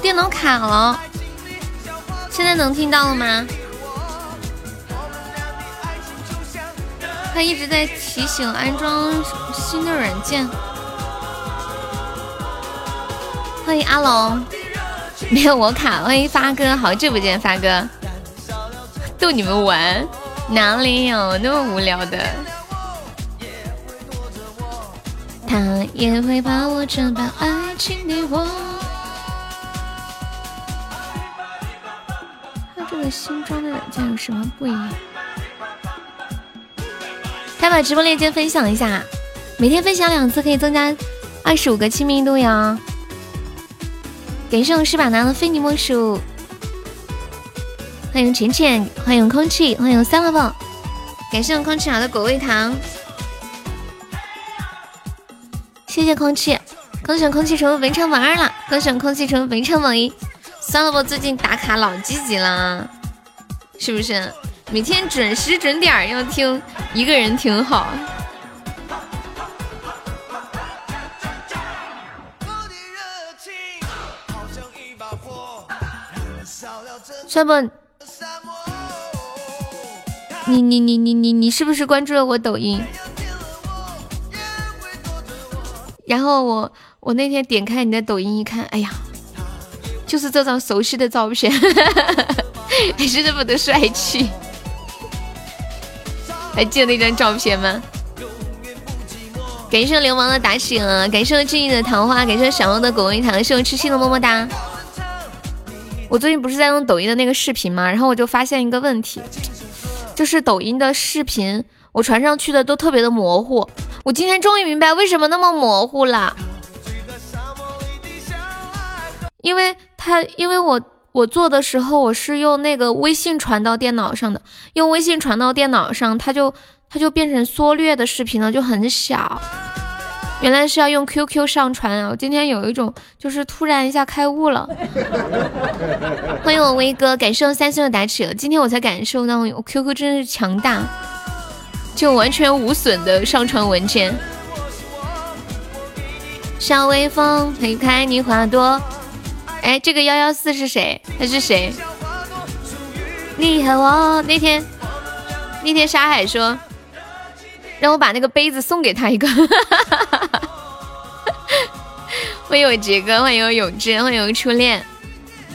电脑卡了，现在能听到了吗？他一直在提醒安装新的软件。欢迎阿龙，没有我卡。欢迎发哥，好久不见，发哥，逗你们玩，哪里有那么无聊的？他也会把我这把爱情的我。这个新装的软件有什么不一样？他把直播链接分享一下，每天分享两次可以增加二十五个亲密度哟。感谢我是把拿的非你莫属，欢迎浅浅，欢迎空气，欢迎三宝宝，感谢我空气好的果味糖。谢谢空气，恭喜空气成为文昌榜二了，恭喜空气成为文昌榜一。酸萝卜，最近打卡老积极了，是不是？每天准时准点要听，一个人挺好。算不，你你你你你你是不是关注了我抖音？然后我我那天点开你的抖音一看，哎呀，就是这张熟悉的照片，还是这么的帅气。还记得那张照片吗？感谢流氓的打醒啊，感谢我静怡的桃花，感谢小猫的果味糖，感谢痴心的么么哒。我最近不是在用抖音的那个视频吗？然后我就发现一个问题，就是抖音的视频我传上去的都特别的模糊。我今天终于明白为什么那么模糊了，因为他因为我我做的时候我是用那个微信传到电脑上的，用微信传到电脑上，它就它就变成缩略的视频了，就很小。原来是要用 QQ 上传啊！我今天有一种就是突然一下开悟了。欢迎我威哥，感受三星的打起，今天我才感受到我 QQ 真是强大。就完全无损的上传文件。小微风推开你花朵。哎，这个幺幺四是谁？他是谁？你和我那天，那天沙海说，让我把那个杯子送给他一个。欢迎我杰哥，欢迎我永志，欢迎我初恋，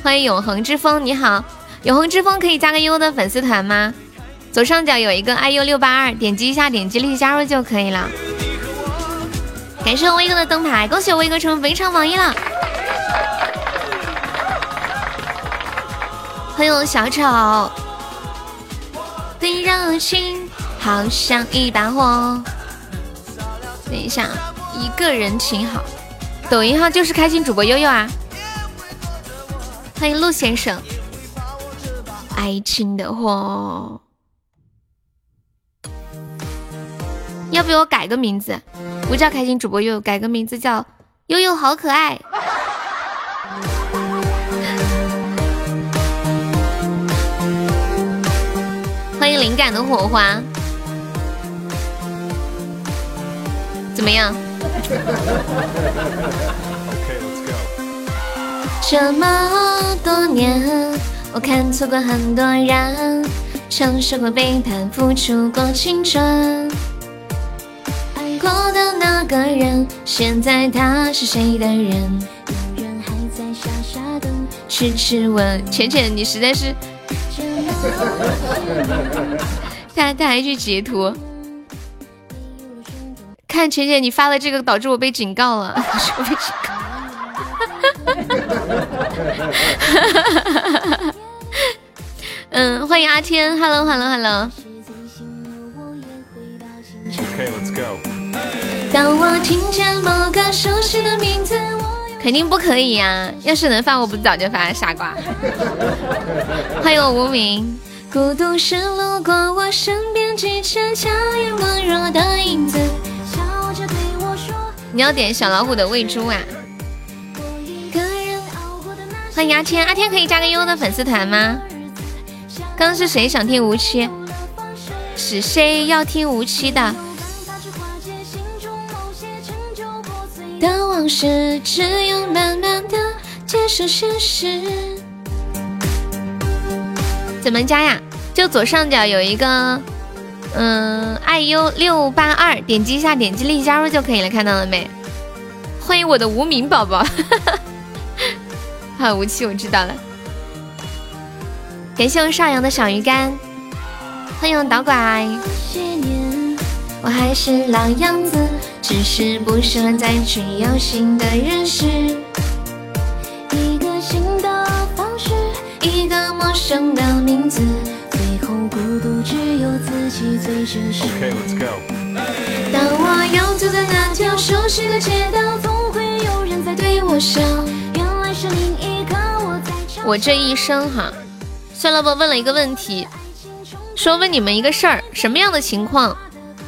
欢迎永恒之风。你好，永恒之风可以加个优的粉丝团吗？左上角有一个 iu 六八二，点击一下，点击立即加入就可以了。感谢威哥的灯牌，恭喜威哥成为围场榜一了。欢迎小丑，对热情好像一把火。等一下，一个人挺好。抖音号就是开心主播悠悠啊。欢迎陆先生，爱情的火。要不要我改个名字，不叫开心主播悠悠，改个名字叫悠悠好可爱。灵感的火花，怎么样？这么多年，我看错过很多人，承受过背叛，付出过青春。爱过的那个人，现在他是谁的人？有人还在傻傻等，痴痴问。浅浅，你实在是，他他还去截图，看浅浅你发的这个，导致我被警告了，我被警告。嗯，欢迎阿天，Hello，Hello，Hello。Okay，let's go。当我听见某个熟悉的名字，肯定不可以呀！要是能发，我不早就发了，傻瓜。欢迎我无名，孤独是路过我身边几次强颜温弱的影子，笑着对我说。你要点小老虎的喂猪啊！欢迎阿天，阿天可以加个优的粉丝团吗？刚刚是谁想听无期？是谁要听无期的？的往事，只有慢慢的接受现实。怎么加呀？就左上角有一个，嗯，i u 六八二，点击一下，点击立即加入就可以了。看到了没？欢迎我的无名宝宝，好无趣，我知道了。感谢我少阳的小鱼干，欢迎导拐。我还是老样子，只是不喜欢再去有新的认识。一个新的方式，一个陌生的名字，最后孤独只有自己最真实。当我又走在那条熟悉的街道，总会有人在对我笑。原来是另一个我在唱。我这一生哈，算了吧，问了一个问题，说问你们一个事儿，什么样的情况？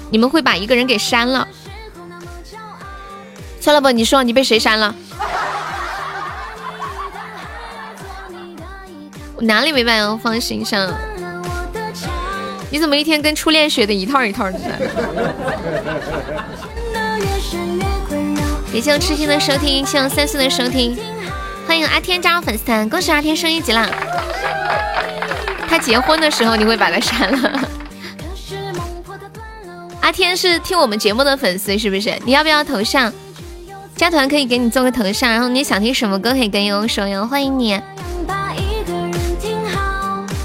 你们会把一个人给删了？算了吧，你说你被谁删了？我哪里没把你放心上？你怎么一天跟初恋学的一套一套的？感谢我痴心的收听，谢我三岁的收听，欢迎阿天加入粉丝团，恭喜阿天升一级啦！他结婚的时候你会把他删了？阿天是听我们节目的粉丝，是不是？你要不要头像？加团可以给你做个头像，然后你想听什么歌可以跟我说哟。欢迎你。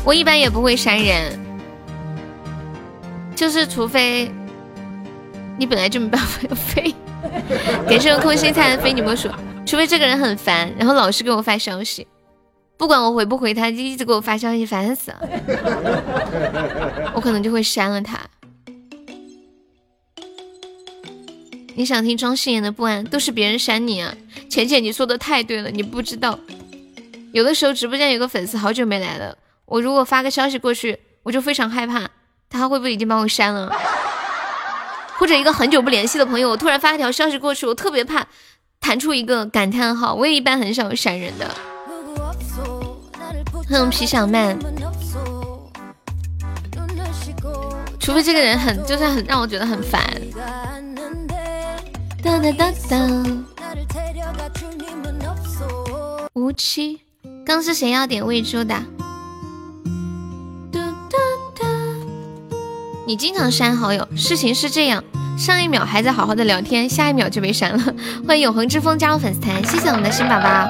我一般也不会删人，就是除非你本来就没办法飞。感谢我空心菜的非你莫属。除非这个人很烦，然后老是给我发消息，不管我回不回他，就一直给我发消息，烦死了。我可能就会删了他。你想听庄心妍的不安，都是别人删你啊！浅浅，你说的太对了，你不知道，有的时候直播间有个粉丝好久没来了，我如果发个消息过去，我就非常害怕他会不会已经把我删了，或者一个很久不联系的朋友，我突然发一条消息过去，我特别怕弹出一个感叹号。我也一般很少删人的。哼，皮小曼，除非这个人很，就算很让我觉得很烦。哒哒哒哒。无期，刚是谁要点喂猪的？你经常删好友，事情是这样，上一秒还在好好的聊天，下一秒就被删了。欢迎永恒之风加入粉丝团，谢谢我们的新宝宝。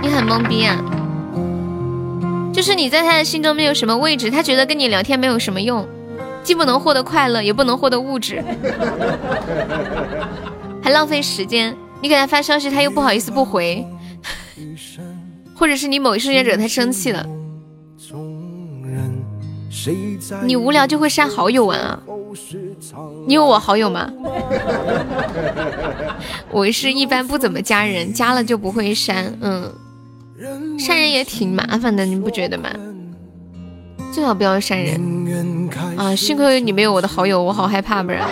你很懵逼啊？就是你在他的心中没有什么位置，他觉得跟你聊天没有什么用。既不能获得快乐，也不能获得物质，还浪费时间。你给他发消息，他又不好意思不回，或者是你某一瞬间惹他生气了，你无聊就会删好友啊？你有我好友吗？我是一般不怎么加人，加了就不会删。嗯，删人也挺麻烦的，你不觉得吗？最好不要删人啊！幸亏你没有我的好友，我好害怕，不然。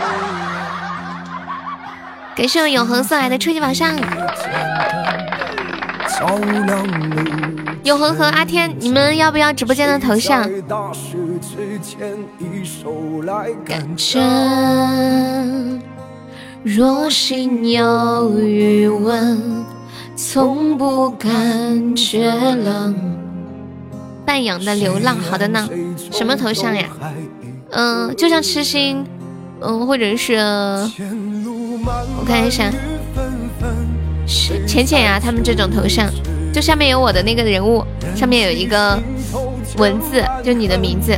感谢我永恒送来的初级宝箱。永恒和阿天，你们要不要直播间的头像？感觉若心有余温，从不感觉冷。半养的流浪，好的呢。什么头像呀？嗯，就像痴心，嗯，或者是我看一下，是浅浅呀。他们这种头像，就下面有我的那个人物，上面有一个文字，就你的名字。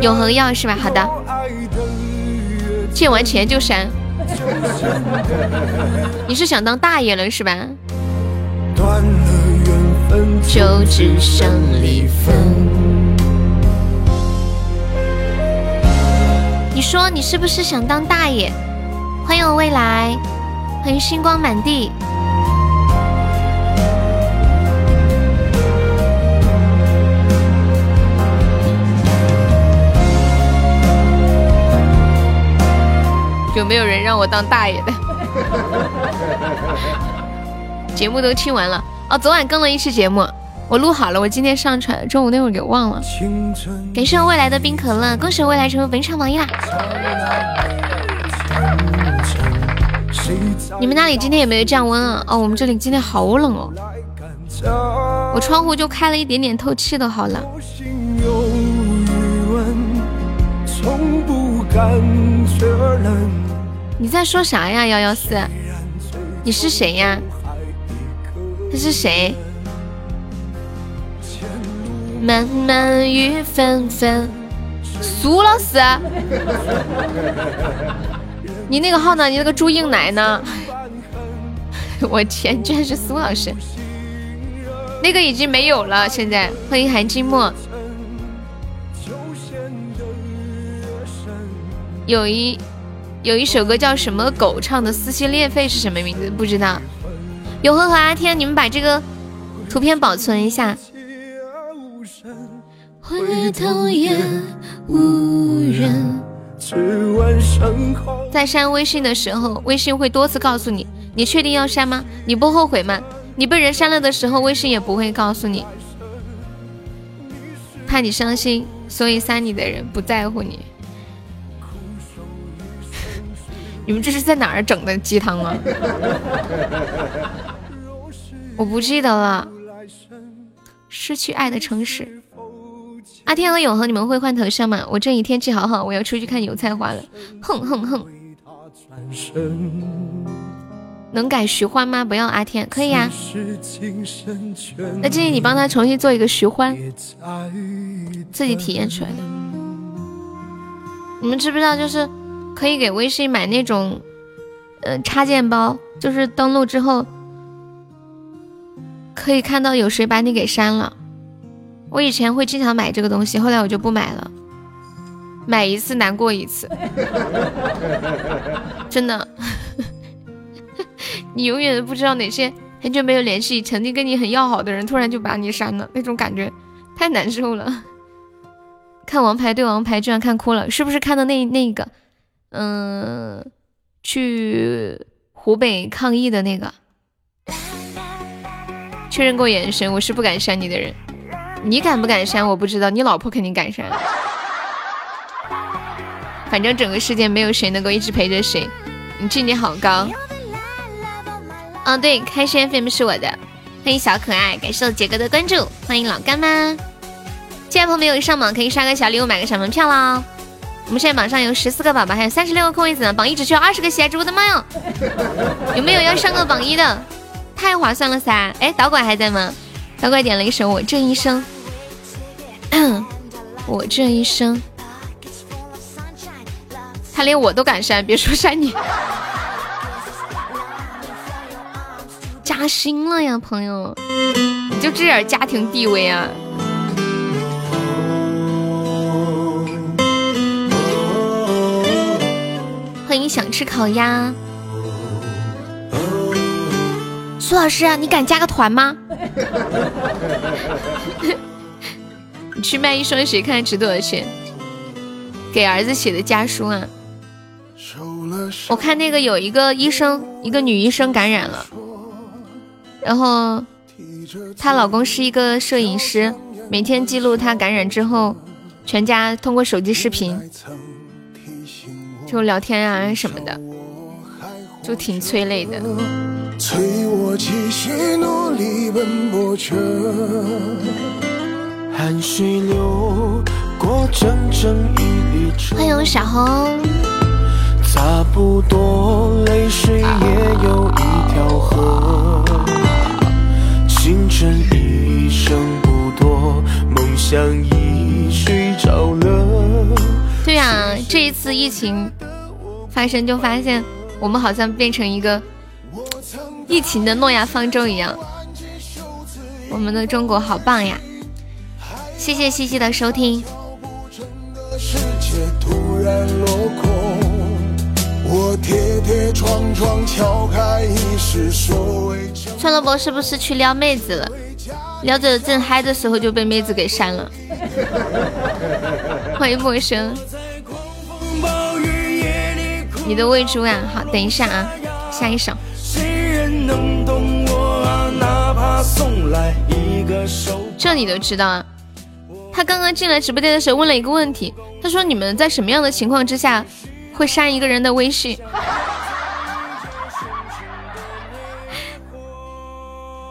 永恒药是吧？好的。借完钱就删。你是想当大爷了是吧？就只剩离分。你说你是不是想当大爷？欢迎我未来，欢迎星光满地。有没有人让我当大爷的？节目都听完了。哦，昨晚更了一期节目，我录好了，我今天上传，中午那会儿给忘了。感谢我未来的冰可乐，恭喜未来成为本场榜一啦！你们那里今天有没有降温啊？哦，我们这里今天好冷哦，我窗户就开了一点点透气的，好冷。你在说啥呀，幺幺四？你是谁呀？他是谁？漫漫雨纷纷，苏老师，你那个号呢？你那个朱映奶呢？我天，居然是苏老师，那个已经没有了。现在欢迎韩金墨，有一有一首歌叫什么狗唱的《撕心裂肺》是什么名字？不知道。永恒和阿天，你们把这个图片保存一下。在删微信的时候，微信会多次告诉你：你确定要删吗？你不后悔吗？你被人删了的时候，微信也不会告诉你，怕你伤心，所以删你的人不在乎你。你们这是在哪儿整的鸡汤啊？我不记得了。失去爱的城市，阿天和永恒，你们会换头像吗？我这里天气好好，我要出去看油菜花了。哼哼哼，能改徐欢吗？不要阿天，可以呀。那建议你帮他重新做一个徐欢，自己体验出来的。你们知不知道，就是可以给微信买那种，呃，插件包，就是登录之后。可以看到有谁把你给删了。我以前会经常买这个东西，后来我就不买了。买一次难过一次，真的。你永远都不知道哪些很久没有联系、曾经跟你很要好的人，突然就把你删了，那种感觉太难受了。看王牌对王牌，居然看哭了，是不是看的那那个？嗯，去湖北抗疫的那个。确认过眼神，我是不敢删你的人。你敢不敢删？我不知道。你老婆肯定敢删。反正整个世界没有谁能够一直陪着谁。你境界好高。嗯，对，开心 FM 是我的。欢迎小可爱，感谢杰哥的关注。欢迎老干妈。进来朋友没有上榜，可以刷个小礼物，买个小门票啦。我们现在榜上有十四个宝宝，还有三十六个空位子呢。榜一只需要二十个喜爱值，我的妈哟！有没有要上个榜一的？太划算了噻！哎，导管还在吗？导管点了一首《我这一生》，我这一生，他连我都敢删，别说删你，加薪了呀，朋友，你就这点家庭地位啊？欢迎想吃烤鸭。苏老师，你敢加个团吗？你 去卖一双鞋，看值多少钱？给儿子写的家书啊！我看那个有一个医生，一个女医生感染了，然后她老公是一个摄影师，每天记录她感染之后，全家通过手机视频就聊天啊什么的，就挺催泪的。催我继续努力奔波着，汗水流过整整一里程。欢迎小红。差不多泪水也有一条河。青春一生不多，梦想已睡着了。对啊，这一次疫情发生，就发现我们好像变成一个。疫情的诺亚方舟一样，我们的中国好棒呀！谢谢西西的收听。川萝卜是不是去撩妹子了？撩着正嗨的时候就被妹子给删了。欢迎陌生。你的喂猪呀好等一下啊下一首。谁人能懂我啊哪怕送来一个手这你都知道啊他刚刚进来直播间的时候问了一个问题他说你们在什么样的情况之下会删一个人的微信？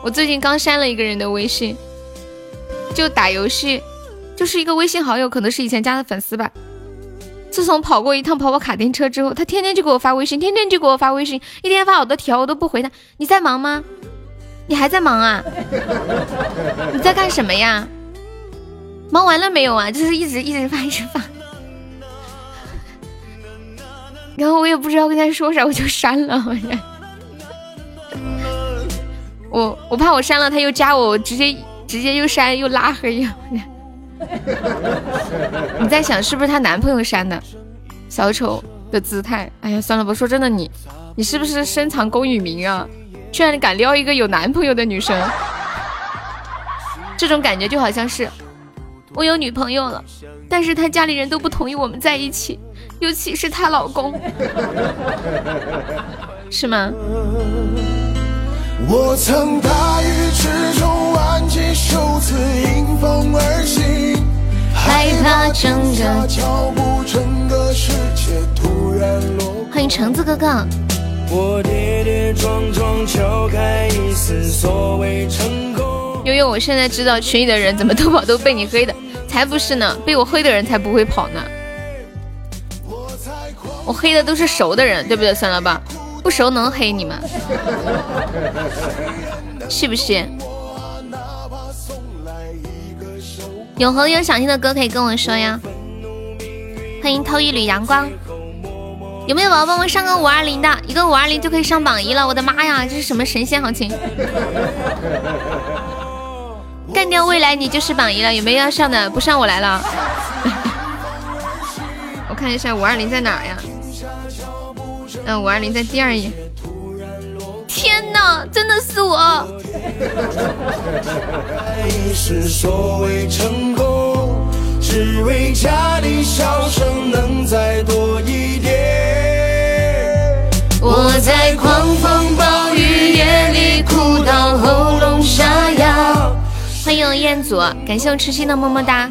我最近刚删了一个人的微信就打游戏就是一个微信好友可能是以前加的粉丝吧。自从跑过一趟跑跑卡丁车之后，他天天就给我发微信，天天就给我发微信，一天发好多条，我都不回他。你在忙吗？你还在忙啊？你在干什么呀？忙完了没有啊？就是一直一直发一直发。然后我也不知道跟他说啥，我就删了。我我怕我删了他又加我，我直接直接又删又拉黑。你在想是不是她男朋友删的？小丑的姿态。哎呀，算了，吧说真的，你你是不是深藏功与名啊？居然敢撩一个有男朋友的女生，这种感觉就好像是我有女朋友了，但是他家里人都不同意我们在一起，尤其是她老公，是吗？我曾大雨之中挽起袖子迎风而行，害怕整个脚步，整个世界突然落。欢迎橙子哥哥。我跌跌撞撞敲开一丝所谓成功。悠悠，我现在知道群里的人怎么都跑都被你黑的，才不是呢，被我黑的人才不会跑呢。我黑的都是熟的人，对不对？算了吧。不熟能黑你吗？是不是？永恒有想听的歌可以跟我说呀。欢迎偷一缕阳光。有没有宝宝帮我上个五二零的？一个五二零就可以上榜一了。我的妈呀，这是什么神仙行情？干掉未来你就是榜一了。有没有要上的？不上我来了。我看一下五二零在哪呀？嗯，五二零在第二页。天哪，真的是我！我在狂风暴雨夜里哭到喉咙沙哑。欢迎彦祖，感谢我痴心的么么哒。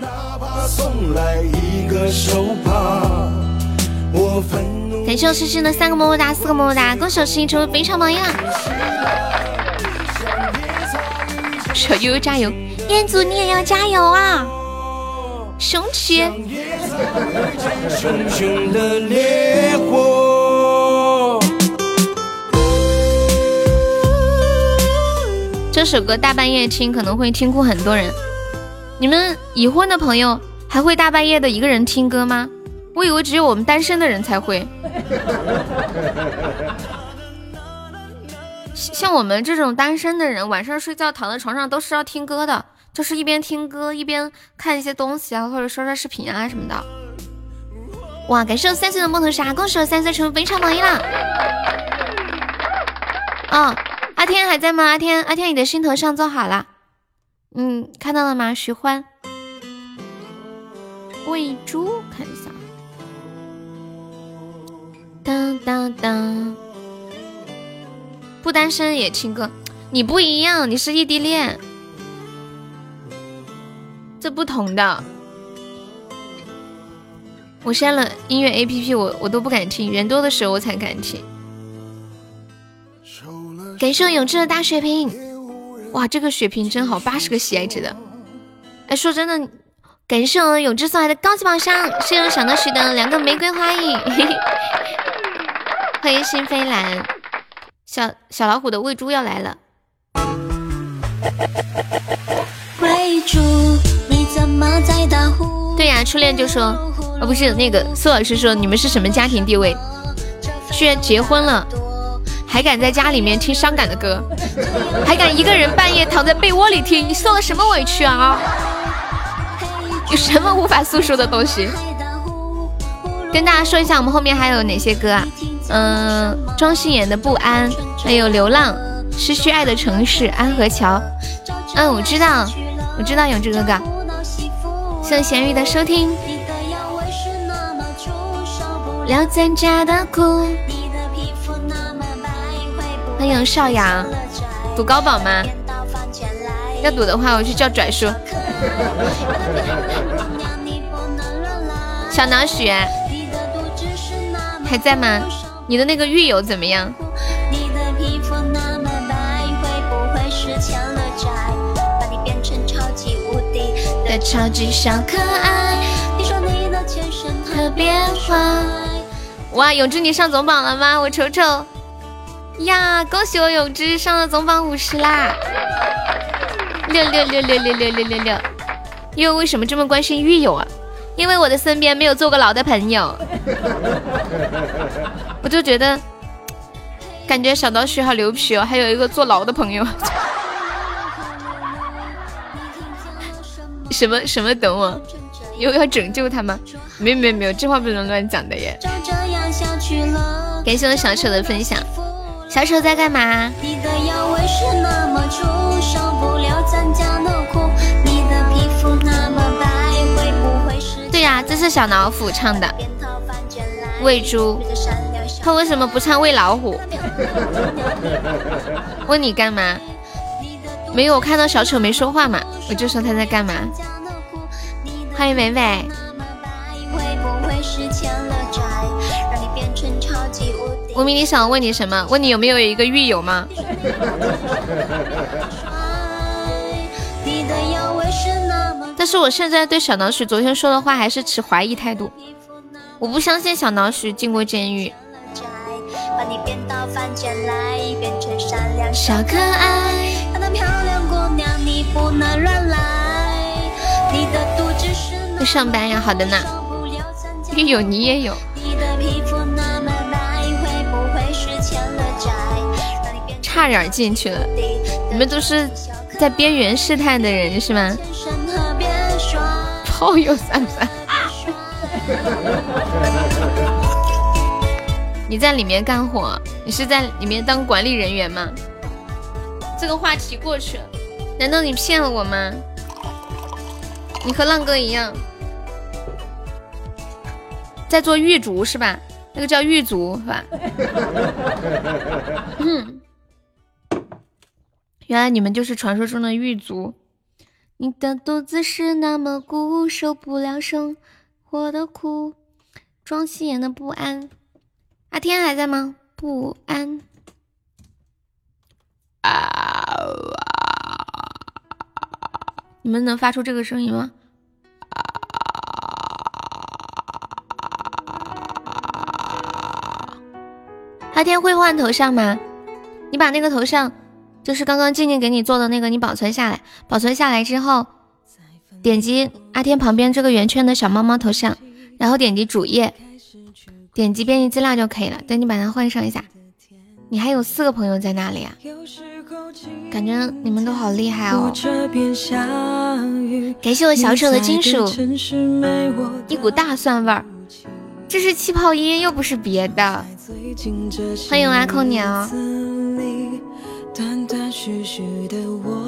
感谢我诗诗的三个么么哒，四个么么哒，恭喜我诗诗成为本场榜一啦！小悠悠加油，彦祖你也要加油啊！雄起！这首歌大半夜听可能会听哭很多人，你们已婚的朋友还会大半夜的一个人听歌吗？我以为只有我们单身的人才会，像我们这种单身的人，晚上睡觉躺在床上都是要听歌的，就是一边听歌一边看一些东西啊，或者刷刷视频啊什么的。哇，感谢我三岁的木头侠，恭喜我三岁成为本场榜一啦！啊，阿天还在吗？阿天，阿天，你的心头上做好了，嗯，看到了吗？徐欢，喂猪，看一下。当当当，不单身也听歌，你不一样，你是异地恋，这不同的。我删了音乐 A P P，我我都不敢听，人多的时候我才敢听。感谢永志的大血瓶，哇，这个血瓶真好，八十个喜爱值的。哎，说真的，感谢我永志送来的高级宝箱，谢谢小的许的两个玫瑰花语。欢迎新飞蓝，小小老虎的喂猪要来了。喂猪，你怎么在打呼？对呀，初恋就说，哦不是那个苏老师说你们是什么家庭地位？居然结婚了，还敢在家里面听伤感的歌，还敢一个人半夜躺在被窝里听，你受了什么委屈啊？有什么无法诉说的东西？跟大家说一下，我们后面还有哪些歌啊？嗯，庄心妍的不安，还有流浪，失去爱的城市，安河桥。嗯，我知道，我知道永志哥哥。谢谢咸鱼的收听。聊咱家的苦。欢迎少阳，赌高宝吗？要赌的话，我去叫拽叔。小脑血还在吗？你的那个狱友怎么样？欠了债，把你变成超级无敌的超级小可爱。你说你的前身特别坏。哇，永志你上总榜了吗？我瞅瞅。呀，恭喜我永志上了总榜五十啦！六六六六六六六六六。因为为什么这么关心狱友啊？因为我的身边没有坐过牢的朋友。我就觉得。感觉小老鼠好牛皮哦，还有一个坐牢的朋友。什 么什么？等我，有要拯救他吗？没有没有没有，这话不能乱讲的耶。感谢我小丑的分享。小丑在干嘛？对呀，这是小老虎唱的。喂猪。他为什么不唱喂老虎？问你干嘛？没有，我看到小丑没说话嘛，我就说他在干嘛。欢迎美美。无名，你想问你什么？问你有没有一个狱友吗？但是我现在对小老鼠昨天说的话还是持怀疑态度，我不相信小老鼠进过监狱。把你到凡间来，变成善良小可爱。漂亮姑娘，你不能乱来。你的肚子是，上班呀，好的呢。你有你也有。差点进去了，你们都是在边缘试探的人是吗？炮 友三三。你在里面干活？你是在里面当管理人员吗？这个话题过去了，难道你骗了我吗？你和浪哥一样，在做狱卒是吧？那个叫狱卒是吧？嗯，原来你们就是传说中的狱卒。你的肚子是那么鼓，受不了生活的苦，装心眼的不安。阿天还在吗？不安。啊！你们能发出这个声音吗？阿天会换头像吗？你把那个头像，就是刚刚静静给你做的那个，你保存下来。保存下来之后，点击阿天旁边这个圆圈的小猫猫头像，然后点击主页。点击编辑资料就可以了。等你把它换上一下。你还有四个朋友在那里啊？感觉你们都好厉害哦！感谢我小丑的金属，一股大蒜味儿。这是气泡音，又不是别的。欢迎阿空鸟。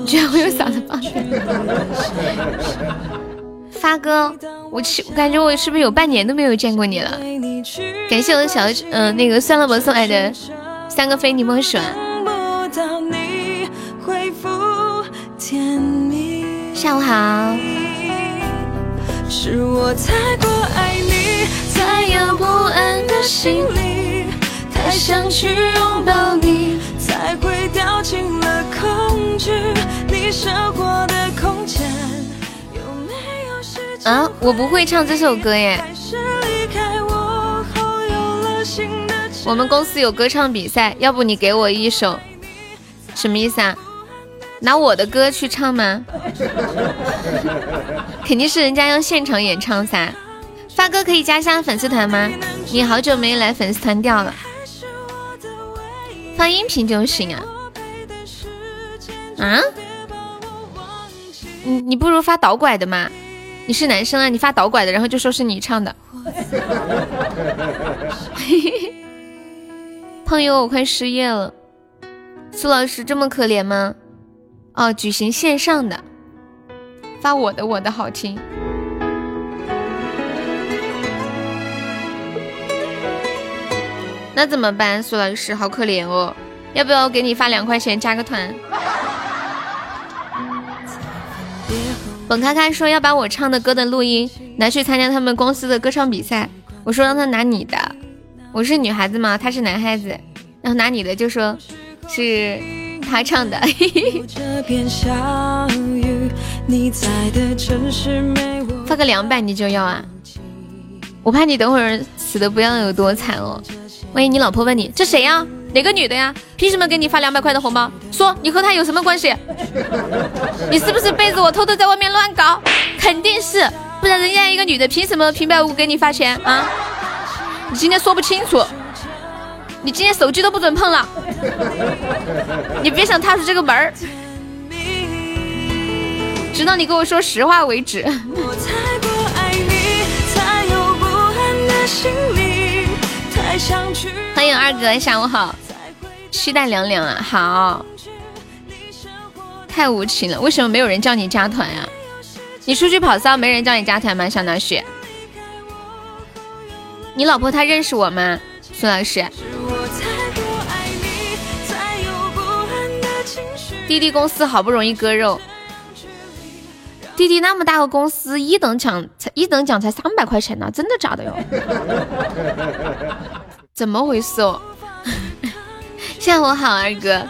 居然会有嗓子放电。发哥，我我感觉我是不是有半年都没有见过你了？感谢我的小嗯、呃、那个酸萝卜送来的三个非你檬水。下午好。是我太过爱你，才有不安的心，太想去拥抱你，才会掉进了恐惧。你生活的空间啊，我不会唱这首歌耶。我们公司有歌唱比赛，要不你给我一首，什么意思啊？拿我的歌去唱吗？肯定是人家要现场演唱噻。发哥可以加下粉丝团吗？你好久没来粉丝团掉了，发音频就行啊。啊？你你不如发导拐的嘛。你是男生啊？你发导拐的，然后就说是你唱的。朋友，我快失业了。苏老师这么可怜吗？哦，举行线上的，发我的，我的好听。那怎么办？苏老师好可怜哦，要不要给你发两块钱加个团？本开开说要把我唱的歌的录音拿去参加他们公司的歌唱比赛，我说让他拿你的，我是女孩子嘛，他是男孩子，然后拿你的就说是他唱的。发个两百你就要啊？我怕你等会儿死的不要有多惨哦。万一你老婆问你这谁呀？哪个女的呀？凭什么给你发两百块的红包？说你和她有什么关系？你是不是背着我偷偷在外面乱搞？肯定是，不然人家一个女的凭什么平白无故给你发钱啊？你今天说不清楚，你今天手机都不准碰了，你别想踏出这个门儿，直到你跟我说实话为止。欢迎二哥，下午好。期待凉凉啊，好。太无情了，为什么没有人叫你加团呀？你出去跑骚，没人叫你加团吗？小老雪，你老婆她认识我吗？苏老师，滴滴公司好不容易割肉，滴滴那么大个公司，一等奖才一等奖才三百块钱呢，真的假的哟？怎么回事哦？下午好，二哥，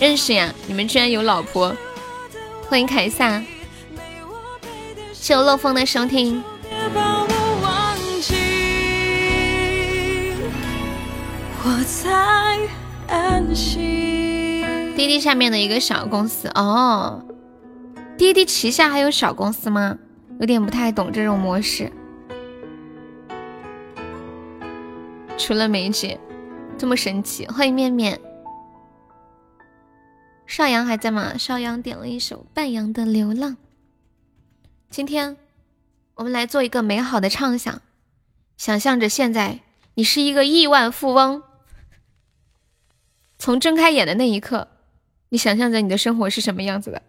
认识呀？你们居然有老婆？欢迎凯撒，谢我漏风的收听。滴滴下面的一个小公司哦，滴滴旗下还有小公司吗？有点不太懂这种模式。除了梅姐，这么神奇。欢迎面面，少阳还在吗？少阳点了一首半阳的流浪。今天我们来做一个美好的畅想，想象着现在你是一个亿万富翁。从睁开眼的那一刻，你想象着你的生活是什么样子的？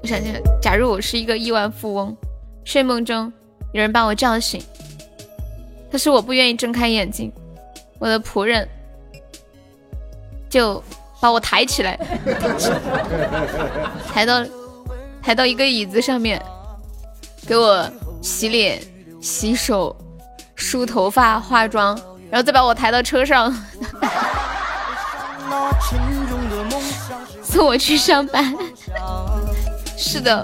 我想象，假如我是一个亿万富翁，睡梦中有人把我叫醒。可是我不愿意睁开眼睛，我的仆人就把我抬起来，抬到抬到一个椅子上面，给我洗脸、洗手、梳头发、化妆，然后再把我抬到车上，送我去上班。是的。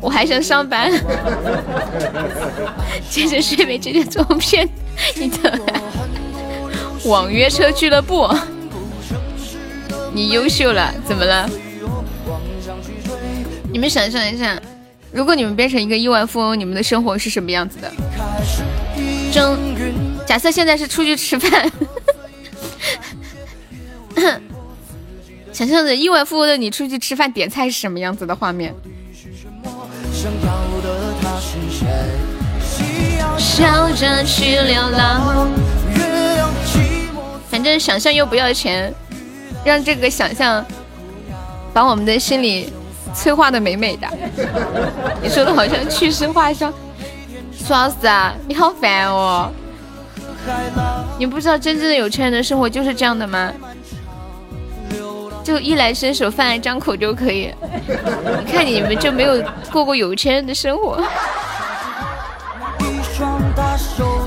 我还想上班，接着睡美姐姐照片，你的 网约车俱乐部，你优秀了，怎么了？你们想象一下，如果你们变成一个亿万富翁，你们的生活是什么样子的？中，假设现在是出去吃饭，想象着亿万富翁的你出去吃饭点菜是什么样子的画面？笑着去流浪，反正想象又不要钱，让这个想象把我们的心里催化的美美的。你说的好像去世话上，苏老师啊，你好烦哦！你不知道真正的有钱人的生活就是这样的吗？就衣来伸手，饭来张口就可以。你看你们就没有过过有钱人的生活。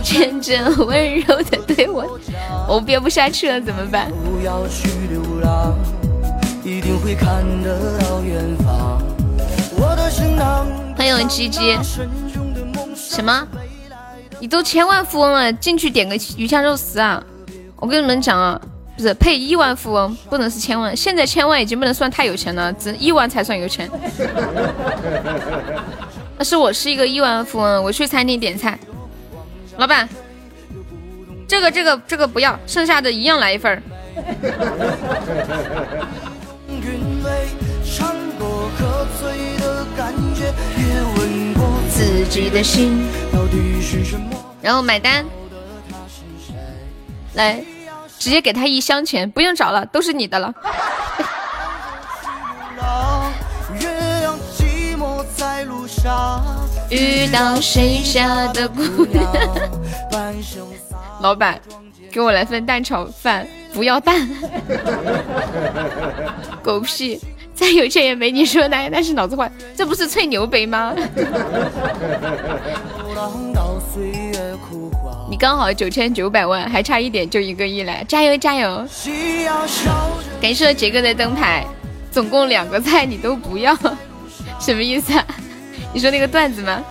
天真温柔的对我，我憋不下去了，怎么办？欢迎鸡鸡。什么？你都千万富翁了，进去点个鱼香肉丝啊？我跟你们讲啊。不是配亿万富翁，不能是千万。现在千万已经不能算太有钱了，只亿万才算有钱。那是我是一个亿万富翁，我去餐厅点菜，老板，这个这个这个不要，剩下的一样来一份儿。然后买单，来。直接给他一箱钱，不用找了，都是你的了。遇到谁家的姑娘？老板，给我来份蛋炒饭，不要蛋。狗屁！再有钱也没你说那，那是脑子坏。这不是吹牛呗吗？你刚好九千九百万，还差一点就一个亿了，加油加油！感谢杰哥的灯牌，总共两个菜你都不要，什么意思啊？你说那个段子吗？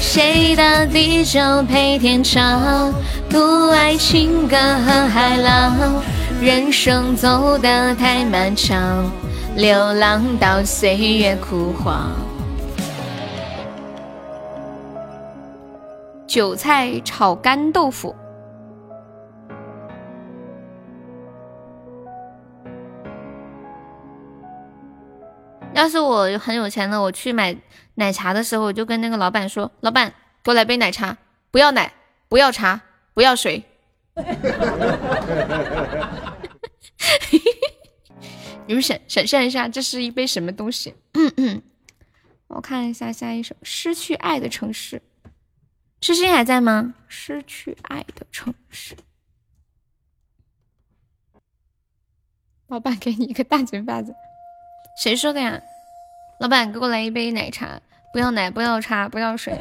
谁的地久配天长？独爱情歌和海浪，人生走得太漫长，流浪到岁月枯黄。韭菜炒干豆腐。要是我很有钱了，我去买奶茶的时候，我就跟那个老板说：“老板，给我来杯奶茶，不要奶，不要茶，不要水。”你们想想象一下，这是一杯什么东西？我看一下下一首《失去爱的城市》，痴心还在吗？失去爱的城市，老板给你一个大嘴巴子。谁说的呀？老板，给我来一杯奶茶，不要奶，不要茶，不要水。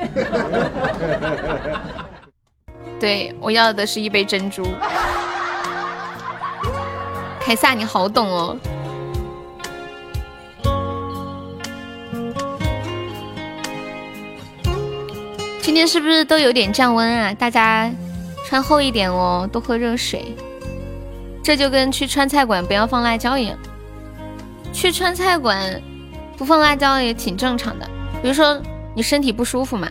对我要的是一杯珍珠。凯撒，你好懂哦。今天是不是都有点降温啊？大家穿厚一点哦，多喝热水。这就跟去川菜馆不要放辣椒一样。去川菜馆不放辣椒也挺正常的，比如说你身体不舒服嘛。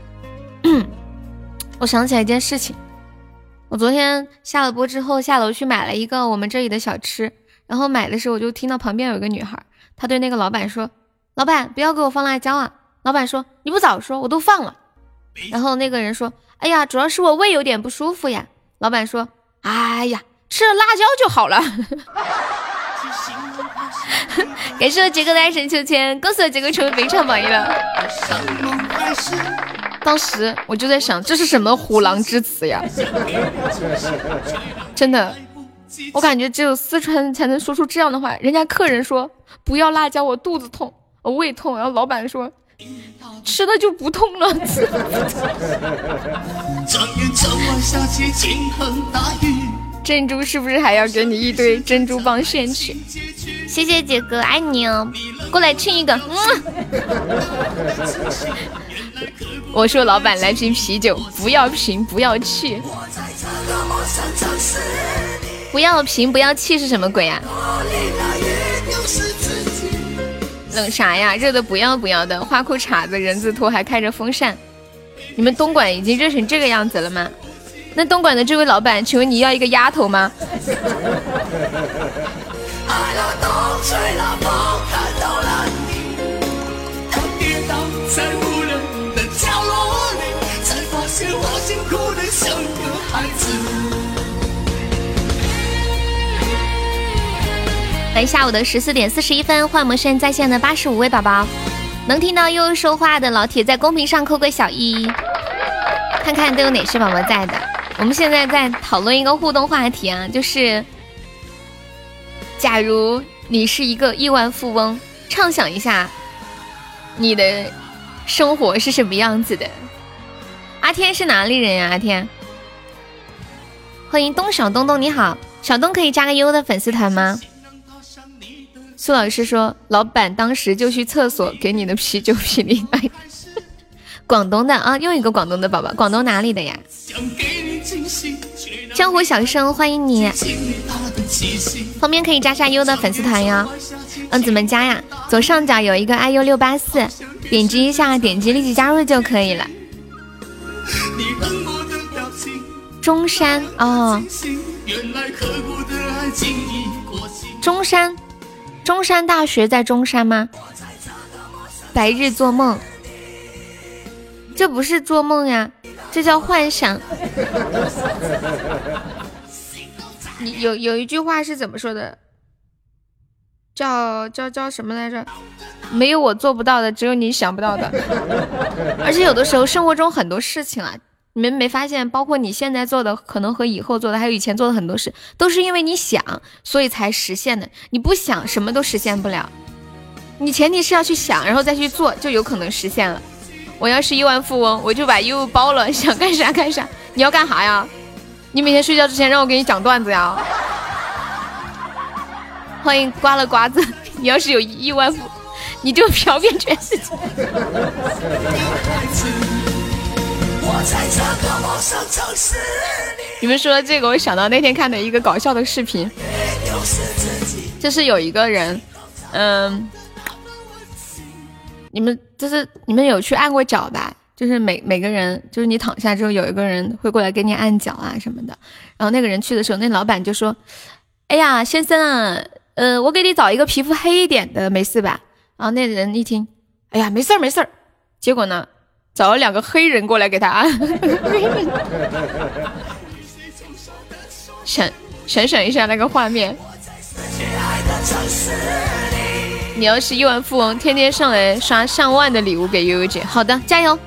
我想起来一件事情，我昨天下了播之后下楼去买了一个我们这里的小吃，然后买的时候我就听到旁边有一个女孩，她对那个老板说：“老板不要给我放辣椒啊！”老板说：“你不早说，我都放了。”然后那个人说：“哎呀，主要是我胃有点不舒服呀。”老板说：“哎呀，吃了辣椒就好了。”感谢杰哥的爱神秋千，恭喜杰哥成为本场榜一了。当时我就在想，这是什么虎狼之词呀？真的，我感觉只有四川才能说出这样的话。人家客人说不要辣椒，我肚子痛，我胃痛。然后老板说吃了就不痛了。珍珠是不是还要给你一堆珍珠棒炫去？谢谢杰哥，爱你哦！过来亲一个。嗯 我说老板来瓶啤酒，不要瓶，不要气。不要瓶，不要气是什么鬼啊？冷啥呀？热的不要不要的，花裤衩子，人字拖，还开着风扇。你们东莞已经热成这个样子了吗？那东莞的这位老板，请问你要一个丫头吗？来下午的十四点四十一分，欢迎我们现在在线的八十五位宝宝，能听到悠悠说话的老铁，在公屏上扣个小一，看看都有哪些宝宝在的。我们现在在讨论一个互动话题啊，就是，假如你是一个亿万富翁，畅想一下，你的生活是什么样子的？阿天是哪里人呀？阿天，欢迎东小东东，你好，小东可以加个悠悠的粉丝团吗？苏老师说，老板当时就去厕所给你的啤酒瓶里买。广东的啊，又一个广东的宝宝，广东哪里的呀？江湖小生欢迎你，旁边可以加下优的粉丝团哟。嗯，怎么加呀？左上角有一个 iu 六八四，点击一下，点击立即加入就可以了。中山哦，中山，中山大学在中山吗？白日做梦。这不是做梦呀，这叫幻想。你有有一句话是怎么说的？叫叫叫什么来着？没有我做不到的，只有你想不到的。而且有的时候生活中很多事情啊，你们没发现？包括你现在做的，可能和以后做的，还有以前做的很多事，都是因为你想，所以才实现的。你不想，什么都实现不了。你前提是要去想，然后再去做，就有可能实现了。我要是亿万富翁，我就把业务包了，想干啥干啥。你要干啥呀？你每天睡觉之前让我给你讲段子呀？欢迎刮了瓜子。你要是有亿万富，你就飘遍全世界。我在这个陌生城市你们说这个，我想到那天看的一个搞笑的视频，就是有一个人，嗯，你们就是你们有去按过脚吧？就是每每个人，就是你躺下之后，有一个人会过来给你按脚啊什么的。然后那个人去的时候，那老板就说：“哎呀，先生，呃，我给你找一个皮肤黑一点的，没事吧？”然后那人一听：“哎呀，没事儿没事儿。”结果呢？找了两个黑人过来给他按，想想想一下那个画面。你要是亿万富翁，天天上来刷上万的礼物给悠悠姐。好的，加油，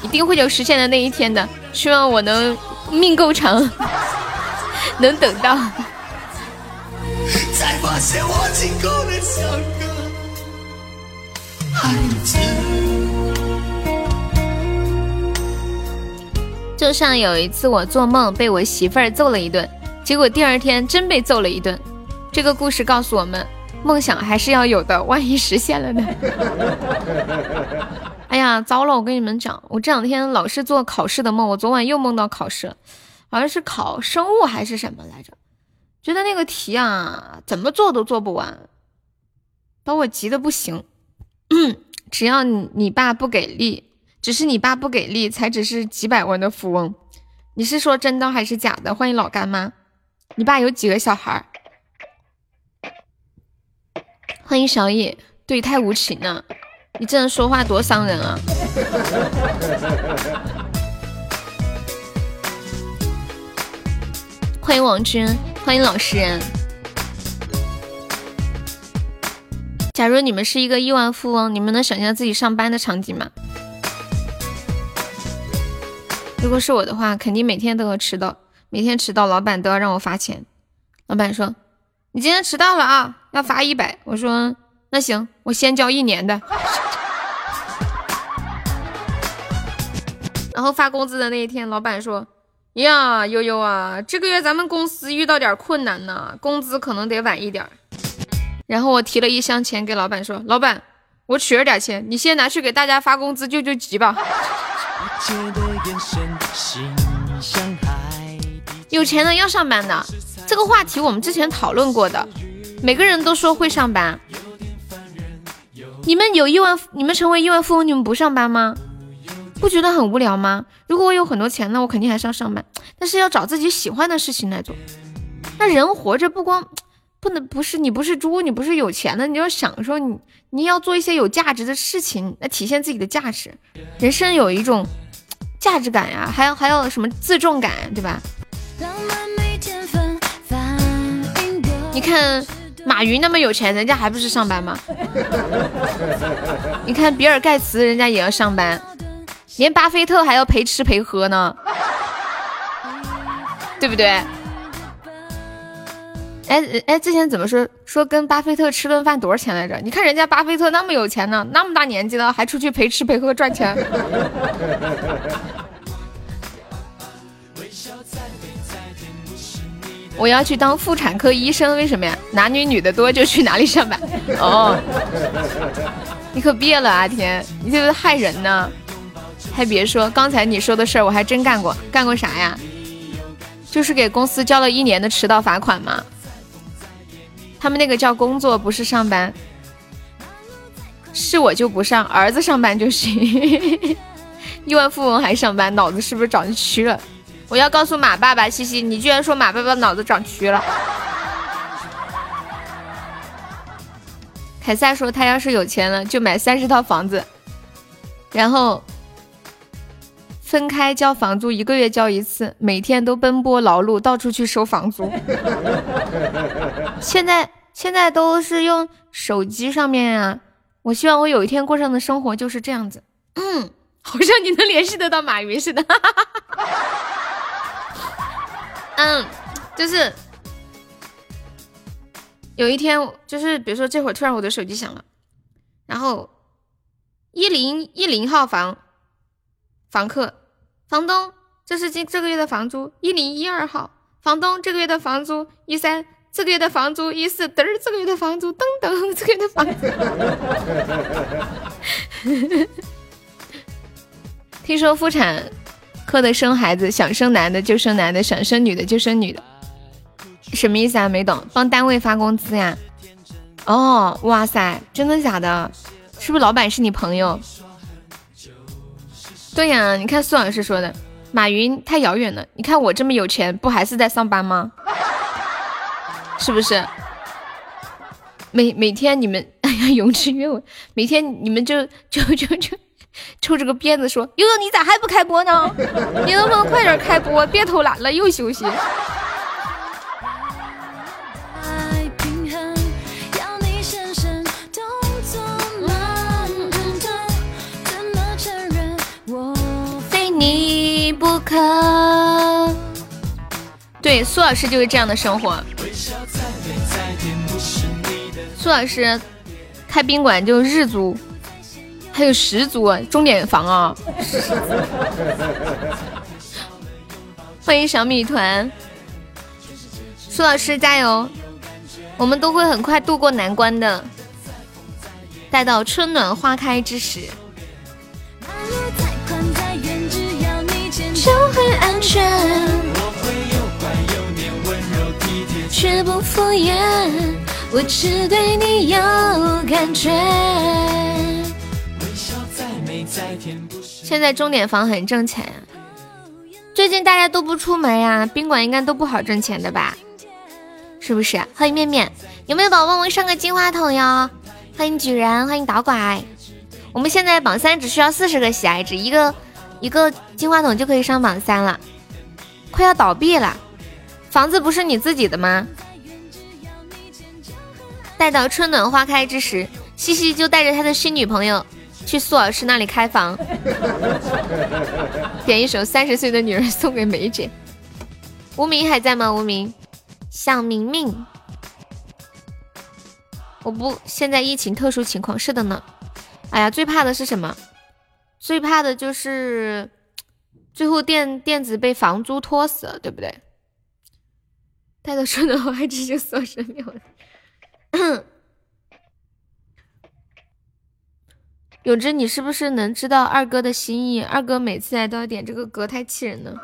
一定会有实现的那一天的。希望我能命够长，能等到。就像有一次我做梦被我媳妇儿揍了一顿，结果第二天真被揍了一顿。这个故事告诉我们，梦想还是要有的，万一实现了呢？哎呀，糟了！我跟你们讲，我这两天老是做考试的梦，我昨晚又梦到考试，好像是考生物还是什么来着？觉得那个题啊，怎么做都做不完，把我急的不行。只要你你爸不给力。只是你爸不给力，才只是几百万的富翁。你是说真的还是假的？欢迎老干妈，你爸有几个小孩？欢迎小野，对，太无情了，你这人说话多伤人啊！欢迎王军，欢迎老实人。假如你们是一个亿万富翁，你们能想象自己上班的场景吗？如果是我的话，肯定每天都要迟到，每天迟到，老板都要让我罚钱。老板说：“你今天迟到了啊，要罚一百。”我说：“那行，我先交一年的。”然后发工资的那一天，老板说：“呀，悠悠啊，这个月咱们公司遇到点困难呢，工资可能得晚一点。”然后我提了一箱钱给老板说：“老板，我取了点钱，你先拿去给大家发工资救救急吧。”有钱的要上班的，这个话题我们之前讨论过的。每个人都说会上班，你们有亿万，你们成为亿万富翁，你们不上班吗？不觉得很无聊吗？如果我有很多钱，那我肯定还是要上班，但是要找自己喜欢的事情来做。那人活着不光不能不是你不是猪，你不是有钱的，你要享受你你要做一些有价值的事情来体现自己的价值。人生有一种。价值感呀，还有还有什么自重感，对吧？你看马云那么有钱，人家还不是上班吗？你看比尔盖茨，人家也要上班，连巴菲特还要陪吃陪喝呢，对不对？哎哎，之前怎么说说跟巴菲特吃顿饭多少钱来着？你看人家巴菲特那么有钱呢，那么大年纪了还出去陪吃陪喝赚钱。我要去当妇产科医生，为什么呀？哪女女的多就去哪里上班。哦，你可别了，阿天，你这是害人呢。还别说，刚才你说的事儿我还真干过，干过啥呀？就是给公司交了一年的迟到罚款嘛。他们那个叫工作，不是上班。是我就不上，儿子上班就行。亿万富翁还上班，脑子是不是长蛆了？我要告诉马爸爸，西西，你居然说马爸爸脑子长蛆了。凯撒说他要是有钱了，就买三十套房子，然后分开交房租，一个月交一次，每天都奔波劳碌，到处去收房租。现在现在都是用手机上面啊，我希望我有一天过上的生活就是这样子。嗯，好像你能联系得到马云似的。嗯，就是有一天，就是比如说这会儿突然我的手机响了，然后一零一零号房房客，房东，这是今这个月的房租一零一二号。房东，这个月的房租一三，这个月的房租一四，嘚儿，这个月的房租噔噔，这个月的房租。听说妇产科的生孩子，想生男的就生男的，想生女的就生女的，什么意思啊？没懂，帮单位发工资呀？哦，哇塞，真的假的？是不是老板是你朋友？对呀，你看苏老师说的，马云太遥远了。你看我这么有钱，不还是在上班吗？是不是？每每天你们，哎呀，永志约我，每天你们就就就就抽着个鞭子说，悠悠你咋还不开播呢？你能不能快点开播？别偷懒了，又休息。他。对，苏老师就是这样的生活。苏老师开宾馆就日租，还有十租，钟点房啊！欢迎小米团，苏老师加油！我们都会很快度过难关的。待到春暖花开之时。我会有乖有黏温柔体贴，却不敷衍。我只对你有感觉。现在钟点房很挣钱呀，最近大家都不出门呀，宾馆应该都不好挣钱的吧？是不是？欢迎面面，有没有宝宝们上个金话筒哟？欢迎举人，欢迎导拐。我们现在榜三只需要四十个喜爱值，一个。一个金话筒就可以上榜三了，快要倒闭了，房子不是你自己的吗？待到春暖花开之时，西西就带着他的新女朋友去苏老师那里开房，点一首《三十岁的女人》送给梅姐。无名还在吗？无名，想明明，我不，现在疫情特殊情况，是的呢。哎呀，最怕的是什么？最怕的就是最后店店子被房租拖死了，对不对？带到春暖花开之时，锁神庙了。永志，你是不是能知道二哥的心意？二哥每次来都要点这个歌，太气人了。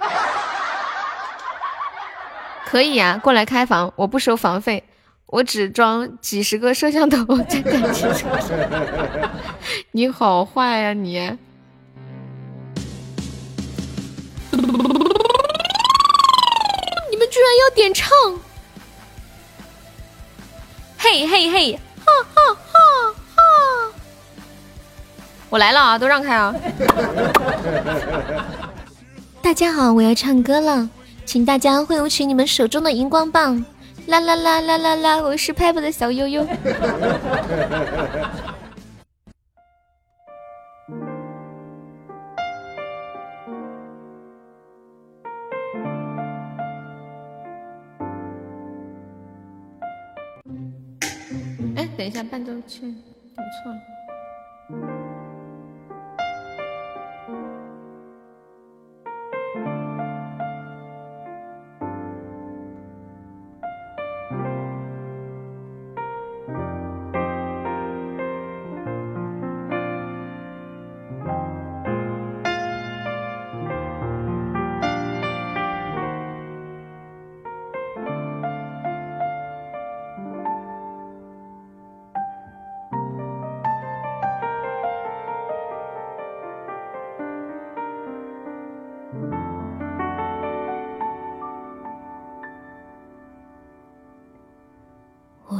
可以呀，过来开房，我不收房费，我只装几十个摄像头在感情上。你好坏呀，你！你们居然要点唱！嘿嘿嘿，哈哈哈哈！我来了啊，都让开啊！大家好，我要唱歌了，请大家挥舞起你们手中的荧光棒！啦啦啦啦啦啦！我是 Pep 的小悠悠。等一下，伴奏器点错了。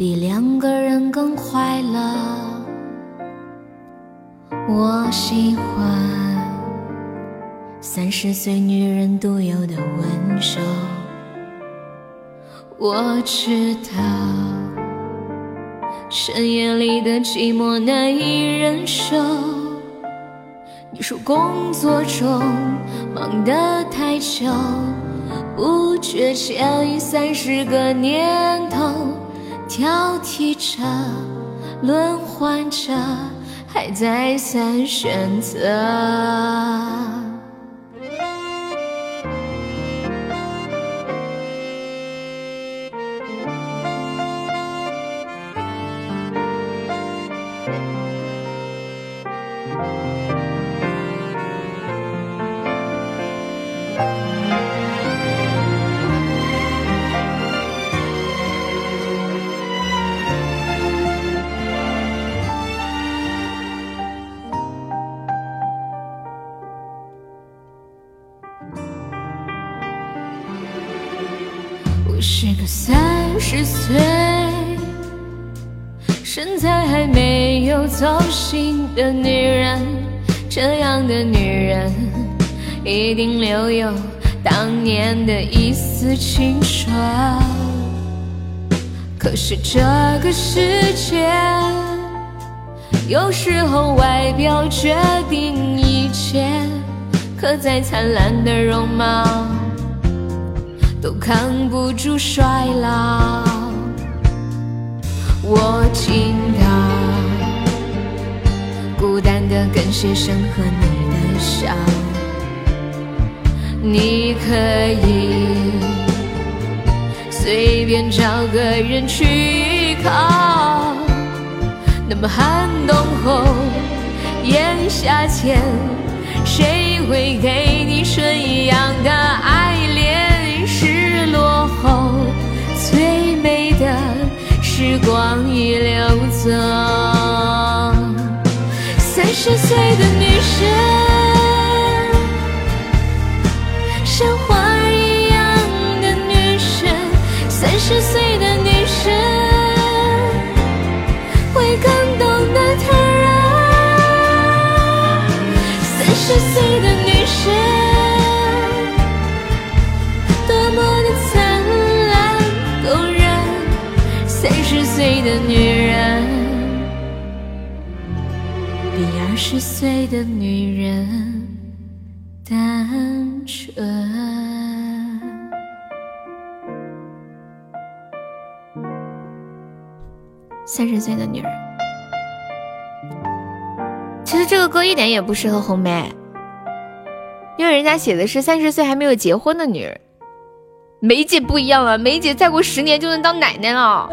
比两个人更快乐。我喜欢三十岁女人独有的温柔。我知道，深夜里的寂寞难以忍受。你说工作中忙得太久，不觉间已三十个年头，挑剔着，轮换着，还再三选择。走心的女人，这样的女人一定留有当年的一丝青春。可是这个世界，有时候外表决定一切，可再灿烂的容貌。都扛不住衰老，我听到的跟鞋声和你的笑，你可以随便找个人去依靠，那么寒冬后炎夏前，谁会给你春一样的爱恋？失落后，最美的时光已流走。十岁的女生，像花儿一样的女神。三十岁的女生，会更懂得坦然。三十岁的十岁的女人单纯。三十岁的女人，其实这个歌一点也不适合红梅，因为人家写的是三十岁还没有结婚的女人。梅姐不一样了，梅姐再过十年就能当奶奶了，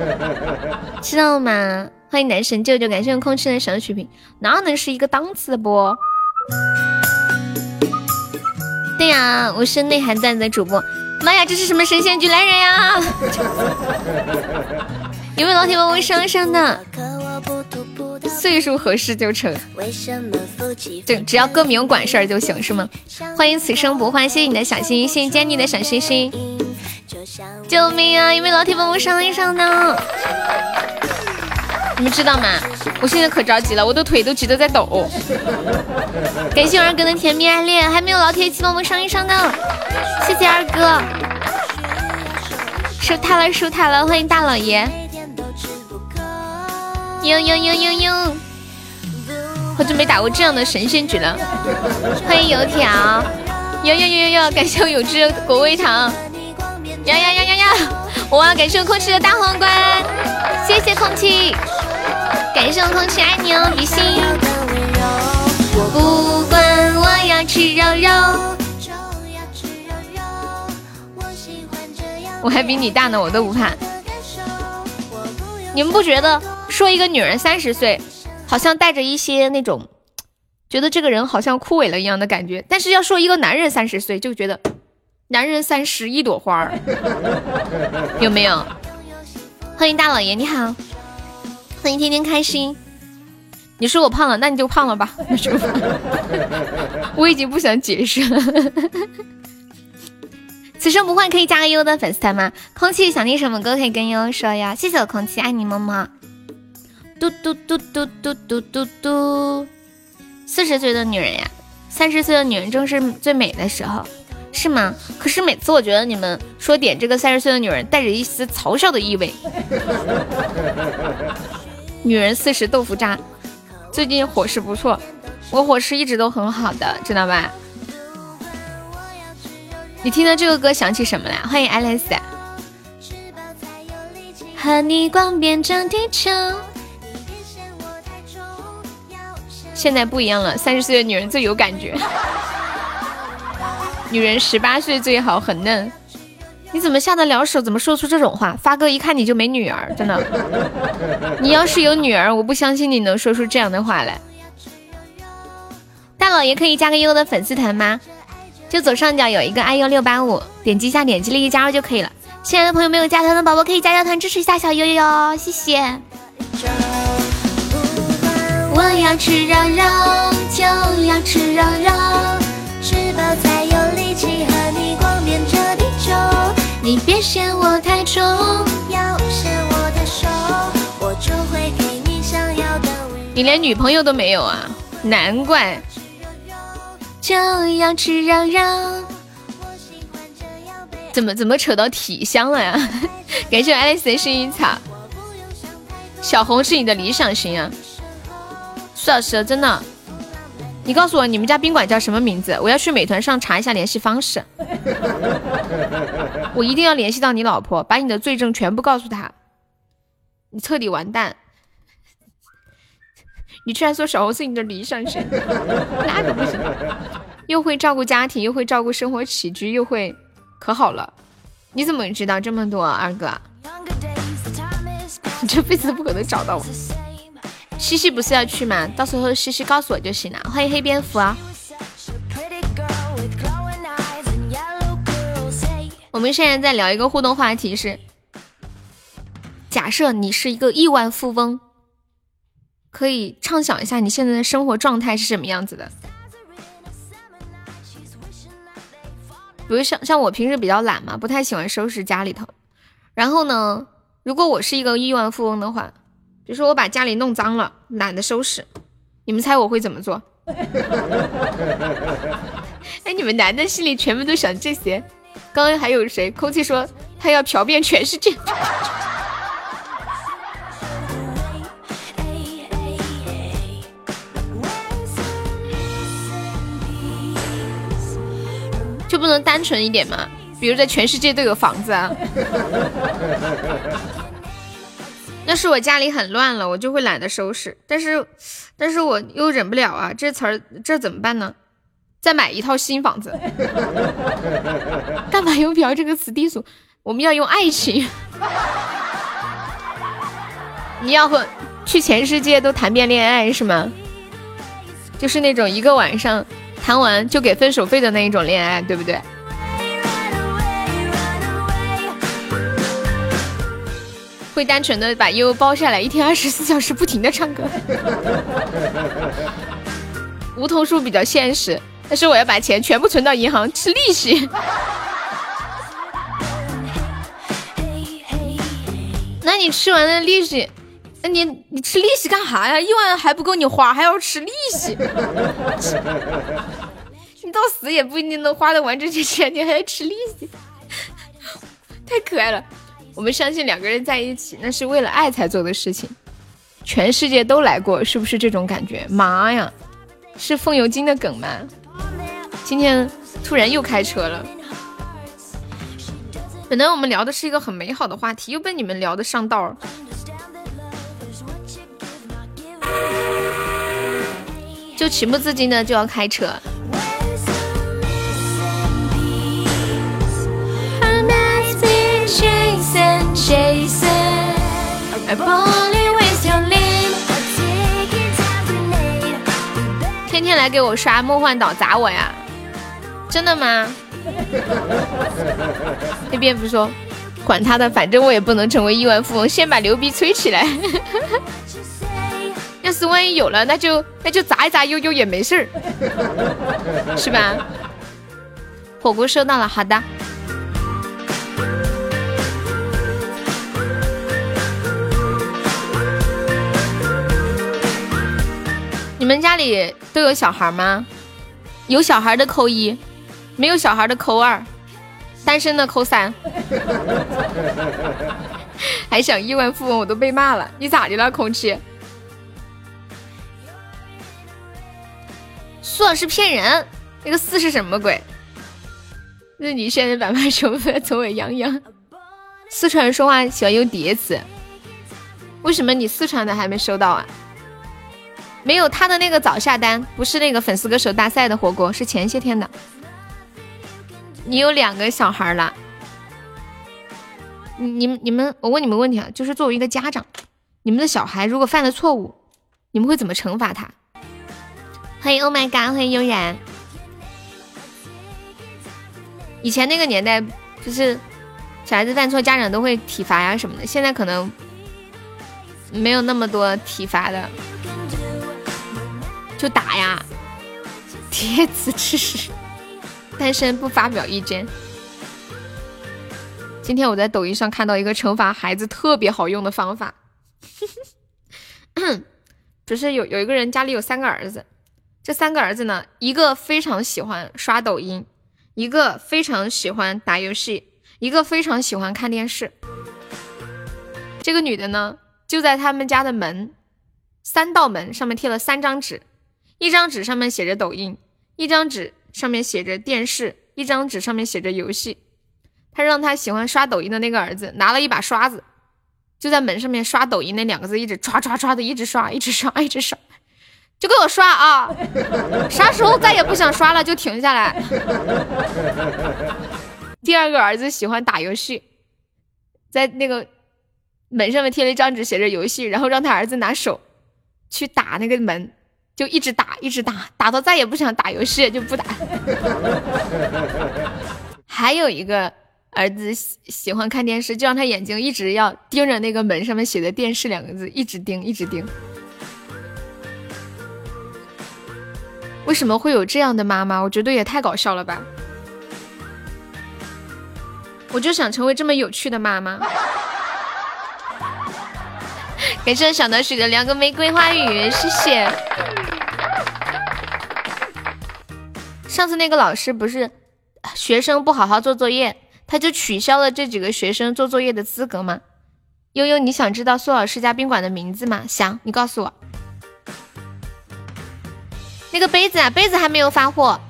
知道吗？欢迎男神舅舅，感谢空气的小血瓶，哪能是一个档次的不？对呀，我是内涵段子主播。妈呀，这是什么神仙局来人呀？有没有老铁们微上上的？岁数合适就成，就只要歌名管事儿就行，是吗？欢迎此生不换，谢谢你的小心心，谢谢你的小心心。救命啊！有没有老铁帮我上一上呢？你们知道吗？我现在可着急了，我的腿都急得在抖。感谢二哥的甜蜜爱恋，还没有老铁一起帮我上一上呢？谢谢二哥，收他了，收他了，欢迎大老爷。呦呦呦呦呦！好久没打过这样的神仙局了。欢迎油条，呦呦呦呦呦！感谢我有只果味糖，呀呀呀呀呀！哇！感谢我空气的大皇冠，谢谢空气，感谢我空气爱你哦，比心。不管，我要吃肉肉。我还比你大呢，我都不怕。你们不觉得？说一个女人三十岁，好像带着一些那种，觉得这个人好像枯萎了一样的感觉。但是要说一个男人三十岁，就觉得男人三十一朵花儿，有没有？欢迎大老爷，你好，欢迎天天开心。你说我胖了，那你就胖了吧。我已经不想解释了。此生不换可以加个优的粉丝团吗？空气想听什么歌可以跟悠悠说呀。谢谢我空气，爱你么么。嘟嘟嘟嘟嘟嘟嘟嘟，四十岁的女人呀，三十岁的女人正是最美的时候，是吗？可是每次我觉得你们说点这个三十岁的女人，带着一丝嘲笑的意味。女人四十豆腐渣，最近伙食不错，我伙食一直都很好的，知道吧？你听到这个歌想起什么了？欢迎 Alice。和你逛遍整地球。现在不一样了，三十岁的女人最有感觉。女人十八岁最好，很嫩。你怎么下得了手？怎么说出这种话？发哥一看你就没女儿，真的。你要是有女儿，我不相信你能说出这样的话来。大老爷可以加个悠悠的粉丝团吗？就左上角有一个爱优六八五，点击一下，点击立即加入就可以了。亲爱的朋友没有加团的宝宝可以加加团支持一下小悠悠哟，谢谢。我要吃肉肉，就要吃肉肉，吃饱才有力气。你别嫌我太重，要牵我的手，我就会给你想要的。你连女朋友都没有啊？难怪。就要吃肉肉。怎么怎么扯到体香了呀？感谢爱丽丝的薰衣草。小红是你的理想型啊。是啊是啊，真的。你告诉我你们家宾馆叫什么名字？我要去美团上查一下联系方式。我一定要联系到你老婆，把你的罪证全部告诉她。你彻底完蛋！你居然说小红是你的理想型，那可不行。又会照顾家庭，又会照顾生活起居，又会，可好了。你怎么知道这么多，二哥？你这辈子都不可能找到我。西西不是要去吗？到时候西西告诉我就行了。欢迎黑蝙蝠啊！我们现在在聊一个互动话题是：假设你是一个亿万富翁，可以畅想一下你现在的生活状态是什么样子的？比如像像我平时比较懒嘛，不太喜欢收拾家里头。然后呢，如果我是一个亿万富翁的话。比如说我把家里弄脏了，懒得收拾，你们猜我会怎么做？哎，你们男的心里全部都想这些。刚刚还有谁？空气说他要嫖遍全世界，就不能单纯一点吗？比如在全世界都有房子啊。要是我家里很乱了，我就会懒得收拾。但是，但是我又忍不了啊！这词儿这怎么办呢？再买一套新房子。干嘛用“嫖”这个词低俗？我们要用爱情。你要和去全世界都谈遍恋爱是吗？就是那种一个晚上谈完就给分手费的那一种恋爱，对不对？会单纯的把悠悠包下来，一天二十四小时不停的唱歌。梧桐树比较现实，但是我要把钱全部存到银行吃利息。那你吃完了利息，那你你吃利息干啥呀？一万还不够你花，还要吃利息。你到死也不一定能花得完这些钱，你还要吃利息，太可爱了。我们相信两个人在一起，那是为了爱才做的事情。全世界都来过，是不是这种感觉？妈呀，是风油精的梗吗？今天突然又开车了。本来我们聊的是一个很美好的话题，又被你们聊的上道。就情不自禁的就要开车。天天来给我刷梦幻岛砸我呀？真的吗？那蝙蝠说：“管他的，反正我也不能成为亿万富翁，先把牛逼吹起来。要是万一有了，那就那就砸一砸悠悠也没事儿，是吧？”火锅收到了，好的。你们家里都有小孩吗？有小孩的扣一，没有小孩的扣二，单身的扣三。还想亿万富翁，我都被骂了。你咋的了，空气？苏老师骗人，那个四是什么鬼？那你现在百般求分，从尾洋洋。四川人说话喜欢用叠词，为什么你四川的还没收到啊？没有他的那个早下单，不是那个粉丝歌手大赛的火锅，是前些天的。你有两个小孩了，你们你们，我问你们问题啊，就是作为一个家长，你们的小孩如果犯了错误，你们会怎么惩罚他？欢迎 Oh my God，欢迎悠然。以前那个年代，就是小孩子犯错，家长都会体罚呀什么的。现在可能没有那么多体罚的，就打呀，贴纸吃屎。单身不发表意见。今天我在抖音上看到一个惩罚孩子特别好用的方法，只是有有一个人家里有三个儿子。这三个儿子呢，一个非常喜欢刷抖音，一个非常喜欢打游戏，一个非常喜欢看电视。这个女的呢，就在他们家的门三道门上面贴了三张纸，一张纸上面写着抖音，一张纸上面写着电视，一张纸上面写着游戏。他让他喜欢刷抖音的那个儿子拿了一把刷子，就在门上面刷抖音那两个字，一直刷刷刷的，一直刷，一直刷，一直刷。就给我刷啊！啥时候再也不想刷了就停下来。第二个儿子喜欢打游戏，在那个门上面贴了一张纸，写着游戏，然后让他儿子拿手去打那个门，就一直打，一直打，打到再也不想打游戏就不打。还有一个儿子喜喜欢看电视，就让他眼睛一直要盯着那个门上面写的“电视”两个字，一直盯，一直盯。为什么会有这样的妈妈？我觉得也太搞笑了吧！我就想成为这么有趣的妈妈。感谢小德许的两个玫瑰花语，谢谢。上次那个老师不是学生不好好做作业，他就取消了这几个学生做作业的资格吗？悠悠，你想知道苏老师家宾馆的名字吗？想，你告诉我。那个杯子啊，杯子还没有发货。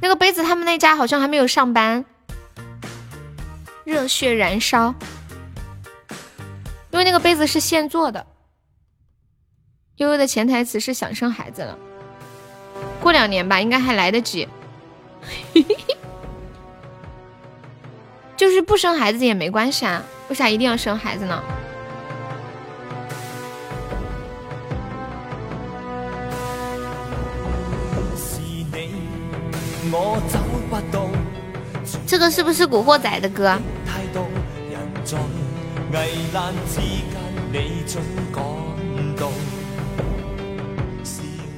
那个杯子他们那家好像还没有上班。热血燃烧，因为那个杯子是现做的。悠悠的潜台词是想生孩子了，过两年吧，应该还来得及。就是不生孩子也没关系啊，为啥一定要生孩子呢？这个是不是古惑仔的歌？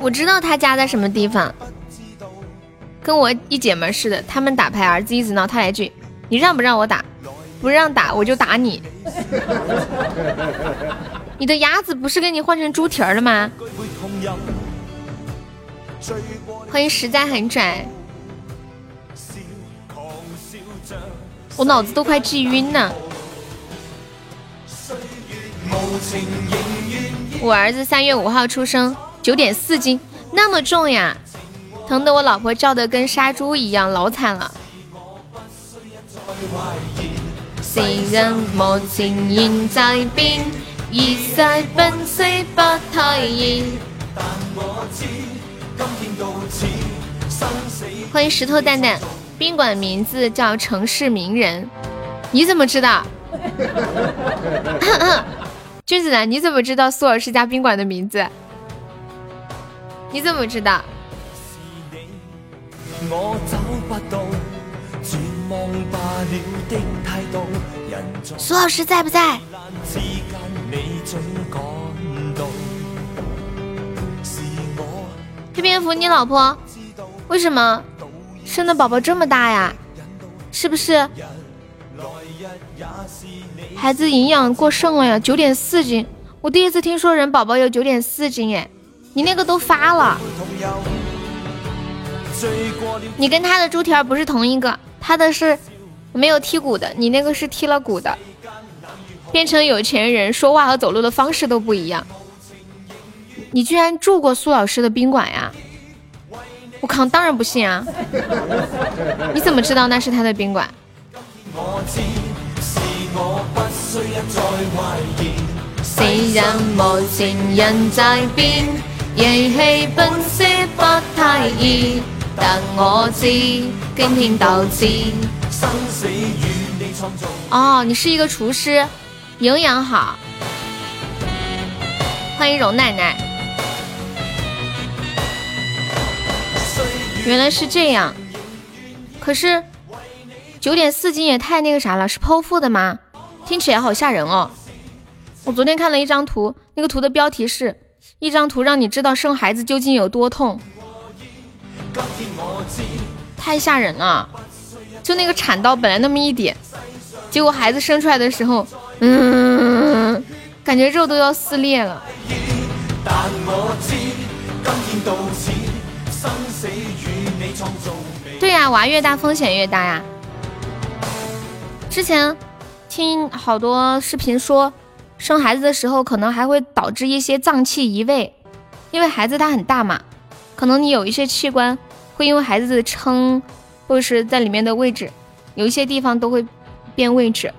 我知道他家在什么地方，跟我一姐们似的，他们打牌，儿子一直闹，他来句：“你让不让我打？不让打我就打你。”你的鸭子不是给你换成猪蹄了吗？欢迎实在很拽。我脑子都快气晕了。我儿子三月五号出生，九点四斤，那么重呀，疼得我老婆叫的跟杀猪一样，老惨了。欢迎石头蛋蛋。宾馆名字叫城市名人，你怎么知道？君子兰，你怎么知道苏尔世家宾馆的名字？你怎么知道？苏老师在不在？这蝙蝠，你老婆为什么？生的宝宝这么大呀，是不是？孩子营养过剩了呀，九点四斤。我第一次听说人宝宝有九点四斤，哎，你那个都发了。你跟他的猪蹄儿不是同一个，他的是没有剔骨的，你那个是剔了骨的。变成有钱人，说话和走路的方式都不一样。你居然住过苏老师的宾馆呀？我靠，当然不信啊！你怎么知道那是他的宾馆？谁人无情人在变，意气本色不太易，但我知惊天斗智。哦，你是一个厨师，营养好。欢迎荣奶奶。原来是这样，可是九点四斤也太那个啥了，是剖腹的吗？听起来好吓人哦。我昨天看了一张图，那个图的标题是一张图，让你知道生孩子究竟有多痛，太吓人了。就那个产道本来那么一点，结果孩子生出来的时候，嗯，感觉肉都要撕裂了。对呀，娃越大风险越大呀。之前听好多视频说。生孩子的时候可能还会导致一些脏器移位，因为孩子他很大嘛，可能你有一些器官会因为孩子的撑或者是在里面的位置，有一些地方都会变位置。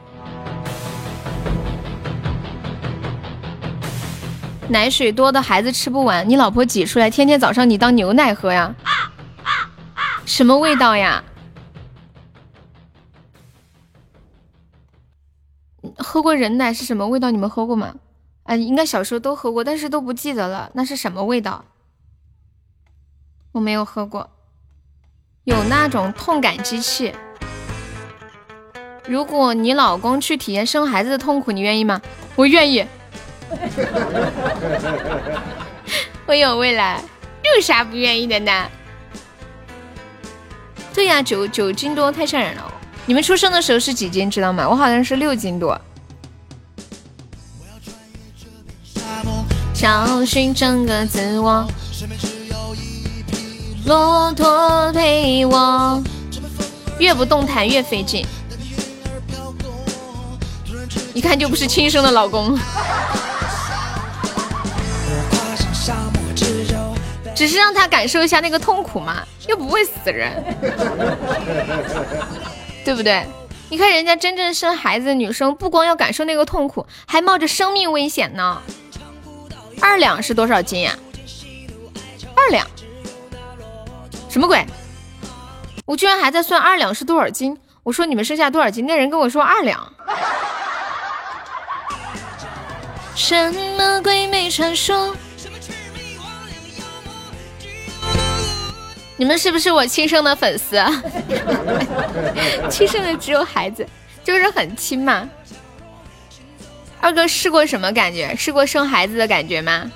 奶水多的孩子吃不完，你老婆挤出来，天天早上你当牛奶喝呀？什么味道呀？喝过人奶是什么味道？你们喝过吗？哎，应该小时候都喝过，但是都不记得了。那是什么味道？我没有喝过。有那种痛感机器。如果你老公去体验生孩子的痛苦，你愿意吗？我愿意。我有未来，有啥不愿意的呢？对呀，九九斤多太吓人了。你们出生的时候是几斤，知道吗？我好像是六斤多。找寻整个自我，骆驼陪我，越不动弹越费劲。一看就不是亲生的老公，只是让他感受一下那个痛苦嘛，又不会死人。对不对？你看人家真正生孩子的女生，不光要感受那个痛苦，还冒着生命危险呢。二两是多少斤呀？二两？什么鬼？我居然还在算二两是多少斤？我说你们剩下多少斤？那人跟我说二两。什么鬼魅传说？你们是不是我亲生的粉丝？亲生的只有孩子，就是很亲嘛。二哥试过什么感觉？试过生孩子的感觉吗？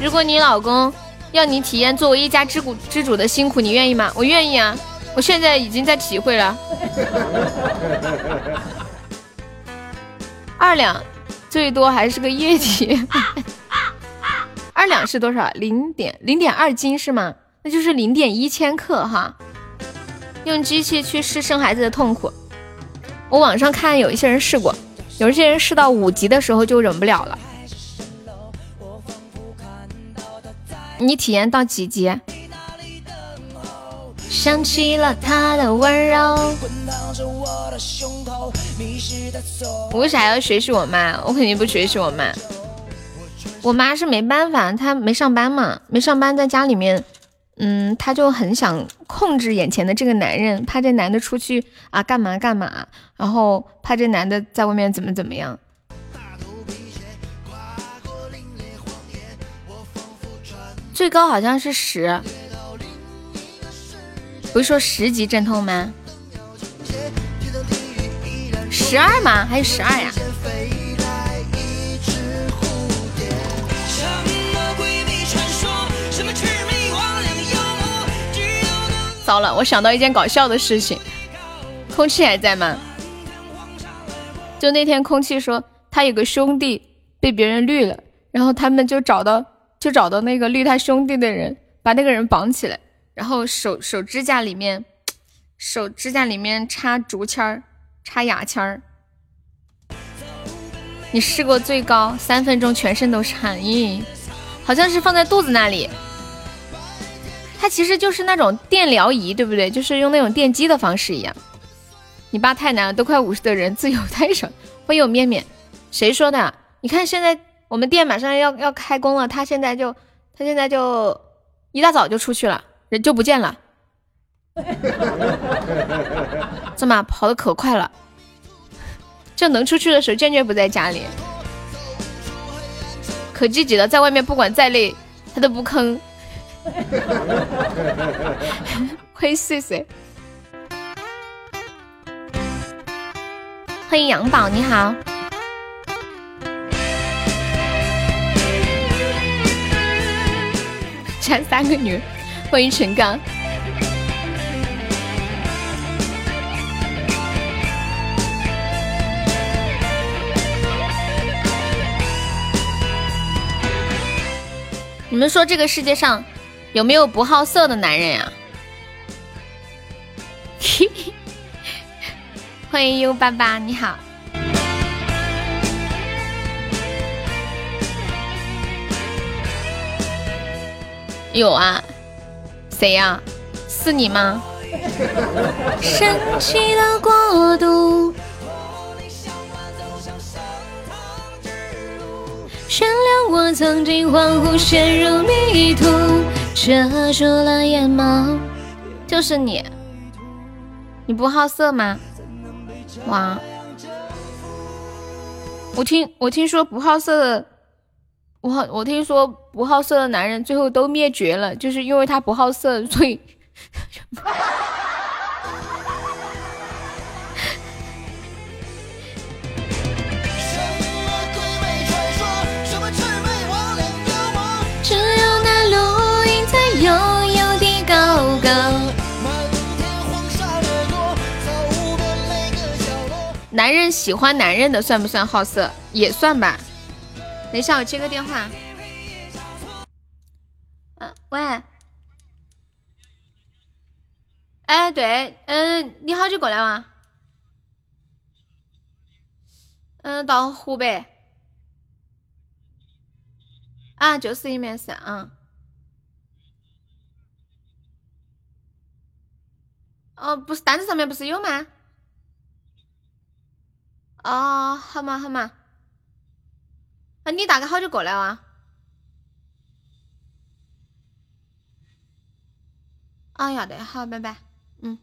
如果你老公要你体验作为一家之主之主的辛苦，你愿意吗？我愿意啊。我现在已经在体会了，二两最多还是个液体，二两是多少？零点零点二斤是吗？那就是零点一千克哈。用机器去试生孩子的痛苦，我网上看有一些人试过，有一些人试到五级的时候就忍不了了。你体验到几级？想起了他的温柔。我为啥要学习我妈？我肯定不学习我妈。我妈是没办法，她没上班嘛，没上班在家里面，嗯，她就很想控制眼前的这个男人，怕这男的出去啊干嘛干嘛，然后怕这男的在外面怎么怎么样。最高好像是十。不是说十级阵痛吗？十二吗？还有十二呀？糟了，我想到一件搞笑的事情。空气还在吗？就那天空气说他有个兄弟被别人绿了，然后他们就找到就找到那个绿他兄弟的人，把那个人绑起来，然后手手指甲里面手指甲里面插竹签儿，插牙签儿。你试过最高三分钟全身都是汗，咦，好像是放在肚子那里。它其实就是那种电疗仪，对不对？就是用那种电击的方式一样。你爸太难了，都快五十的人自由太少。会有面面，谁说的？你看现在我们店马上要要开工了，他现在就他现在就一大早就出去了，人就不见了。怎么跑的可快了？就能出去的时候坚决不在家里，可积极了，在外面不管再累他都不吭。欢迎碎碎，欢迎杨宝，你好。前三个女，欢迎陈刚。你们说这个世界上？有没有不好色的男人呀？欢迎 U 八八，你好。有啊，谁呀？是你吗？神奇的国度。原谅我曾经恍惚陷入迷途。遮住了眼眸，就是你，你不好色吗？哇，我听我听说不好色的，我好我听说不好色的男人最后都灭绝了，就是因为他不好色，所以。男人喜欢男人的算不算好色？也算吧。等一下，我接个电话。嗯，喂。哎，对，嗯，你好久过来吗？嗯，到湖北。啊，就是一面是啊。哦，不是单子上面不是有吗？哦，好嘛好嘛，那你大概好久过来哇？啊，要得，好，拜拜，嗯。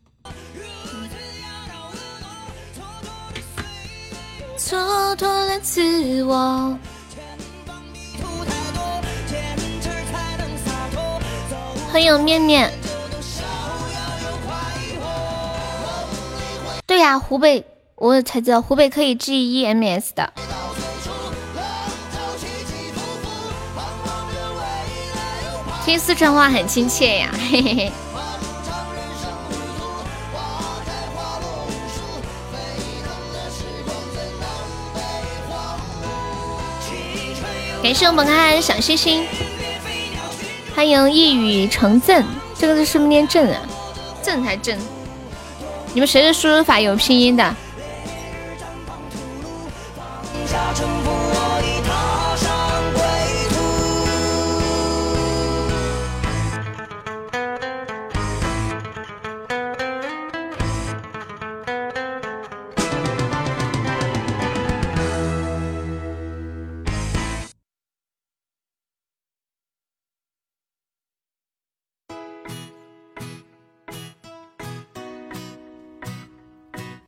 蹉跎了自我。欢迎面面。对呀，湖北，我才知道湖北可以 G E M S 的。听四川话很亲切呀，嘿嘿嘿。感谢我们看小星星，欢迎一语成谶，这个字是不是念正啊？正还正？你们谁的输入法有拼音的？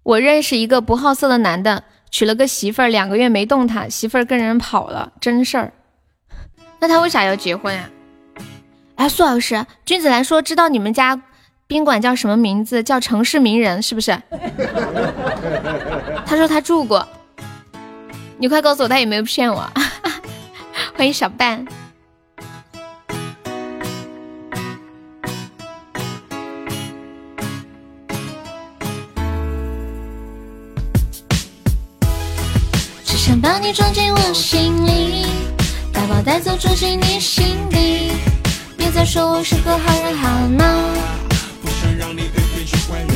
我认识一个不好色的男的，娶了个媳妇儿，两个月没动他，媳妇儿跟人跑了，真事儿。那他为啥要结婚呀？哎，苏老师，君子兰说知道你们家宾馆叫什么名字？叫城市名人是不是？他说他住过，你快告诉我他有没有骗我。欢迎小半。把你装进我心里，把包带走住进你心底。别再说我是个好人好吗？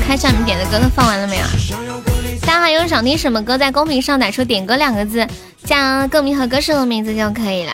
开场你点的歌都放完了没有？大家还有想听什么歌，在公屏上打出“点歌”两个字，加歌名和歌手的名字就可以了。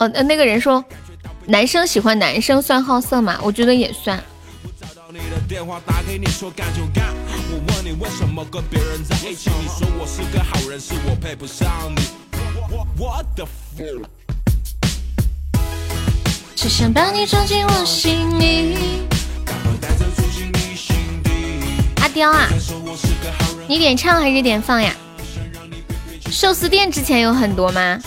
哦，那个人说男生喜欢男生算好色吗？我觉得也算。只想把你装进我心里。阿刁啊，你点唱还是点放呀？寿司店之前有很多吗？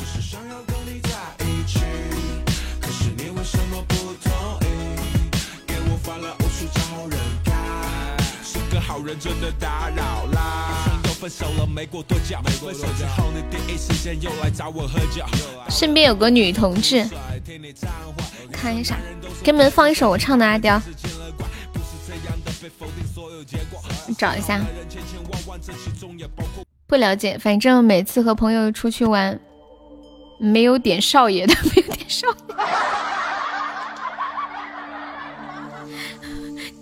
身边有个女同志，看一下，给你们放一首我唱的阿刁，找一下。不了解，反正每次和朋友出去玩，没有点少爷的，没有点少爷。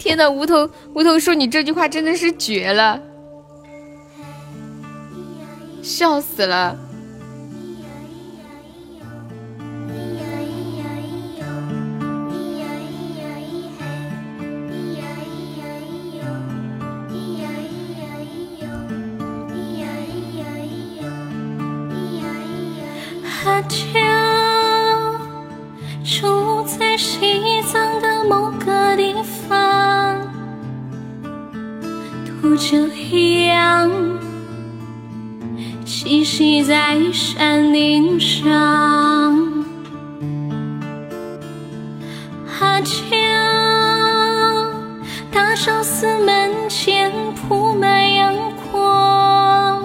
天呐，无头无头说你这句话真的是绝了，笑死了。阿娇住在西藏的某个地不就一样，栖息在山顶上。阿娇，大昭寺门前铺满阳光，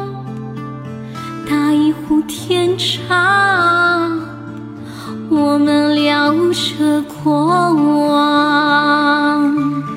打一壶天茶，我们聊着过往。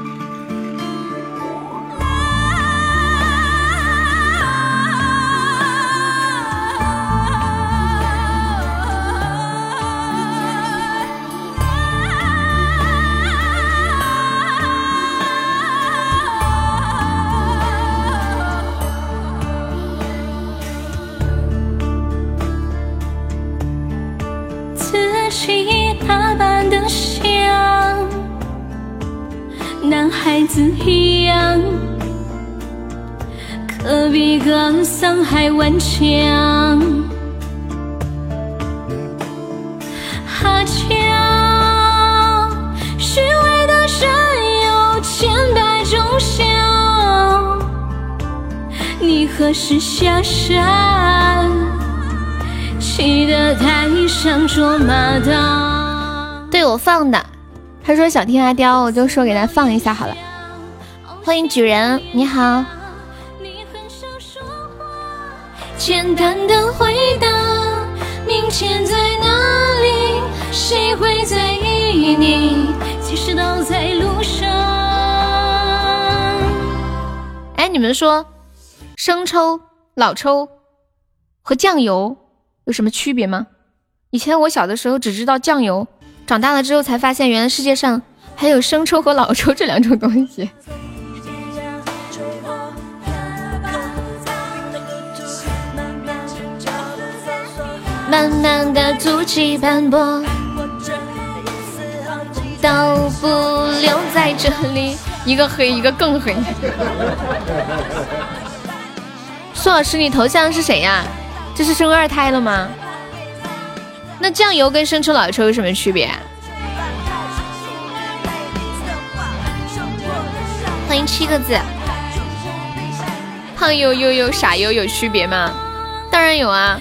男孩子一样，可比格桑还顽强。阿娇，虚伪的人有千百种笑，你何时下山？记得台上捉马刀。对我放的，他说想听阿刁，我就说给他放一下好了。欢迎举人，你好。简单的回答，明天在哪里？谁会在意你？即使都在路上。哎，你们说生抽、老抽和酱油？有什么区别吗？以前我小的时候只知道酱油，长大了之后才发现，原来世界上还有生抽和老抽这两种东西。慢慢的足迹斑驳，都不留在这里。一个黑，一个更黑。苏老师，你头像是谁呀？这是生二胎了吗？那酱油跟生抽、老抽有什么区别？欢迎七个字。胖悠悠悠傻悠有区别吗？当然有啊。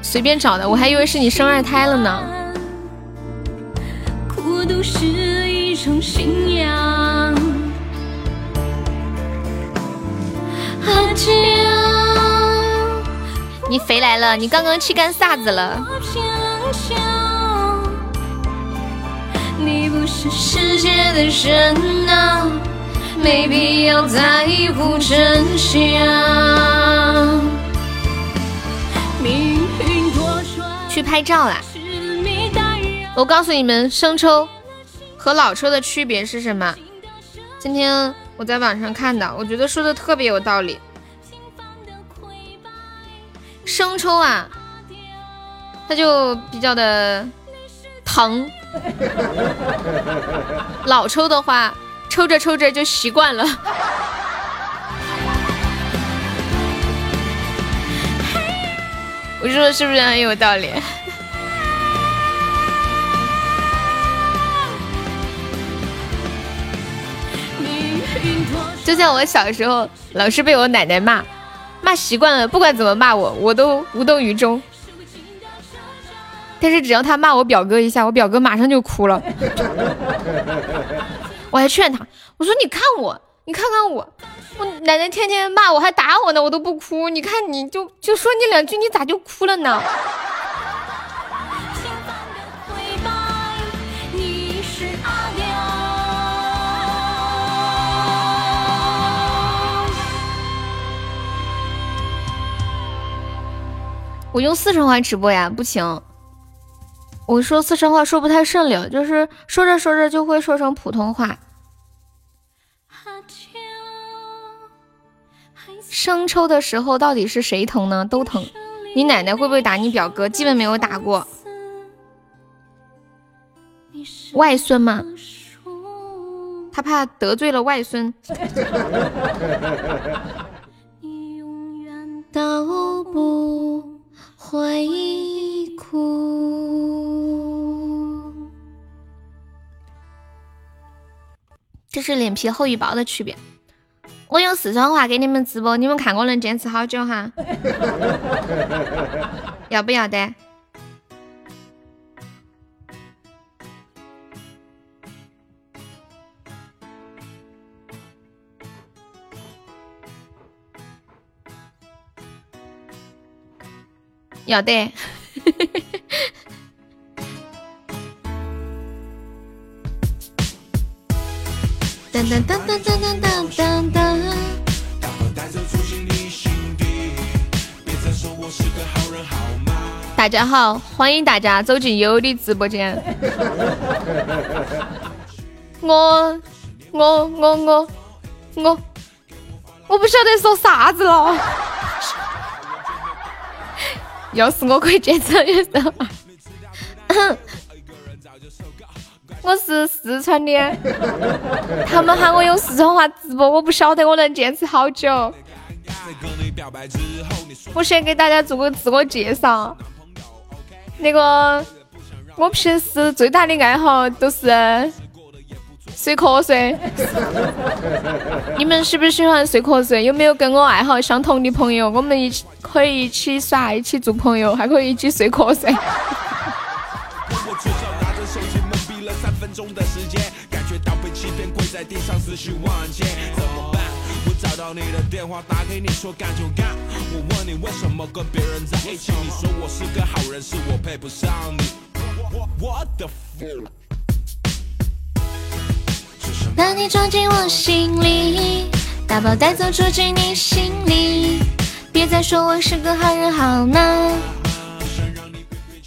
随便找的，我还以为是你生二胎了呢。你肥来了，你刚刚去干啥子了？你不是世界的人呐，没必要在乎真相。去拍照啦！我告诉你们，生抽和老抽的区别是什么？今天我在网上看的，我觉得说的特别有道理。生抽啊，它就比较的疼；老抽的话，抽着抽着就习惯了。我说的是不是很有道理？就像我小时候，老是被我奶奶骂。骂习惯了，不管怎么骂我，我都无动于衷。但是只要他骂我表哥一下，我表哥马上就哭了。我还劝他，我说：“你看我，你看看我，我奶奶天天骂我，还打我呢，我都不哭。你看你就就说你两句，你咋就哭了呢？”我用四川话直播呀，不行。我说四川话说不太顺溜，就是说着说着就会说成普通话。生抽的时候到底是谁疼呢？都疼。你奶奶会不会打你表哥？基本没有打过。外孙吗？他怕得罪了外孙。都不。会哭，这是脸皮厚与薄的区别。我用四川话给你们直播，你们看我能坚持好久哈？要不要的？要得，噔噔噔噔噔噔噔噔。大家好，欢迎大家走进优的直播间。我我我我我我不晓得说啥子了。要是我可以坚持的时我是四川的，他们喊我用四川话直播，我不晓得我能坚持好久。我先给大家做个自我介绍，那个我平时最大的爱好都是。睡瞌睡你们喜不喜欢睡瞌睡有没有跟我爱好相同的朋友？我们一起可以一起耍一起做朋友还可以一起睡瞌睡我拿着手机懵逼了三分钟的时间感觉到被欺骗跪在地上思绪万千怎么办我找到你的电话打给你说干就干。我问你为什么跟别人在一起你说我是个好人是我配不上你。我我的把你装进我心里，打包带走住进你心里，别再说我是个好人好吗？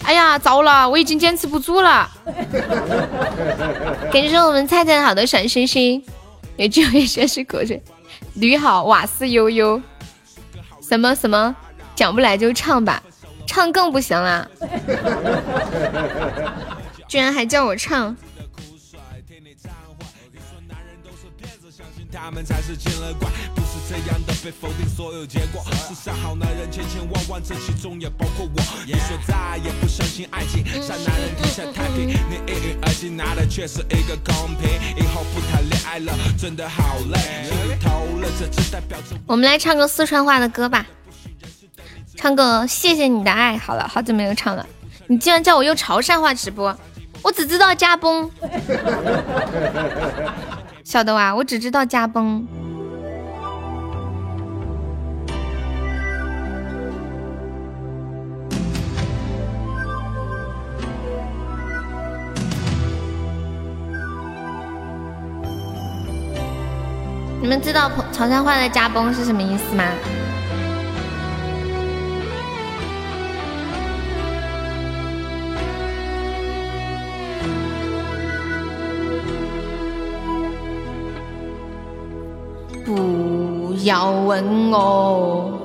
哎呀，糟了，我已经坚持不住了。感谢我们菜菜好的小星星，也就一些是口水。驴好瓦斯悠悠，什么什么讲不来就唱吧，唱更不行啦。居然还叫我唱。这样的被否定所有结果。世上好男人千千万万，这其中也包括我。你说再也不相信爱情，傻男人天下太平。你一饮而尽，拿的却是一个公平。以后不谈恋爱了，真的好累。心里头了，这只代表着我们来唱个四川话的歌吧，唱个谢谢你的爱。好了，好久没有唱了。你竟然叫我用潮汕话直播，我只知道加崩，晓得哇？我只知道加崩。你们知道潮汕话的加崩是什么意思吗？要问我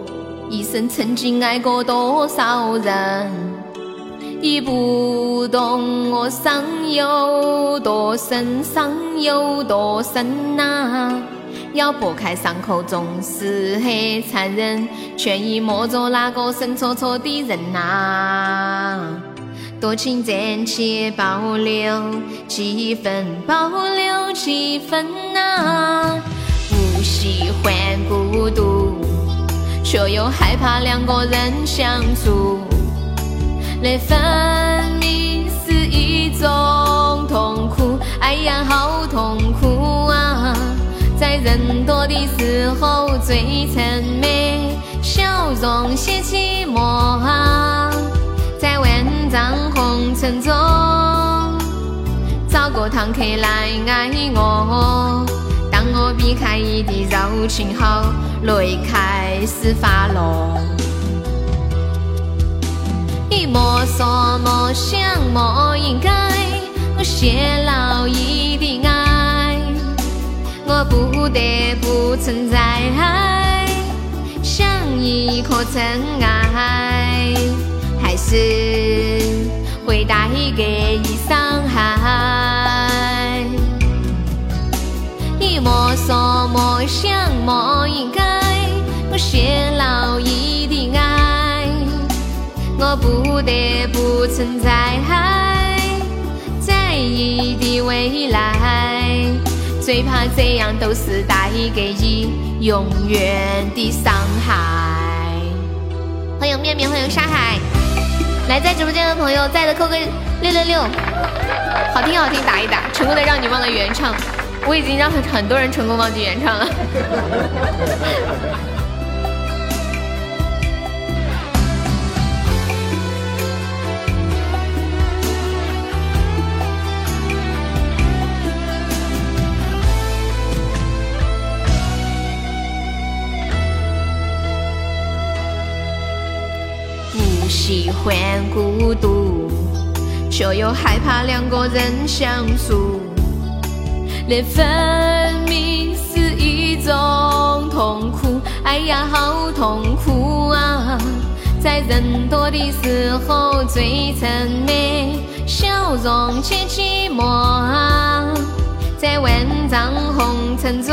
一生曾经爱过多少人，你不懂我伤有多深，伤有多深呐。要剥开伤口总是很残忍，却已摸着那个神戳戳的人呐。多情暂且保留几分，保留几分呐。不喜欢孤独，却又害怕两个人相处。那分明是一种痛苦，哎呀，好痛苦啊！在人多的时候最沉美，笑容显寂寞啊！在万丈红尘中，找个堂客来爱我。我避开你的柔情后，泪开始滑落。你莫说莫想莫应该，我泄露你的爱，我不得不存在，像一颗尘埃，还是会带给你伤害。莫说莫想莫应该，我泄露你的爱，我不得不存在，在你的未来，最怕这样都是带给你永远的伤害。欢迎面面，欢迎沙海，来在直播间的朋友，在的扣个六六六，好听好听打一打，成功的让你忘了原唱。我已经让很很多人成功忘记原唱了。不喜欢孤独，却又害怕两个人相处。那分明是一种痛苦，哎呀，好痛苦啊！在人多的时候最沉默，笑容却寂寞啊！在万丈红尘中，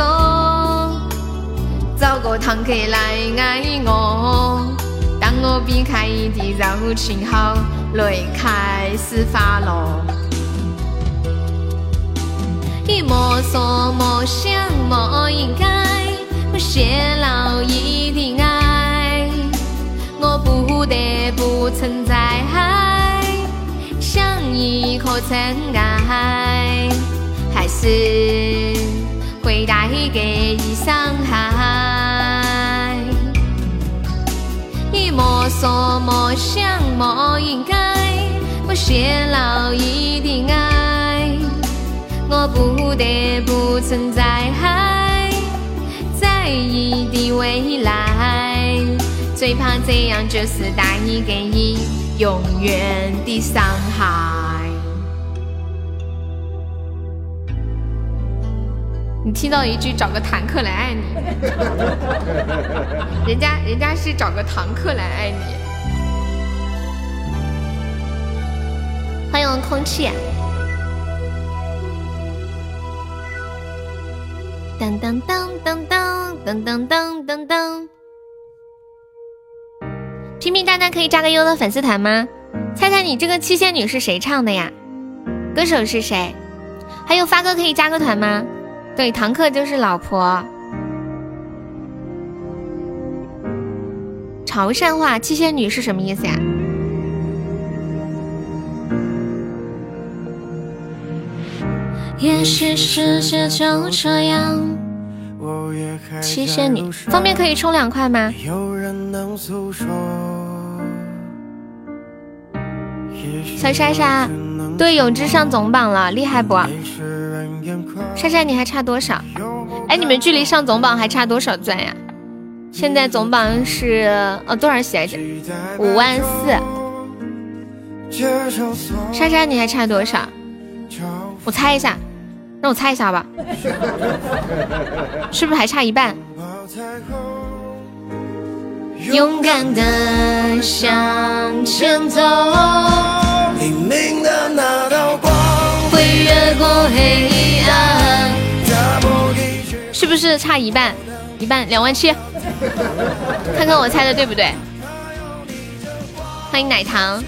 找个堂客来爱我。当我避开你的柔情后，泪开始滑落。你莫说莫想莫应该，我泄露你的爱，我不得不存在，像一颗尘埃，还是会带给你伤害。你莫说莫想莫应该，我泄露你的爱。我不得不存在，在你的未来，最怕这样就是带给你永远的伤害。你听到一句“找个坦克来爱你”，人家人家是找个堂客来爱你。欢迎空气。噔噔噔噔噔噔噔噔噔。平平淡淡可以加个优的粉丝团吗？猜猜你这个七仙女是谁唱的呀？歌手是谁？还有发哥可以加个团吗？对，堂客就是老婆。潮汕话七仙女是什么意思呀？也许世界就这样。七仙女，方便可以充两块吗？小莎莎，对，永志上总榜了，厉害不？莎莎，你还差多少？哎，你们距离上总榜还差多少钻呀？现在总榜是呃多少血来着？五万四。莎莎，你还差多少？我猜一下。让我猜一下吧，是不是还差一半？勇敢的向前走，黎明的那道光会越过黑暗。是不是差一半？一半两万七，看看我猜的对不对？欢迎奶糖。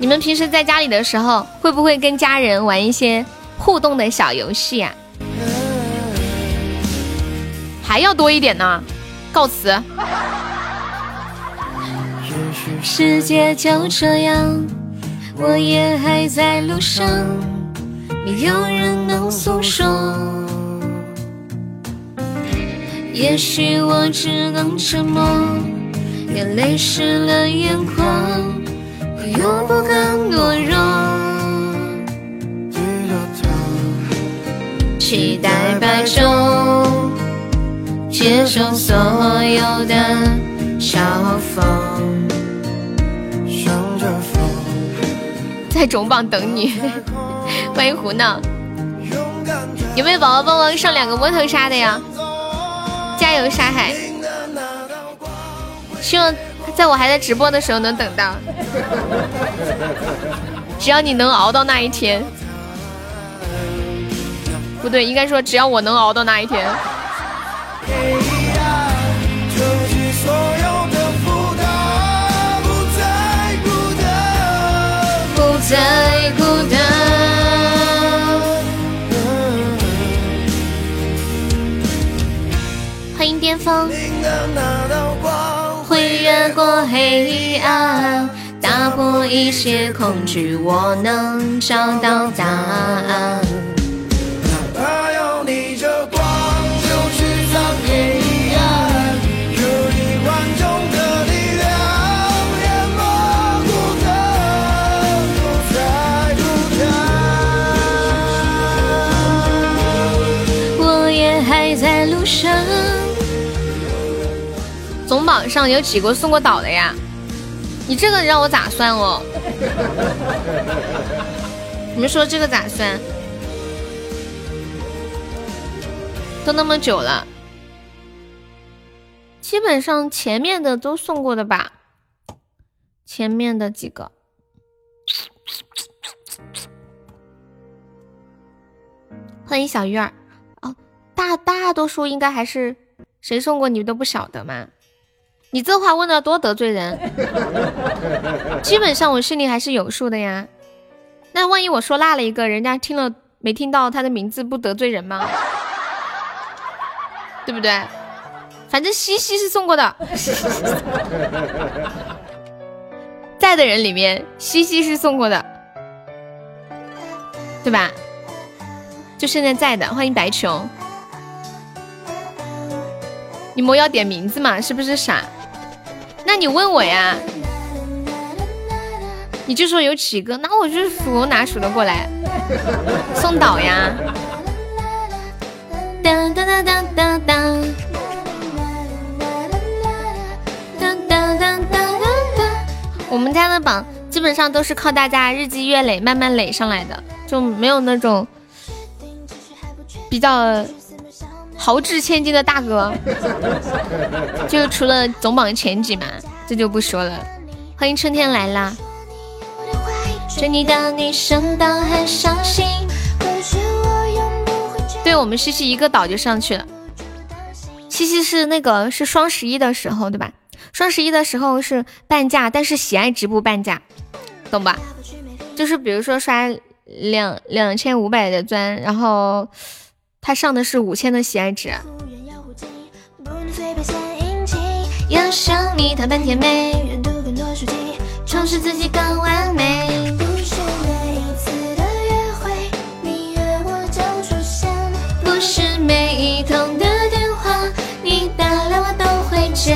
你们平时在家里的时候，会不会跟家人玩一些互动的小游戏呀？还要多一点呢，告辞。世界就这样，我也还在路上，没有人能诉说。也许我只能沉默，眼泪湿了眼眶。又不敢懦弱，期待白昼，接受所有的嘲讽。在总榜等你，欢迎胡闹。有没有宝宝帮忙上两个摸头杀的呀？加油，沙海！希望。在我还在直播的时候能等到，只要你能熬到那一天，不对，应该说只要我能熬到那一天。不再孤单。欢迎巅峰。黑暗，打破一些恐惧，我能找到答案。总榜上有几个送过岛的呀？你这个让我咋算哦？你们说这个咋算？都那么久了，基本上前面的都送过的吧？前面的几个，欢迎小鱼儿。哦，大大多数应该还是谁送过你都不晓得吗？你这话问的多得罪人，基本上我心里还是有数的呀。那万一我说落了一个，人家听了没听到他的名字，不得罪人吗？对不对？反正西西是送过的，在的人里面西西是送过的，对吧？就现在在的，欢迎白琼。你莫要点名字嘛，是不是傻？那你问我呀，你就说有几个，那我就数哪数得过来？送岛呀！当当当当当当，我们家的榜基本上都是靠大家日积月累慢慢累上来的，就没有那种比较。豪掷千金的大哥，就除了总榜前几嘛，这就不说了。欢迎春天来啦！追你的女生都很伤心。对我们西西一个岛就上去了。西西是那个是双十一的时候对吧？双十一的时候是半价，但是喜爱直播半价，懂吧？就是比如说刷两两千五百的钻，然后他上的是五千的喜爱值。要想你它半甜美，阅读更多书籍，充实自己更完美。不是每一次的约会，你约我就出现。不是每一通的电话，你打来我都会接。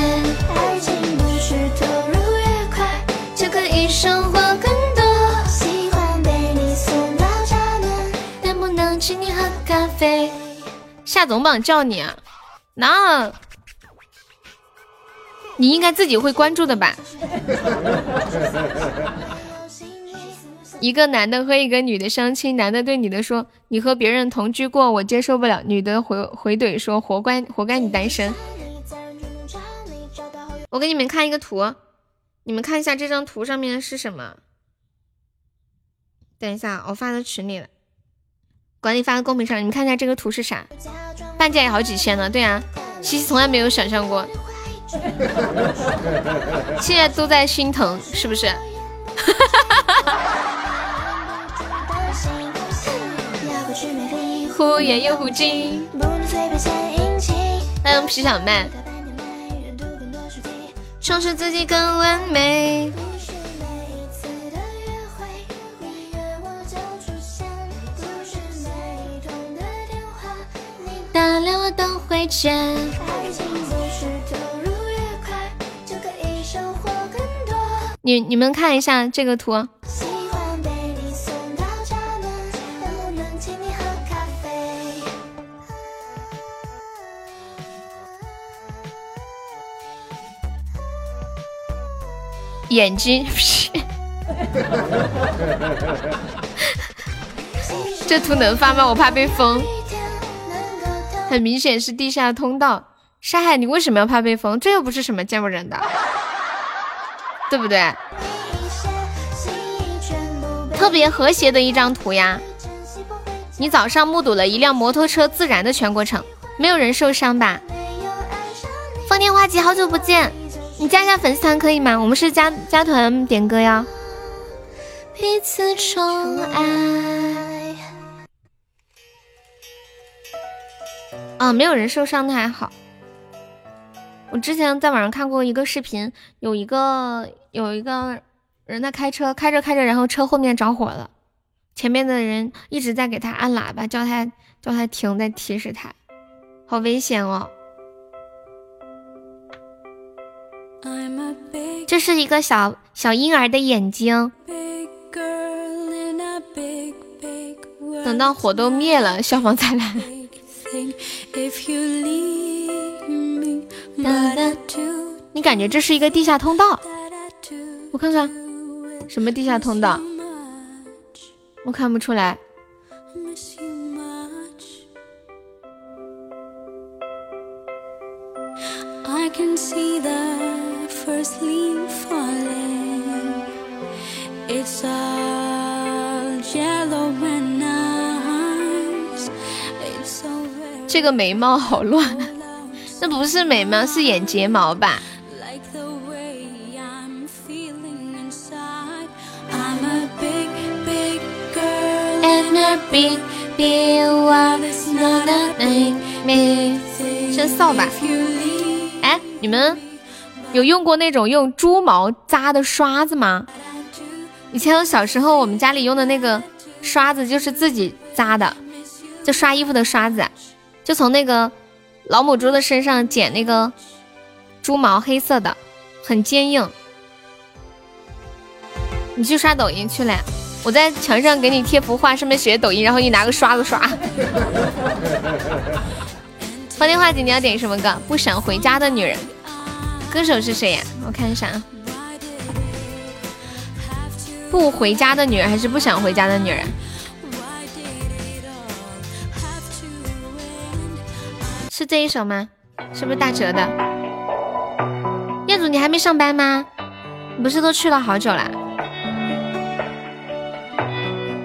喝咖啡。下总榜叫你啊？那？你应该自己会关注的吧？一个男的和一个女的相亲，男的对女的说：“你和别人同居过，我接受不了。”女的回回怼说：“活该，活该你单身。”我给你们看一个图，你们看一下这张图上面是什么？等一下，我发到群里了，管理发到公屏上。你们看一下这个图是啥？半价也好几千呢。对啊，西西从来没有想象过。现在都在心疼，是不是？忽远又忽近，欢迎皮小曼，充实自己更完美。打了我都会接。你你们看一下这个图，眼睛，这图能发吗？我怕被封。很明显是地下通道。沙海，你为什么要怕被封？这又不是什么见不人的。对不对？特别和谐的一张图呀！你早上目睹了一辆摩托车自燃的全过程，没有人受伤吧？风天花季，好久不见，你加一下粉丝团可以吗？我们是加加团点歌呀。彼此宠爱。啊，没有人受伤，那还好。我之前在网上看过一个视频，有一个有一个人在开车，开着开着，然后车后面着火了，前面的人一直在给他按喇叭，叫他叫他停，在提示他，好危险哦！这是一个小小婴儿的眼睛，等到火都灭了，消防才来。你感觉这是一个地下通道？我看看，什么地下通道？我看不出来。这个眉毛好乱。那不是眉毛，是眼睫毛吧？真扫把！哎，你们有用过那种用猪毛扎的刷子吗？以前我小时候，我们家里用的那个刷子就是自己扎的，就刷衣服的刷子，就从那个。老母猪的身上剪那个猪毛，黑色的，很坚硬。你去刷抖音去了？我在墙上给你贴幅画，上面写抖音，然后你拿个刷子刷。方天画戟，你要点什么歌？不想回家的女人，歌手是谁呀？我看一下啊。不回家的女人还是不想回家的女人？是这一首吗？是不是大哲的？彦祖，你还没上班吗？你不是都去了好久了？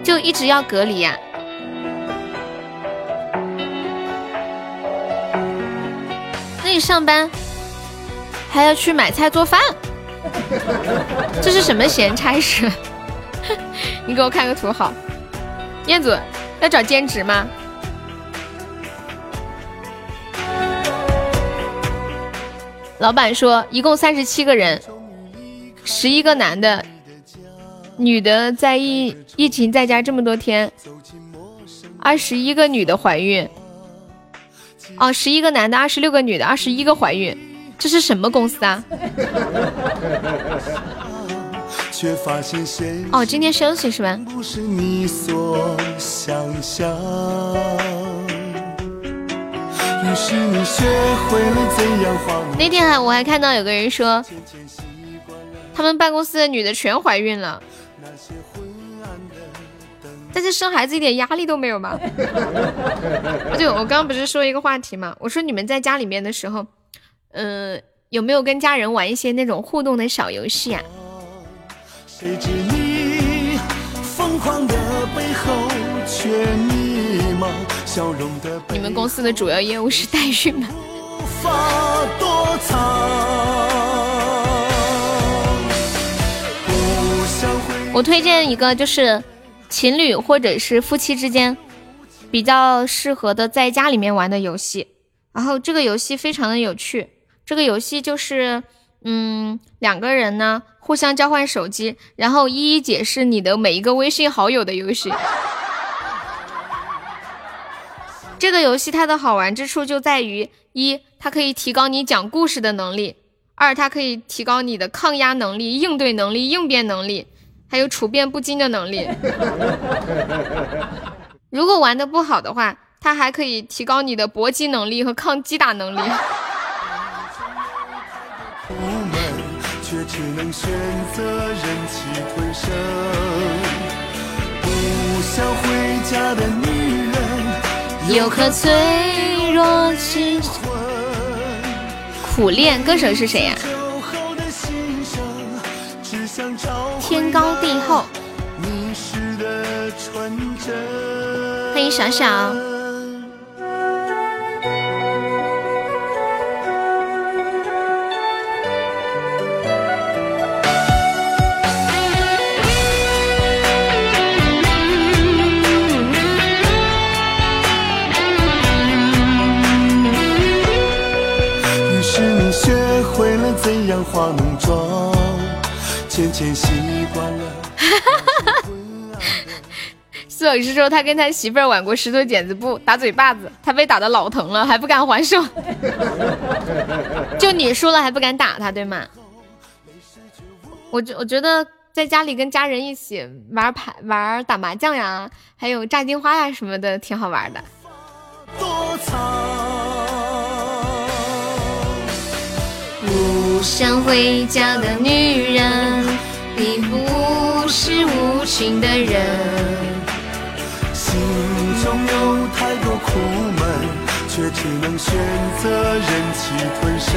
就一直要隔离呀？那你上班还要去买菜做饭，这是什么闲差事？你给我看个图好。彦祖要找兼职吗？老板说一共三十七个人，十一个男的，女的在疫疫情在家这么多天，二十一个女的怀孕。哦，十一个男的，二十六个女的，二十一个怀孕，这是什么公司啊？哦，今天休息是吧？那天还我还看到有个人说，他们办公室的女的全怀孕了，但是生孩子一点压力都没有吗？对，我刚刚不是说一个话题嘛，我说你们在家里面的时候，嗯，有没有跟家人玩一些那种互动的小游戏啊？你你们公司的主要业务是代孕吗？我推荐一个，就是情侣或者是夫妻之间比较适合的在家里面玩的游戏。然后这个游戏非常的有趣，这个游戏就是，嗯，两个人呢互相交换手机，然后一一解释你的每一个微信好友的游戏。这个游戏它的好玩之处就在于：一，它可以提高你讲故事的能力；二，它可以提高你的抗压能力、应对能力、应变能力，还有处变不惊的能力。如果玩的不好的话，它还可以提高你的搏击能力和抗击打能力。却只能选择忍气吞声，不想回家的你有颗脆弱心苦练歌手是谁呀？天高地厚。欢迎小小。化浓妆，渐渐习惯了。苏老师说他跟他媳妇儿玩过石头剪子布打嘴巴子，他被打的老疼了，还不敢还手。就你输了还不敢打他，对吗？我觉我觉得在家里跟家人一起玩牌、玩打麻将呀，还有炸金花呀什么的，挺好玩的。不想回家的女人，你不是无情的人。心中有太多苦闷，却只能选择忍气吞声。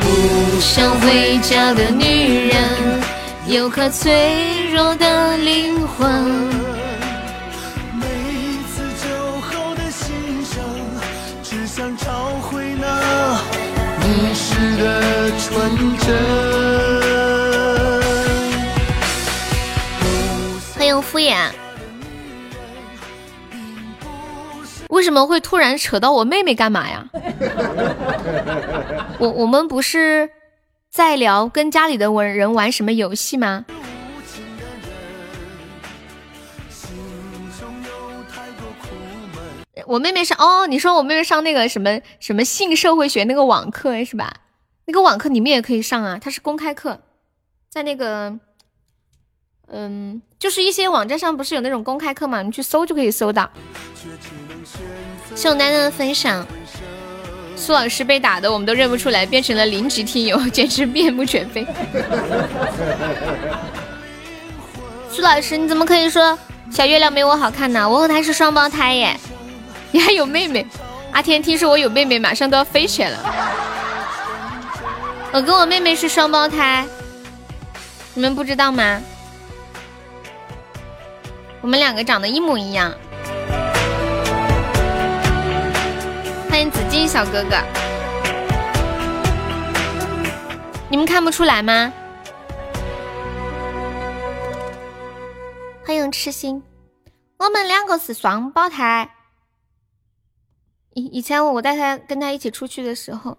不想回家的女人，有颗脆弱的灵魂。的纯真。欢迎敷衍。为什么会突然扯到我妹妹干嘛呀？我我们不是在聊跟家里的人玩什么游戏吗？我妹妹上哦，你说我妹妹上那个什么什么性社会学那个网课是吧？那个网课你们也可以上啊，它是公开课，在那个，嗯，就是一些网站上不是有那种公开课嘛，你去搜就可以搜到。谢我丹丹的分享，苏老师被打的我们都认不出来，变成了零级听友，简直面目全非。苏老师你怎么可以说小月亮没我好看呢？我和他是双胞胎耶，你还有妹妹？阿天听说我有妹妹，马上都要飞起来了。我跟我妹妹是双胞胎，你们不知道吗？我们两个长得一模一样。欢迎紫金小哥哥，你们看不出来吗？欢迎痴心，我们两个是双胞胎。以以前我带他跟他一起出去的时候，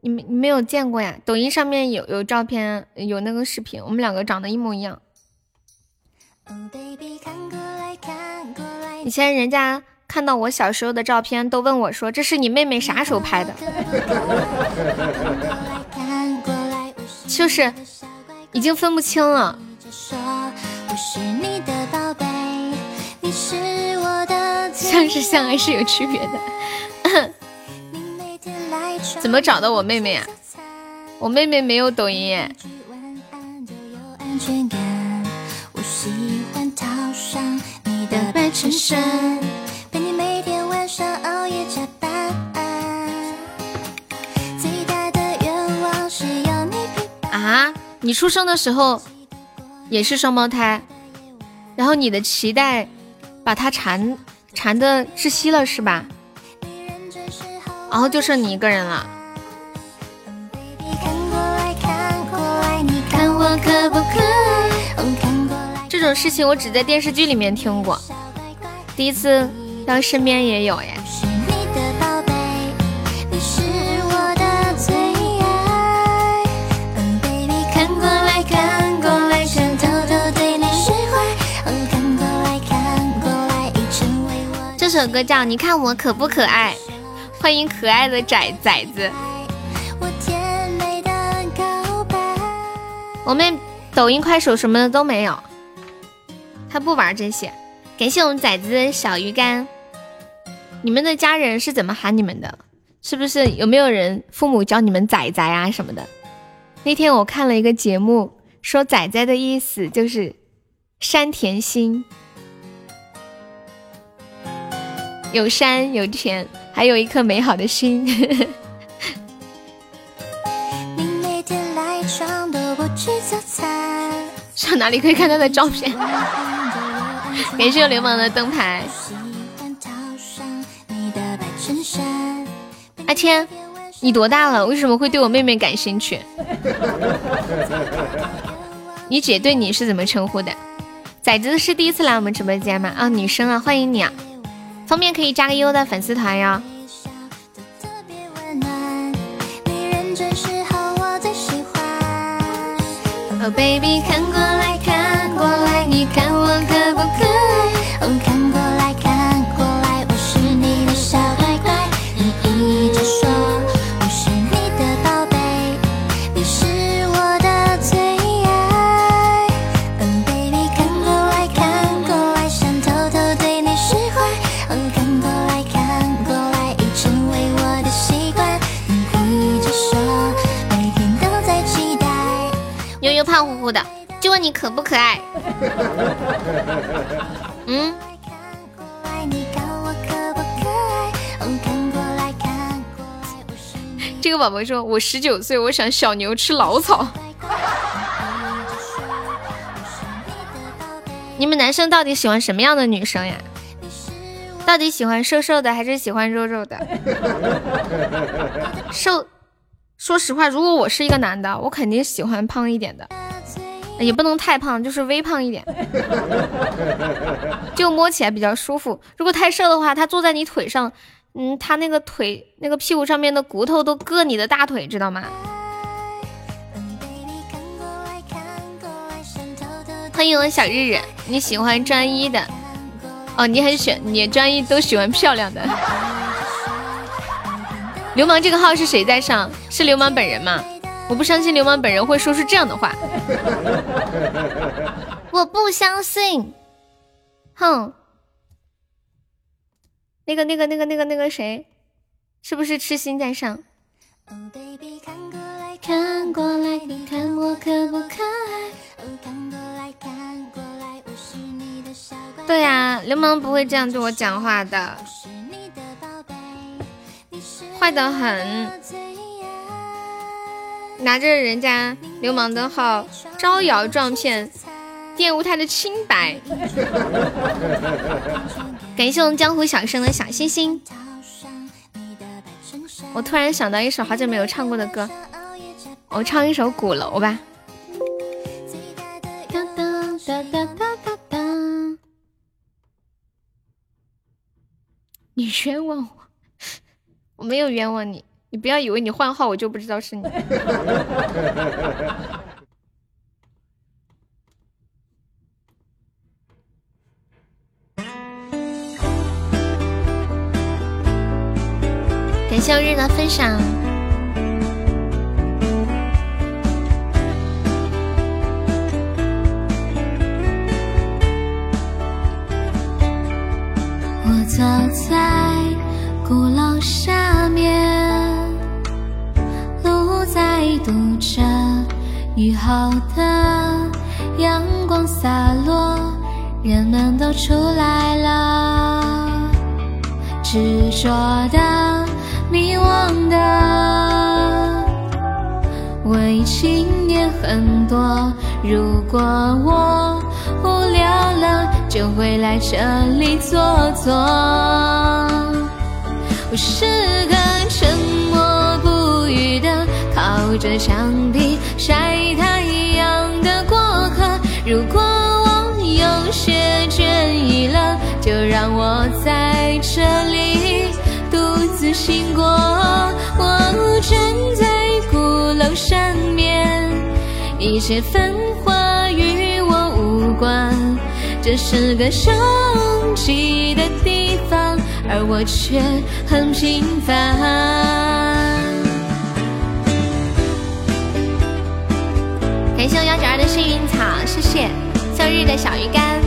你没你没有见过呀？抖音上面有有照片，有那个视频，我们两个长得一模一样。以前人家看到我小时候的照片，都问我说：“这是你妹妹啥时候拍的？” 就是已经分不清了。像是像还是有区别的。怎么找到我妹妹啊？我妹妹没有抖音耶。啊，你出生的时候也是双胞胎，然后你的脐带把他缠缠的窒息了是吧？然后就剩你一个人了。这种事情我只在电视剧里面听过，第一次当身边也有耶。首歌叫《你看我可不可爱》，欢迎可爱的崽崽子。我们抖音、快手什么的都没有，他不玩这些。感谢我们崽子小鱼干。你们的家人是怎么喊你们的？是不是有没有人父母教你们崽崽啊什么的？那天我看了一个节目，说崽崽的意思就是山田心。有山有田，还有一颗美好的心。上哪里可以看他的照片？感谢流氓的灯牌。阿天，你多大了？为什么会对我妹妹感兴趣？你姐对你是怎么称呼的？崽子是第一次来我们直播间吗？啊，女生啊，欢迎你啊！方便可以加个优的粉丝团哟。Oh baby，看过来看过来，你看我可不可爱？哦，你可不可爱？嗯。这个宝宝说：“我十九岁，我想小牛吃老草。”你们男生到底喜欢什么样的女生呀？到底喜欢瘦瘦的还是喜欢肉肉的？瘦，说实话，如果我是一个男的，我肯定喜欢胖一点的，也不能太胖，就是微胖一点，就摸起来比较舒服。如果太瘦的话，他坐在你腿上，嗯，他那个腿那个屁股上面的骨头都硌你的大腿，知道吗？欢迎我小日日，你喜欢专一的。哦，你很选，你专一都喜欢漂亮的。流氓这个号是谁在上？是流氓本人吗？我不相信流氓本人会说出这样的话。我不相信。哼。那个、那个、那个、那个、那个谁？是不是痴心在上？看过来，你看我可不可爱？对呀，流氓不会这样对我讲话的，坏的很，拿着人家流氓的号招摇撞骗，玷污他的清白。感谢我们江湖小生的小星星。我突然想到一首好久没有唱过的歌，我唱一首《鼓楼》吧。你冤枉我，我没有冤枉你，你不要以为你换号我就不知道是你。感谢日的分享。我走在鼓楼下面，路在堵着，雨后的阳光洒落，人们都出来了，执着的。迷惘的伪青年很多，如果我无聊了，就会来这里坐坐。我是个着墙壁晒太阳的过客。如果我有些倦意了，就让我在这里。独自醒过，我站在鼓楼上面，一切繁华与我无关。这是个拥挤的地方，而我却很平凡。感谢我幺九二的幸运草，谢谢向日的小鱼干，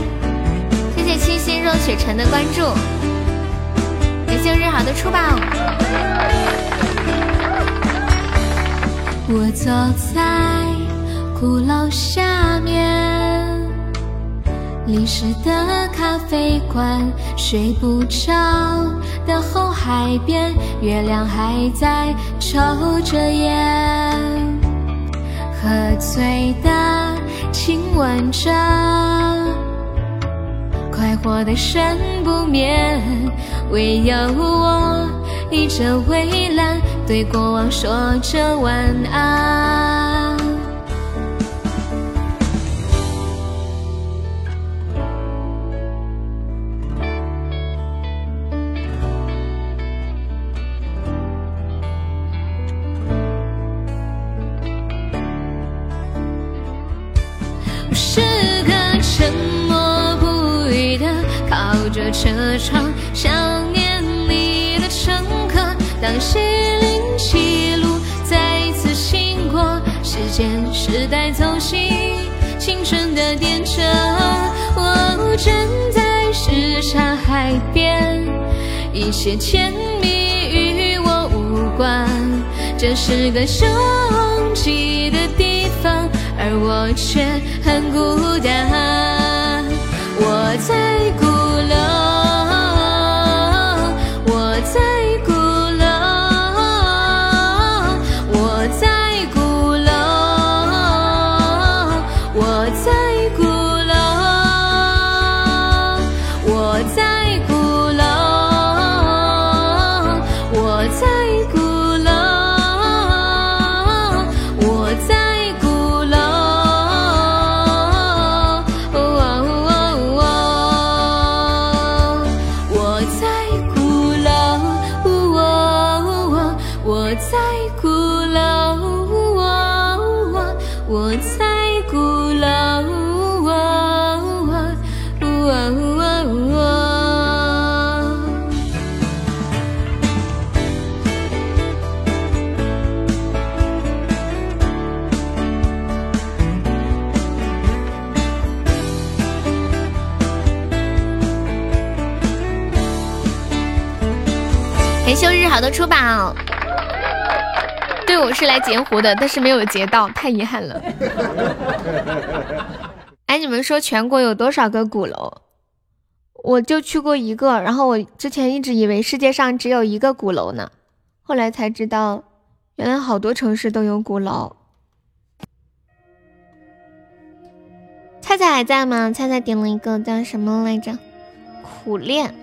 谢谢清新若雪晨的关注。感谢日好的出宝。我走在鼓楼下面，历史的咖啡馆，睡不着的后海边，月亮还在抽着烟，喝醉的亲吻着。快活的身不眠，唯有我倚着围栏，对过往说着晚安。车窗，想念你的乘客。当西林西路再次经过，时间是带走心青春的电车。我站在什刹海边，一切甜蜜与我无关。这是个拥挤的地方，而我却很孤单。我在孤好的出宝，对我是来截胡的，但是没有截到，太遗憾了。哎，你们说全国有多少个鼓楼？我就去过一个，然后我之前一直以为世界上只有一个鼓楼呢，后来才知道，原来好多城市都有鼓楼。菜菜还在吗？菜菜点了一个叫什么来着？苦练。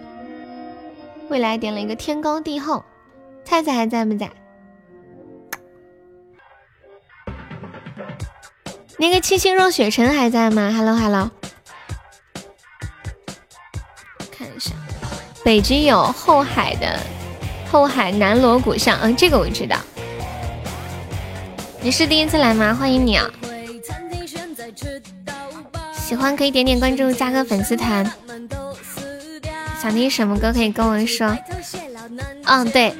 未来点了一个天高地厚。菜菜还在不在？那个清新若雪尘还在吗？Hello Hello。看一下，北京有后海的后海南锣鼓巷，嗯，这个我知道。你是第一次来吗？欢迎你啊！喜欢可以点点关注，加个粉丝团。想听什么歌可以跟我说。嗯，对，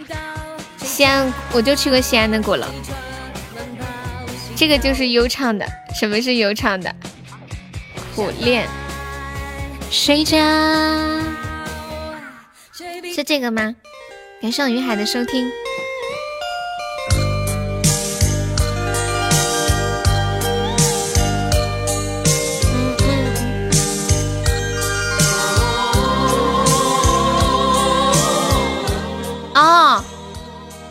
西安我就去过西安的鼓楼，这个就是悠唱的。什么是悠唱的？苦练。睡觉是这个吗？感谢云海的收听。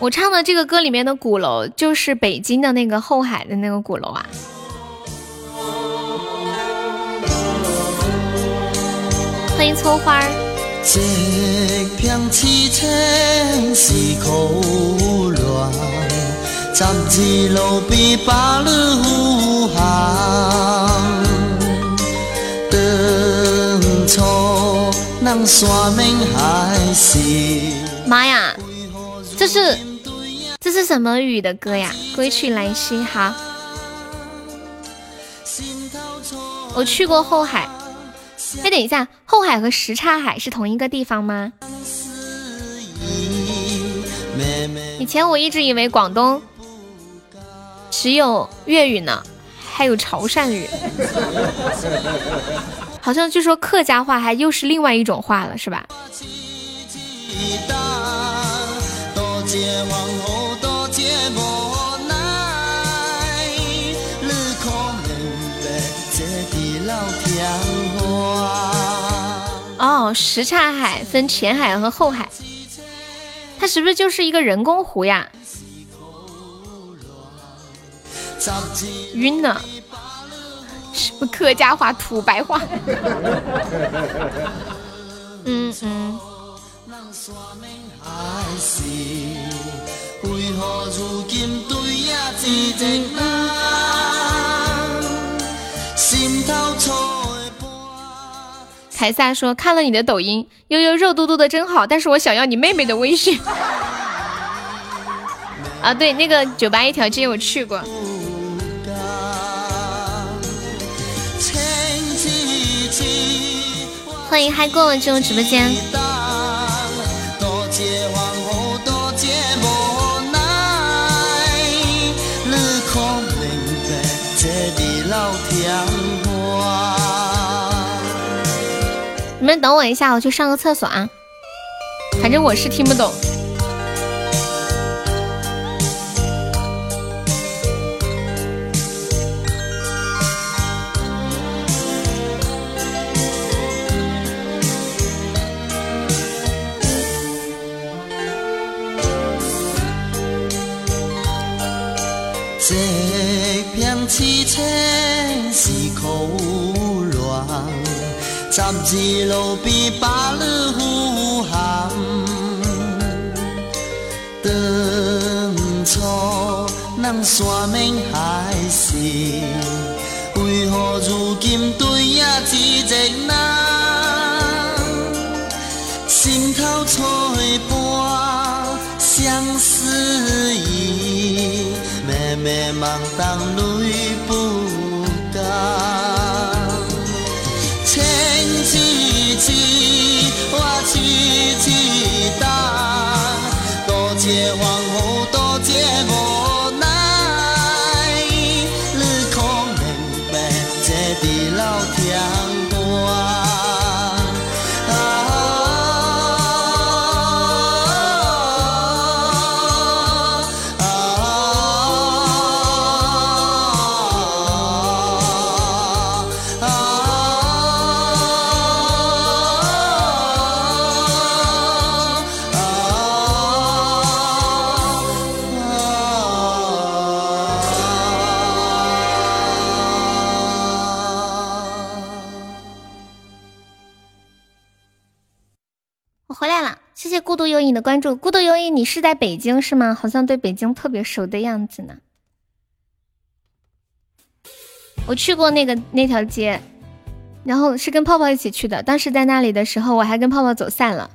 我唱的这个歌里面的鼓楼，就是北京的那个后海的那个鼓楼啊。欢迎葱花。妈呀！这是这是什么语的歌呀？归去来兮，好。我去过后海，哎，等一下，后海和什刹海是同一个地方吗？以前我一直以为广东只有粤语呢，还有潮汕语，好像据说客家话还又是另外一种话了，是吧？哦，什刹海分前海和后海，它是不是就是一个人工湖呀？晕了，什么客家话土白话？嗯 嗯。凯撒说：“看了你的抖音，悠悠肉嘟嘟的真好，但是我想要你妹妹的微信。”啊，对，那个酒吧一条街我去过。欢迎嗨过了进入直播间。等我一下，我去上个厕所啊。反正我是听不懂。这片凄清是苦。十字路边把你呼喊，当初咱山盟海誓，为何如今对影只一人？心头吹半相思意，绵绵梦当孤独有影的关注。孤独有影，你是在北京是吗？好像对北京特别熟的样子呢。我去过那个那条街，然后是跟泡泡一起去的。当时在那里的时候，我还跟泡泡走散了。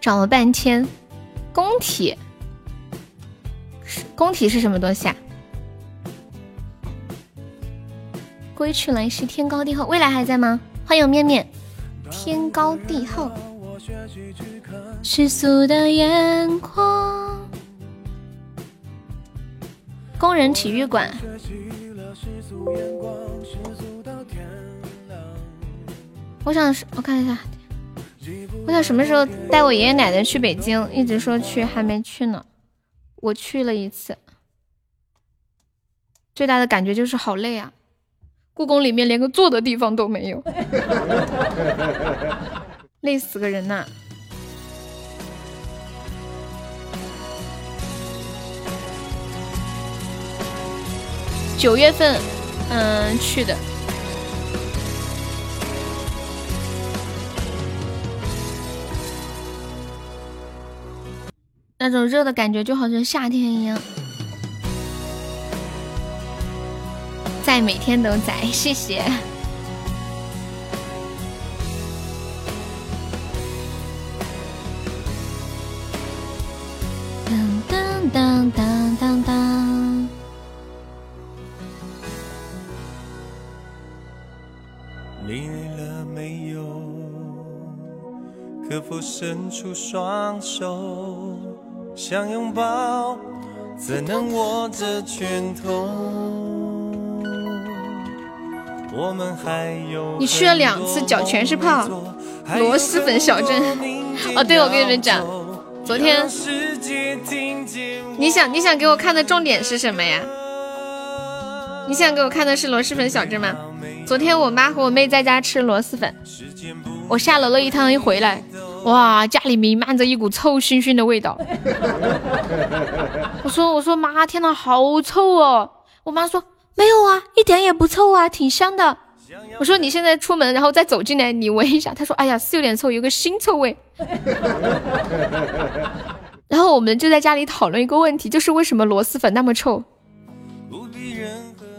找了半天，工体，工体是什么东西啊？归去来兮，天高地厚，未来还在吗？欢迎面面，天高地厚，世俗的眼光。工人体育馆。我想，我看一下，我想什么时候带我爷爷奶奶去北京？一直说去，还没去呢。我去了一次，最大的感觉就是好累啊！故宫里面连个坐的地方都没有，累死个人呐！九月份，嗯，去的，那种热的感觉就好像夏天一样，在每天都在，谢谢。当当当。你累了没有？可否伸出双手，想拥抱，怎能握着拳头？我们还有你去了两次，脚全是泡。螺蛳粉小镇，哦，对，我跟你们讲，昨天，你想你想给我看的重点是什么呀？你想给我看的是螺蛳粉小镇吗？昨天我妈和我妹在家吃螺蛳粉，我下楼了一趟，一回来，哇，家里弥漫着一股臭熏熏的味道。我说我说妈，天呐，好臭哦！我妈说没有啊，一点也不臭啊，挺香的。我说你现在出门，然后再走进来，你闻一下。他说哎呀，是有点臭，有个腥臭味。然后我们就在家里讨论一个问题，就是为什么螺蛳粉那么臭？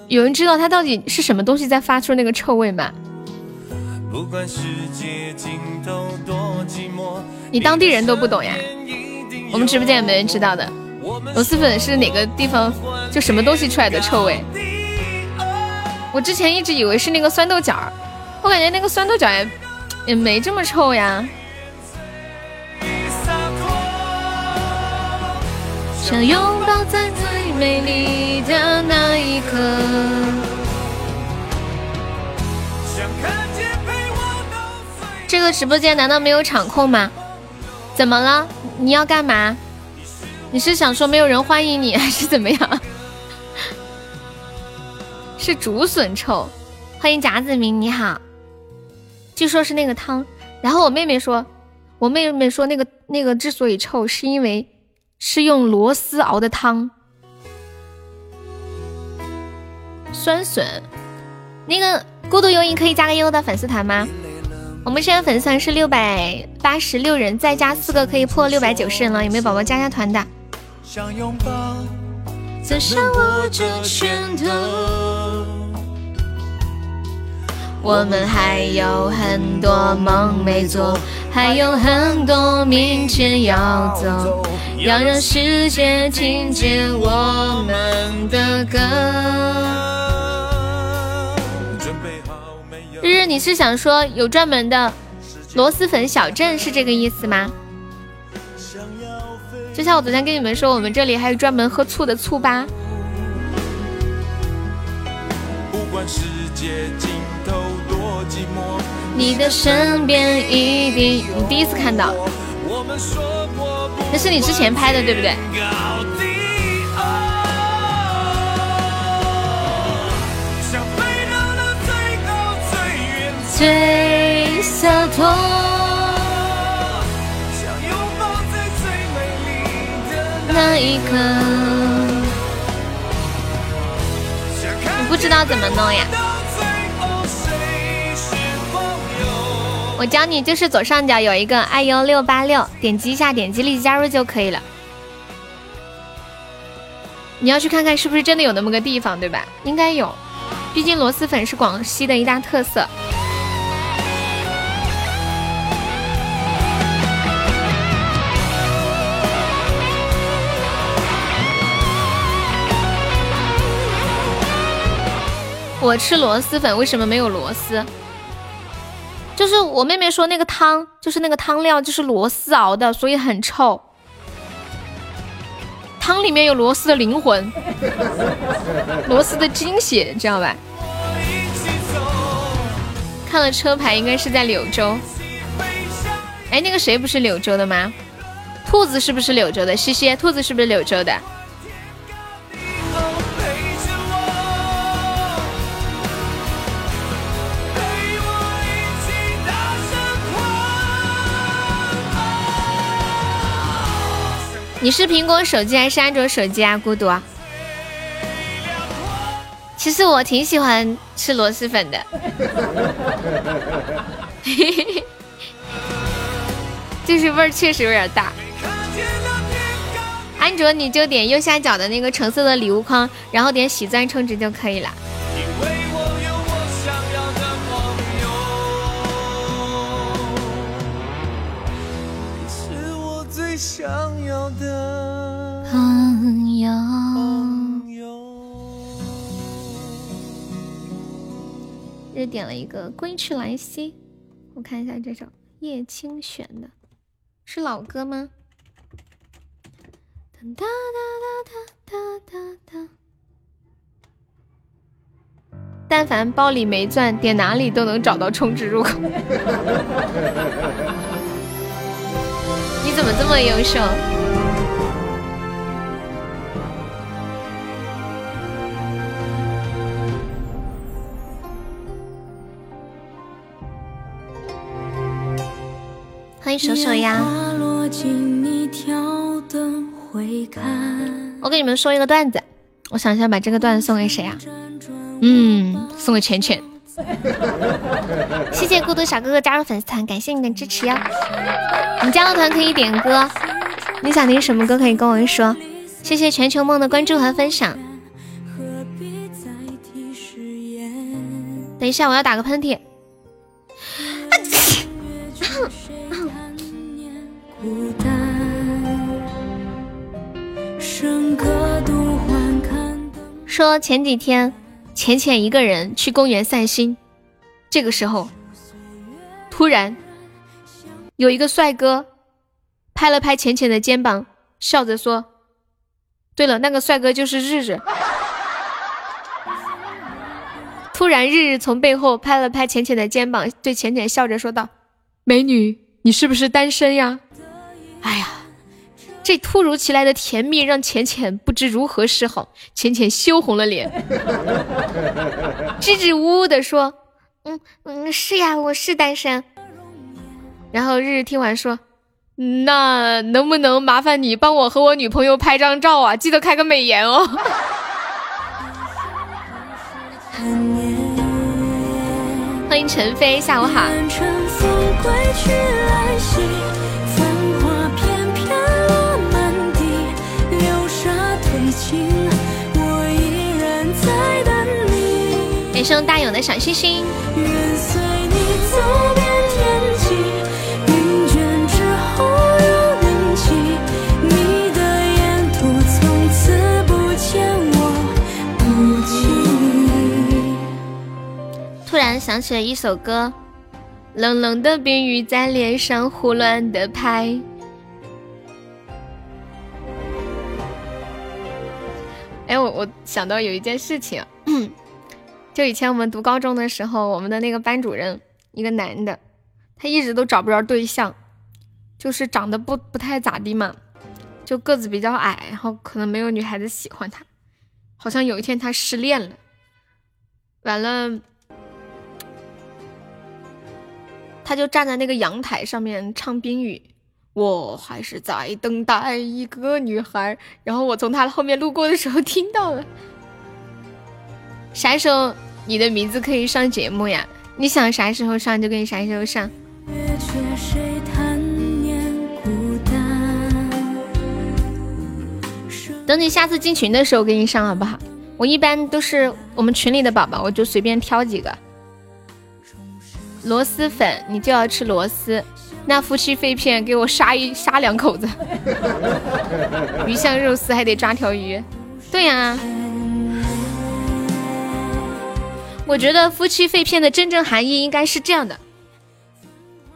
有人知道它到底是什么东西在发出那个臭味吗？你当地人都不懂呀？我们直播间有没人知道的？螺蛳粉是哪个地方就什么东西出来的臭味？我之前一直以为是那个酸豆角儿，我感觉那个酸豆角也也没这么臭呀。想拥抱在最美丽的那一刻。这个直播间难道没有场控吗？怎么了？你要干嘛？你是想说没有人欢迎你，还是怎么样？是竹笋臭。欢迎贾子明，你好。据说是那个汤，然后我妹妹说，我妹妹说那个那个之所以臭，是因为。是用螺丝熬的汤，酸笋。那个孤独幽影可以加个优的粉丝团吗？我们现在粉丝团是六百八十六人，再加四个可以破六百九十人了。有没有宝宝加加团的？我们还有很多梦没做，还有很多明天要走，要让世界听见我们的歌。日日，你是想说有专门的螺蛳粉小镇是这个意思吗？就像我昨天跟你们说，我们这里还有专门喝醋的醋吧。不管世界你的身边一定，你第一次看到，那是你之前拍的对不对？最洒脱，那一刻，你不知道怎么弄呀？我教你，就是左上角有一个 iu 六八六，点击一下，点击立即加入就可以了。你要去看看是不是真的有那么个地方，对吧？应该有，毕竟螺蛳粉是广西的一大特色。我吃螺蛳粉，为什么没有螺丝？就是我妹妹说那个汤，就是那个汤料，就是螺丝熬的，所以很臭。汤里面有螺丝的灵魂，螺丝的精血，知道吧？看了车牌，应该是在柳州。哎，那个谁不是柳州的吗？兔子是不是柳州的？西西，兔子是不是柳州的？你是苹果手机还是安卓手机啊？孤独。其实我挺喜欢吃螺蛳粉的，就是味儿确实有点大。安卓你就点右下角的那个橙色的礼物框，然后点喜钻充值就可以了。想要的朋友。又点了一个《归去来兮》，我看一下这首叶青选的，是老歌吗？哒哒哒哒哒哒。但凡包里没钻，点哪里都能找到充值入口。怎么这么优秀？欢迎手手呀！我给你们说一个段子，我想一下把这个段子送给谁啊？嗯，送给浅浅。谢谢孤独小哥哥加入粉丝团，感谢你的支持哟！你加了团可以点歌，你想听什么歌可以跟我说。谢谢全球梦的关注和分享。等一下，我要打个喷嚏。说前几天。浅浅一个人去公园散心，这个时候，突然有一个帅哥拍了拍浅浅的肩膀，笑着说：“对了，那个帅哥就是日日。”突然，日日从背后拍了拍浅浅的肩膀，对浅浅笑着说道：“美女，你是不是单身呀？”哎呀！这突如其来的甜蜜让浅浅不知如何是好，浅浅羞红了脸，支支吾吾的说：“嗯嗯，是呀，我是单身。”然后日日听完说：“那能不能麻烦你帮我和我女朋友拍张照啊？记得开个美颜哦。”欢迎陈飞，下午好。大勇的小星星。突然想起了一首歌，冷冷的冰雨在脸上胡乱的拍。哎，我我想到有一件事情。就以前我们读高中的时候，我们的那个班主任一个男的，他一直都找不着对象，就是长得不不太咋地嘛，就个子比较矮，然后可能没有女孩子喜欢他。好像有一天他失恋了，完了，他就站在那个阳台上面唱《冰雨》，我还是在等待一个女孩。然后我从他后面路过的时候听到了，啥时候？你的名字可以上节目呀！你想啥时候上就给你啥时候上。等你下次进群的时候给你上好不好？我一般都是我们群里的宝宝，我就随便挑几个。螺蛳粉，你就要吃螺蛳。那夫妻肺片给我杀一杀两口子。鱼香肉丝还得抓条鱼。对呀。我觉得夫妻肺片的真正含义应该是这样的：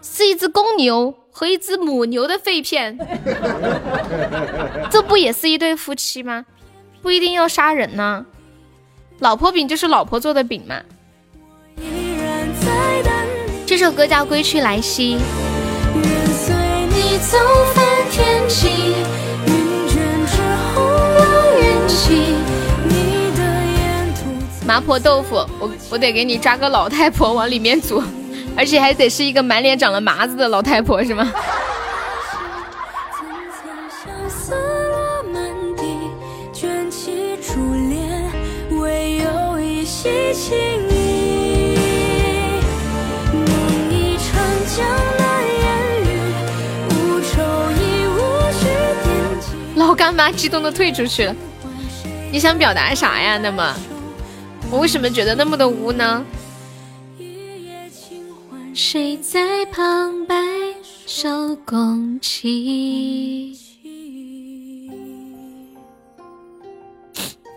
是一只公牛。和一只母牛的肺片，这不也是一对夫妻吗？不一定要杀人呢。老婆饼就是老婆做的饼嘛。这首歌叫《归去来兮》。麻婆豆腐，我我得给你抓个老太婆往里面煮。而且还得是一个满脸长了麻子的老太婆，是吗？老干妈激动的退出去了。你想表达啥呀？那么，我为什么觉得那么的污呢？谁在旁白首共泣？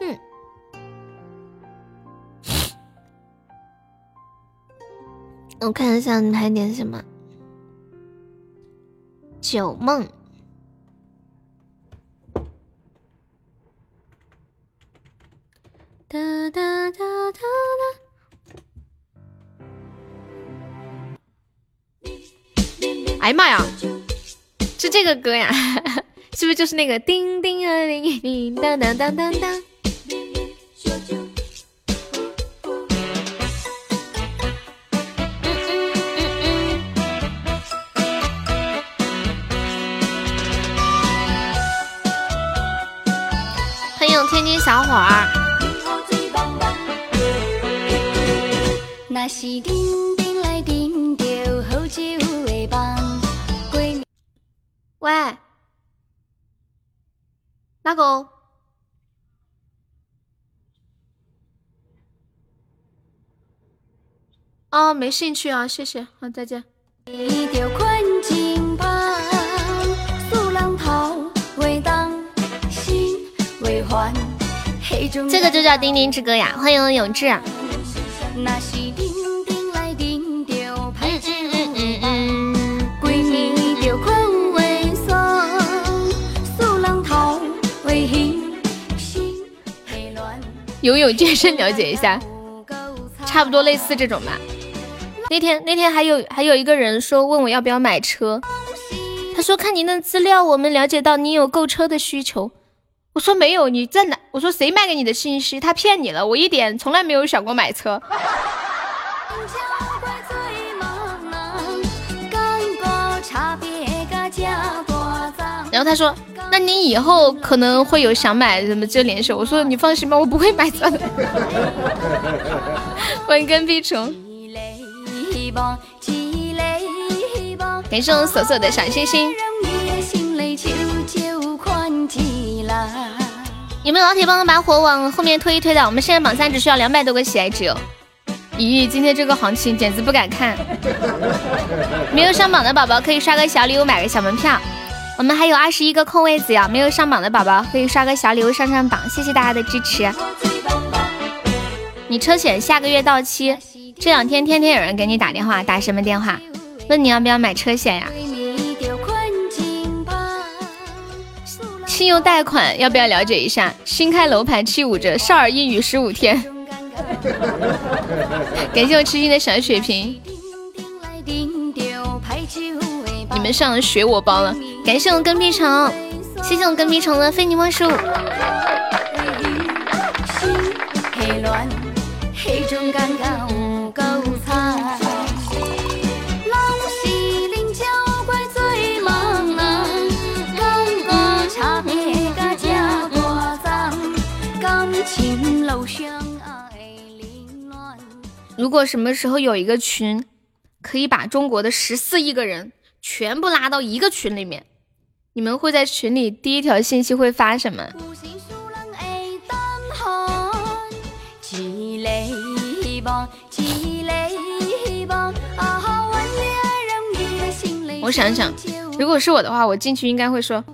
嗯，我看一下你还点什么？酒梦。哒哒哒哒哒。哎呀妈呀，是这个歌呀？是不是就是那个叮叮啊叮叮当当当当当？欢迎天津小伙儿。那是来好酒的梦。喂，哪个？哦，没兴趣啊，谢谢，好，再见。这个就叫《丁丁之歌》呀，欢迎永志。游泳健身了解一下，差不多类似这种吧。那天那天还有还有一个人说问我要不要买车，他说看您的资料，我们了解到你有购车的需求。我说没有，你在哪？我说谁卖给你的信息？他骗你了，我一点从来没有想过买车。后他说。那你以后可能会有想买什么就联系我。说你放心吧，我不会买钻的。欢迎跟屁虫，感谢我锁锁的小星星。有没有老铁帮我把火往后面推一推的？我们现在榜三只需要两百多个喜爱值哦。咦，今天这个行情简直不敢看。没有上榜的宝宝可以刷个小礼物，买个小门票。我们还有二十一个空位子呀，没有上榜的宝宝可以刷个小礼物上上榜，谢谢大家的支持。你车险下个月到期，这两天天天有人给你打电话，打什么电话？问你要不要买车险呀？信用贷款要不要了解一下？新开楼盘七五折，少儿英语十五天。感谢我痴心的小血瓶。你们上学我包了，感谢我跟屁虫，谢谢我跟屁虫的非你莫属。如果什么时候有一个群。可以把中国的十四亿个人全部拉到一个群里面。你们会在群里第一条信息会发什么？我想想，如果是我的话，我进去应该会说：“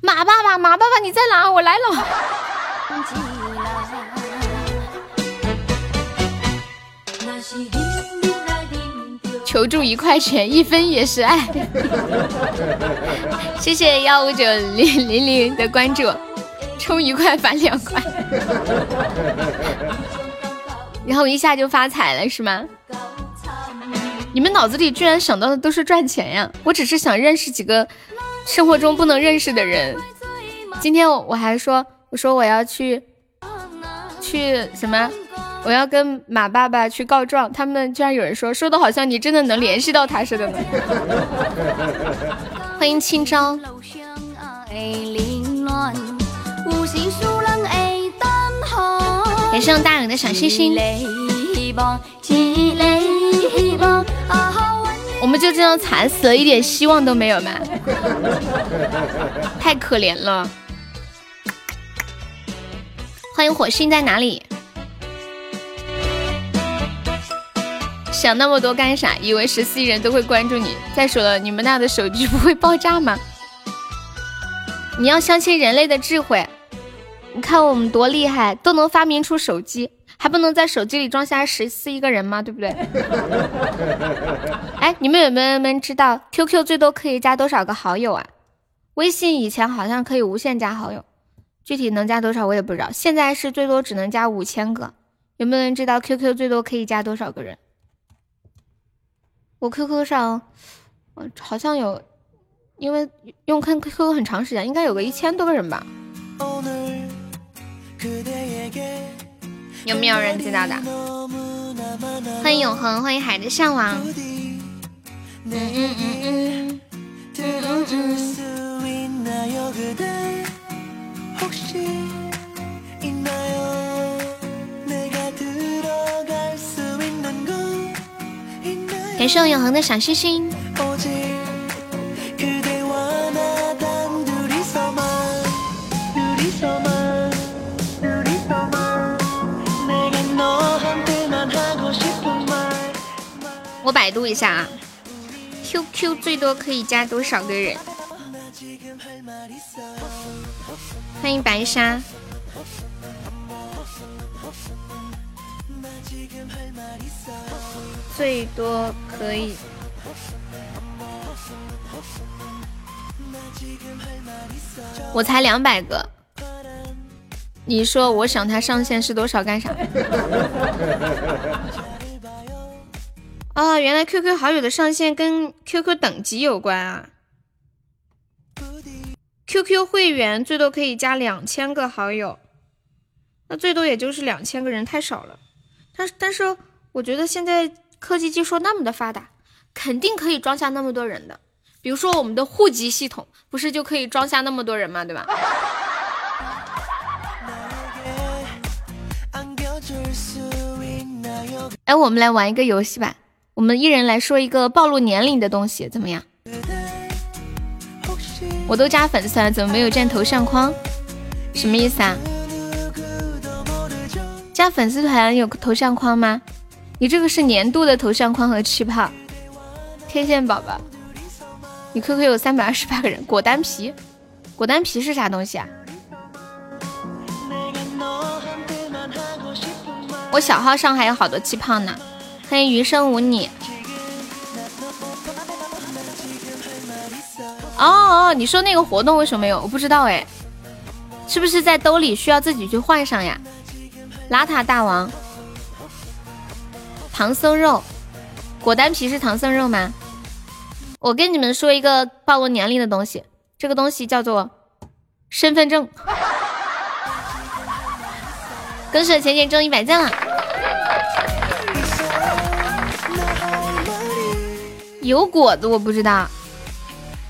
马爸爸，马爸爸，你在哪？我来了。”求助一块钱，一分也是爱。谢谢幺五九零零零的关注，充一块返两块，然后一下就发财了是吗？你们脑子里居然想到的都是赚钱呀！我只是想认识几个生活中不能认识的人。今天我还说，我说我要去去什么？我要跟马爸爸去告状，他们居然有人说说的好像你真的能联系到他似的呢。欢迎清朝。感谢大勇的小心心。我们就这样惨死了，一点希望都没有吗？太可怜了。欢迎火星在哪里？想那么多干啥？以为十四亿人都会关注你？再说了，你们那的手机不会爆炸吗？你要相信人类的智慧。你看我们多厉害，都能发明出手机，还不能在手机里装下十四亿个人吗？对不对？哎，你们有没有们知道 QQ 最多可以加多少个好友啊？微信以前好像可以无限加好友，具体能加多少我也不知道。现在是最多只能加五千个。有没有人知道 QQ 最多可以加多少个人？我 QQ 上，嗯，好像有，因为用看 QQ 很长时间，应该有个一千多个人吧。有没有人知道的？欢迎永恒，欢迎海的向往。嗯嗯嗯嗯嗯嗯。感谢我永恒的小星星。我百度一下啊，QQ 最多可以加多少个人？欢迎白沙。最多可以，我才两百个。你说我想他上限是多少？干啥？哦，原来 QQ 好友的上限跟 QQ 等级有关啊。QQ 会员最多可以加两千个好友，那最多也就是两千个人，太少了。但但是我觉得现在。科技技术那么的发达，肯定可以装下那么多人的。比如说我们的户籍系统，不是就可以装下那么多人吗？对吧？哎，我们来玩一个游戏吧，我们一人来说一个暴露年龄的东西，怎么样？我都加粉丝了，怎么没有见头像框？什么意思啊？加粉丝团有头像框吗？你这个是年度的头像框和气泡，天线宝宝，你 QQ 有三百二十八个人。果丹皮，果丹皮是啥东西啊？我小号上还有好多气泡呢。欢迎余生无你。哦哦，你说那个活动为什么没有？我不知道哎，是不是在兜里需要自己去换上呀？邋遢大王。唐僧肉，果丹皮是唐僧肉吗？我跟你们说一个暴露年龄的东西，这个东西叫做身份证。恭喜浅浅中一百赞了。有果子我不知道，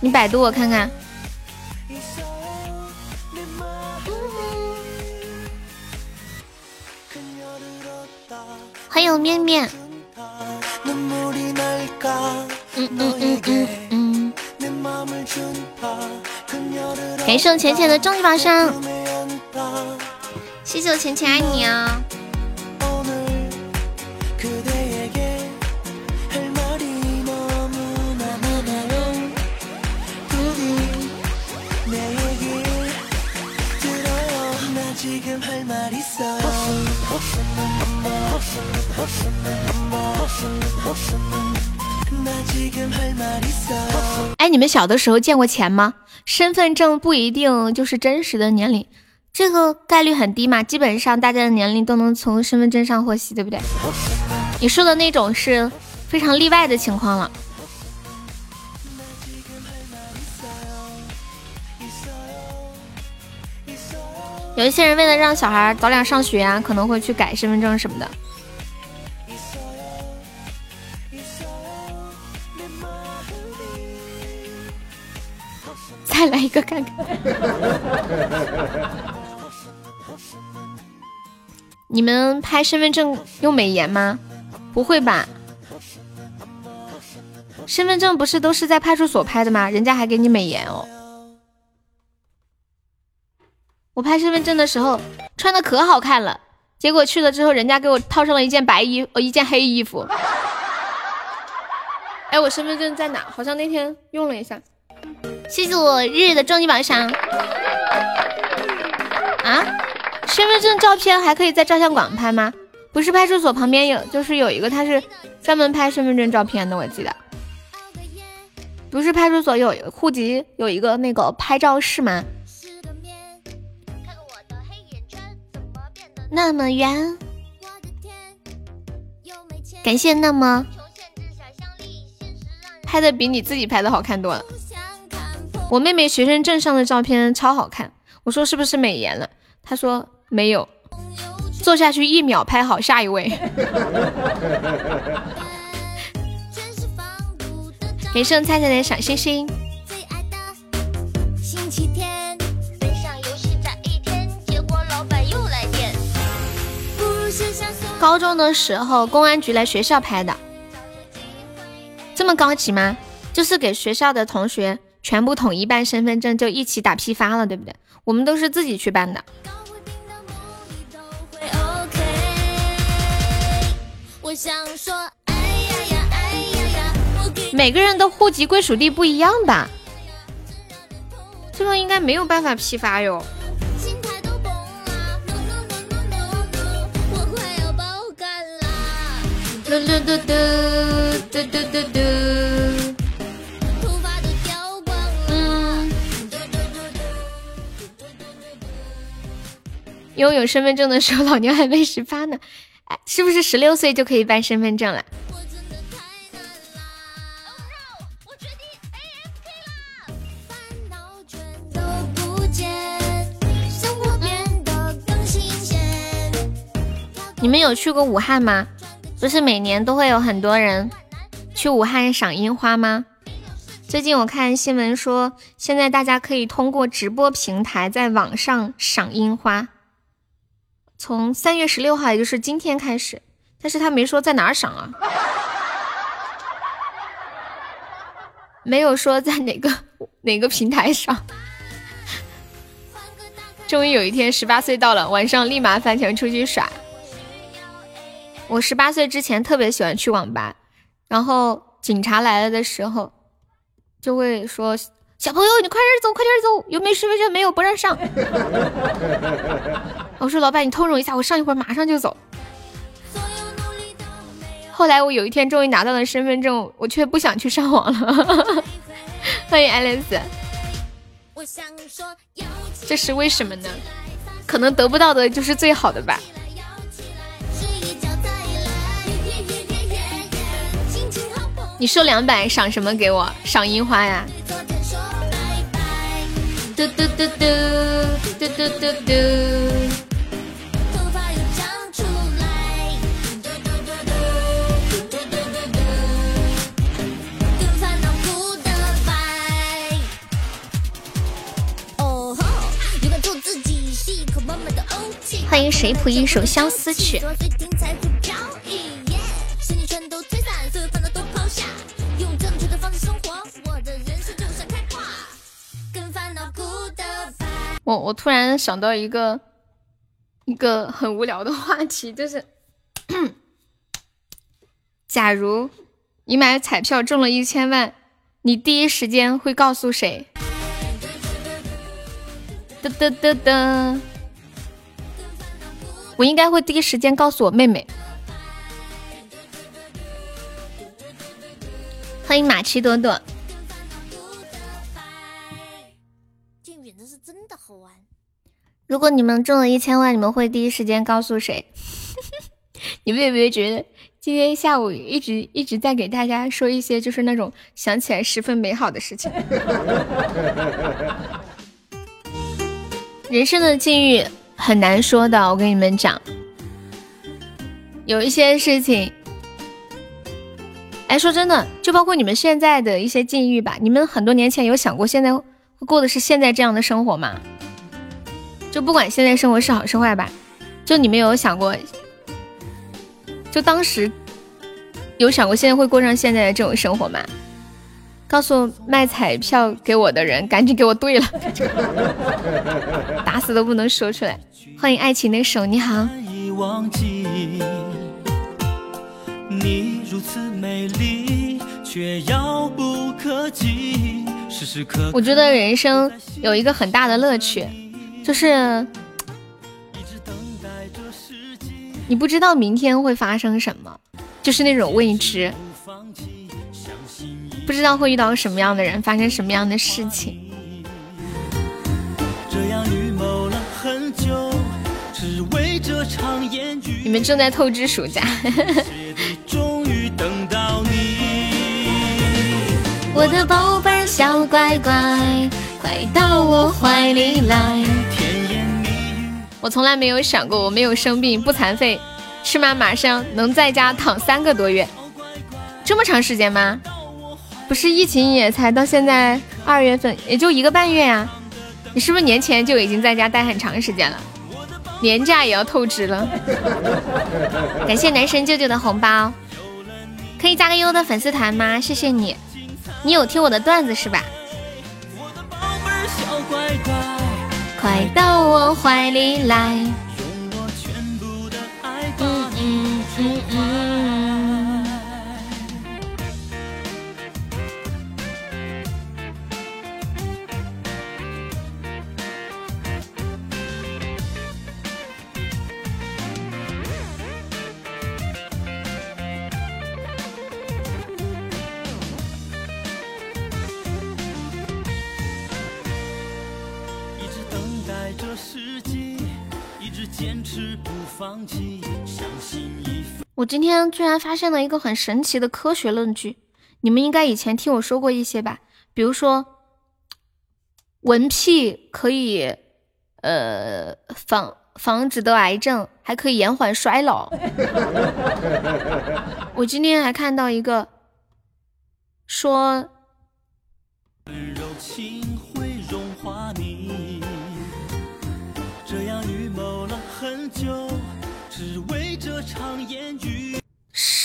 你百度我看看。欢迎面面。嗯。感谢我浅浅的终极宝箱，谢谢我浅浅爱你啊。哎，你们小的时候见过钱吗？身份证不一定就是真实的年龄，这个概率很低嘛。基本上大家的年龄都能从身份证上获悉，对不对？你说的那种是非常例外的情况了。有一些人为了让小孩早点上学啊，可能会去改身份证什么的。一个看看。你们拍身份证用美颜吗？不会吧？身份证不是都是在派出所拍的吗？人家还给你美颜哦。我拍身份证的时候穿的可好看了，结果去了之后，人家给我套上了一件白衣，哦，一件黑衣服。哎，我身份证在哪？好像那天用了一下。谢谢我日日的终极宝箱。啊，身份证照片还可以在照相馆拍吗？不是派出所旁边有，就是有一个，他是专门拍身份证照片的，我记得。不是派出所有户籍有一个那个拍照室吗？那么圆，感谢那么拍的比你自己拍的好看多了。我妹妹学生证上的照片超好看，我说是不是美颜了？她说没有，坐下去一秒拍好，下一位。给剩菜菜的小星星。高中的时候，公安局来学校拍的，这么高级吗？就是给学校的同学全部统一办身份证，就一起打批发了，对不对？我们都是自己去办的。每个人的户籍归属地不一样吧？这个应该没有办法批发哟。嘟嘟嘟嘟嘟嘟嘟嘟。拥有身份证的时候，老娘还没十八呢。哎，是不是十六岁就可以办身份证了？你们有去过武汉吗？不是每年都会有很多人去武汉赏樱花吗？最近我看新闻说，现在大家可以通过直播平台在网上赏樱花，从三月十六号，也就是今天开始。但是他没说在哪儿赏啊，没有说在哪个哪个平台上。终于有一天，十八岁到了，晚上立马翻墙出去耍。我十八岁之前特别喜欢去网吧，然后警察来了的时候，就会说：“小朋友，你快点走，快点走，有没身份证？没有，不让上。”我说：“老板，你通融一下，我上一会儿马上就走。”后来我有一天终于拿到了身份证，我却不想去上网了。欢迎爱丽丝，这是为什么呢？可能得不到的就是最好的吧。你收两百，赏什么给我？赏樱花呀！嘟嘟嘟嘟嘟嘟嘟嘟。欢迎谁谱一首相思曲。我我突然想到一个一个很无聊的话题，就是，假如你买彩票中了一千万，你第一时间会告诉谁？噔噔噔噔，我应该会第一时间告诉我妹妹。欢迎马奇朵朵。如果你们中了一千万，你们会第一时间告诉谁？你们有没有觉得今天下午一直一直在给大家说一些就是那种想起来十分美好的事情？人生的境遇很难说的，我跟你们讲，有一些事情，哎，说真的，就包括你们现在的一些境遇吧，你们很多年前有想过现在会过的是现在这样的生活吗？就不管现在生活是好是坏吧，就你们有想过，就当时有想过现在会过上现在的这种生活吗？告诉卖彩票给我的人，赶紧给我兑了，打死都不能说出来。欢迎爱情的手，你好。我觉得人生有一个很大的乐趣。就是你不知道明天会发生什么，就是那种未知，不知道会遇到什么样的人，发生什么样的事情。你们正在透支暑假。我的宝贝小乖乖。快到我怀里来。我从来没有想过，我没有生病，不残废，吃嘛马上能在家躺三个多月，这么长时间吗？不是疫情也才到现在二月份，也就一个半月呀。你是不是年前就已经在家待很长时间了？年假也要透支了。感谢男神舅舅的红包，可以加个优的粉丝团吗？谢谢你。你有听我的段子是吧？快到我怀里来。我今天居然发现了一个很神奇的科学论据，你们应该以前听我说过一些吧？比如说，闻屁可以呃防防止得癌症，还可以延缓衰老。我今天还看到一个说。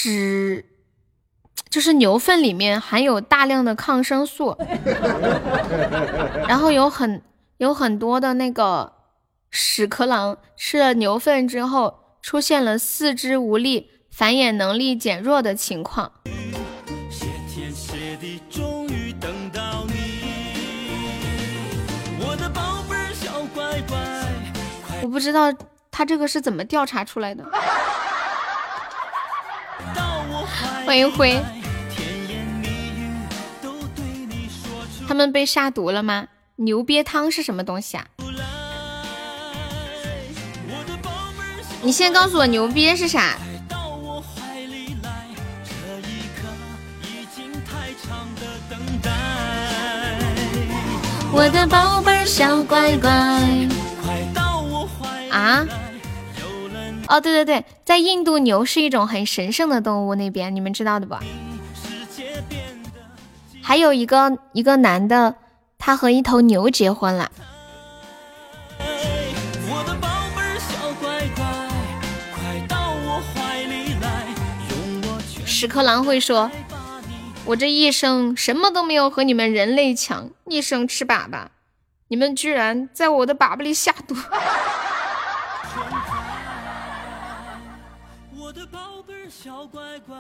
屎，就是牛粪里面含有大量的抗生素，然后有很有很多的那个屎壳郎吃了牛粪之后出现了四肢无力、繁衍能力减弱的情况。我不知道他这个是怎么调查出来的。欢迎辉，他们被下毒了吗？牛瘪汤是什么东西啊？你先告诉我牛瘪是啥？我的宝贝小乖乖，啊？哦，对对对，在印度牛是一种很神圣的动物，那边你们知道的不？还有一个一个男的，他和一头牛结婚了。屎壳郎会说：“我这一生什么都没有和你们人类抢，一生吃粑粑。”你们居然在我的粑粑里下毒！小乖乖，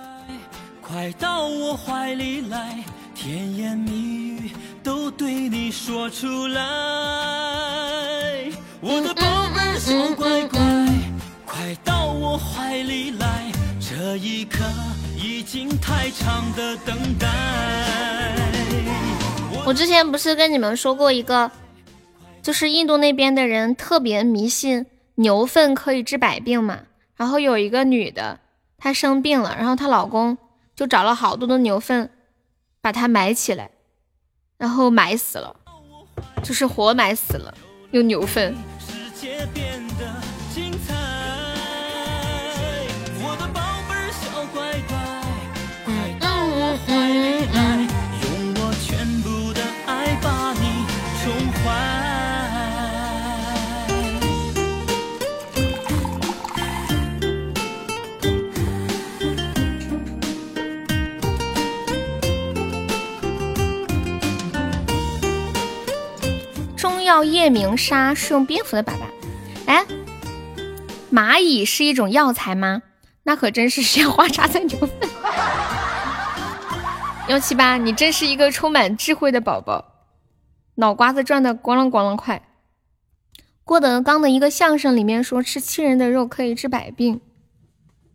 快到我怀里来，甜言蜜语都对你说出来。我的宝贝小乖乖，快到我怀里来，这一刻已经太长的等待。我之前不是跟你们说过一个，就是印度那边的人特别迷信牛粪可以治百病嘛。然后有一个女的，她生病了，然后她老公就找了好多的牛粪，把她埋起来，然后埋死了，就是活埋死了，用牛粪。叫夜明砂是用蝙蝠的粑粑，哎，蚂蚁是一种药材吗？那可真是鲜花插在牛粪。幺七八，你真是一个充满智慧的宝宝，脑瓜子转的咣啷咣啷快。郭德纲的一个相声里面说吃亲人的肉可以治百病，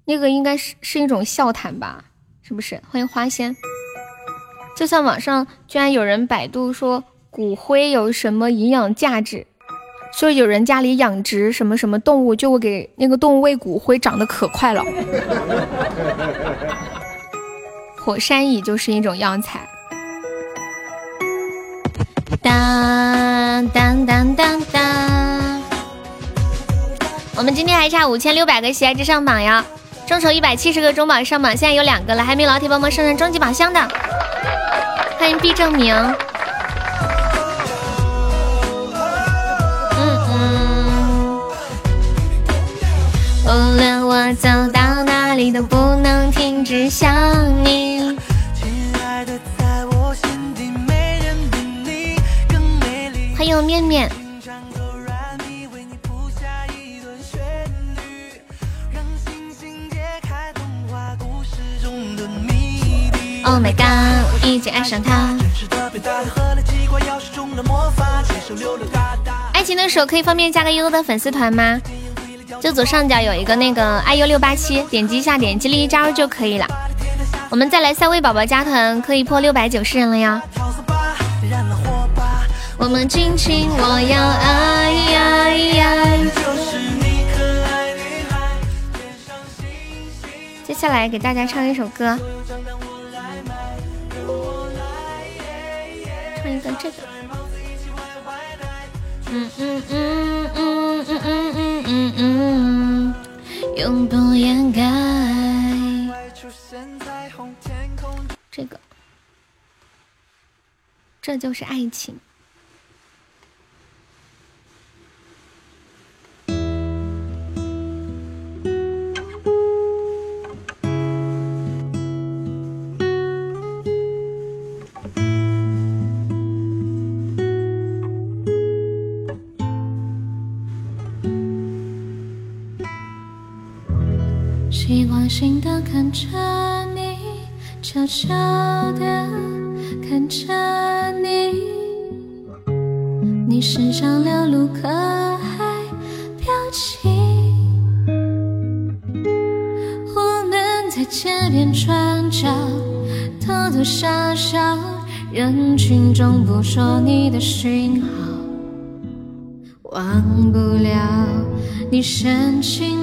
那个应该是是一种笑谈吧？是不是？欢迎花仙。就像网上居然有人百度说。骨灰有什么营养价值？说有人家里养殖什么什么动物，就会给那个动物喂骨灰，长得可快了。火山蚁就是一种药材。当当当当当！我们今天还差五千六百个喜爱值上榜呀，众筹一百七十个中榜上榜，现在有两个了，还没老铁帮忙上上终极宝箱的，欢迎毕正明。无论我走到哪里，都不能停止想你。欢迎面面。Oh my god，我已经爱上他。爱情的手可以方便加个悠悠的粉丝团吗？就左上角有一个那个 iu 六八七，点击一下，点击立即加入就可以了。我们再来三位宝宝加团，可以破六百九十人了呀。我们亲亲，我要爱爱爱。接下来给大家唱一首歌，唱一个这个。嗯嗯嗯嗯嗯嗯嗯嗯嗯，永不掩盖。这个，这就是爱情。习惯性的看着你，悄悄的看着你，你身上流露可爱表情。我们在街边转角，偷偷傻笑，人群中捕捉你的讯号，忘不了你深情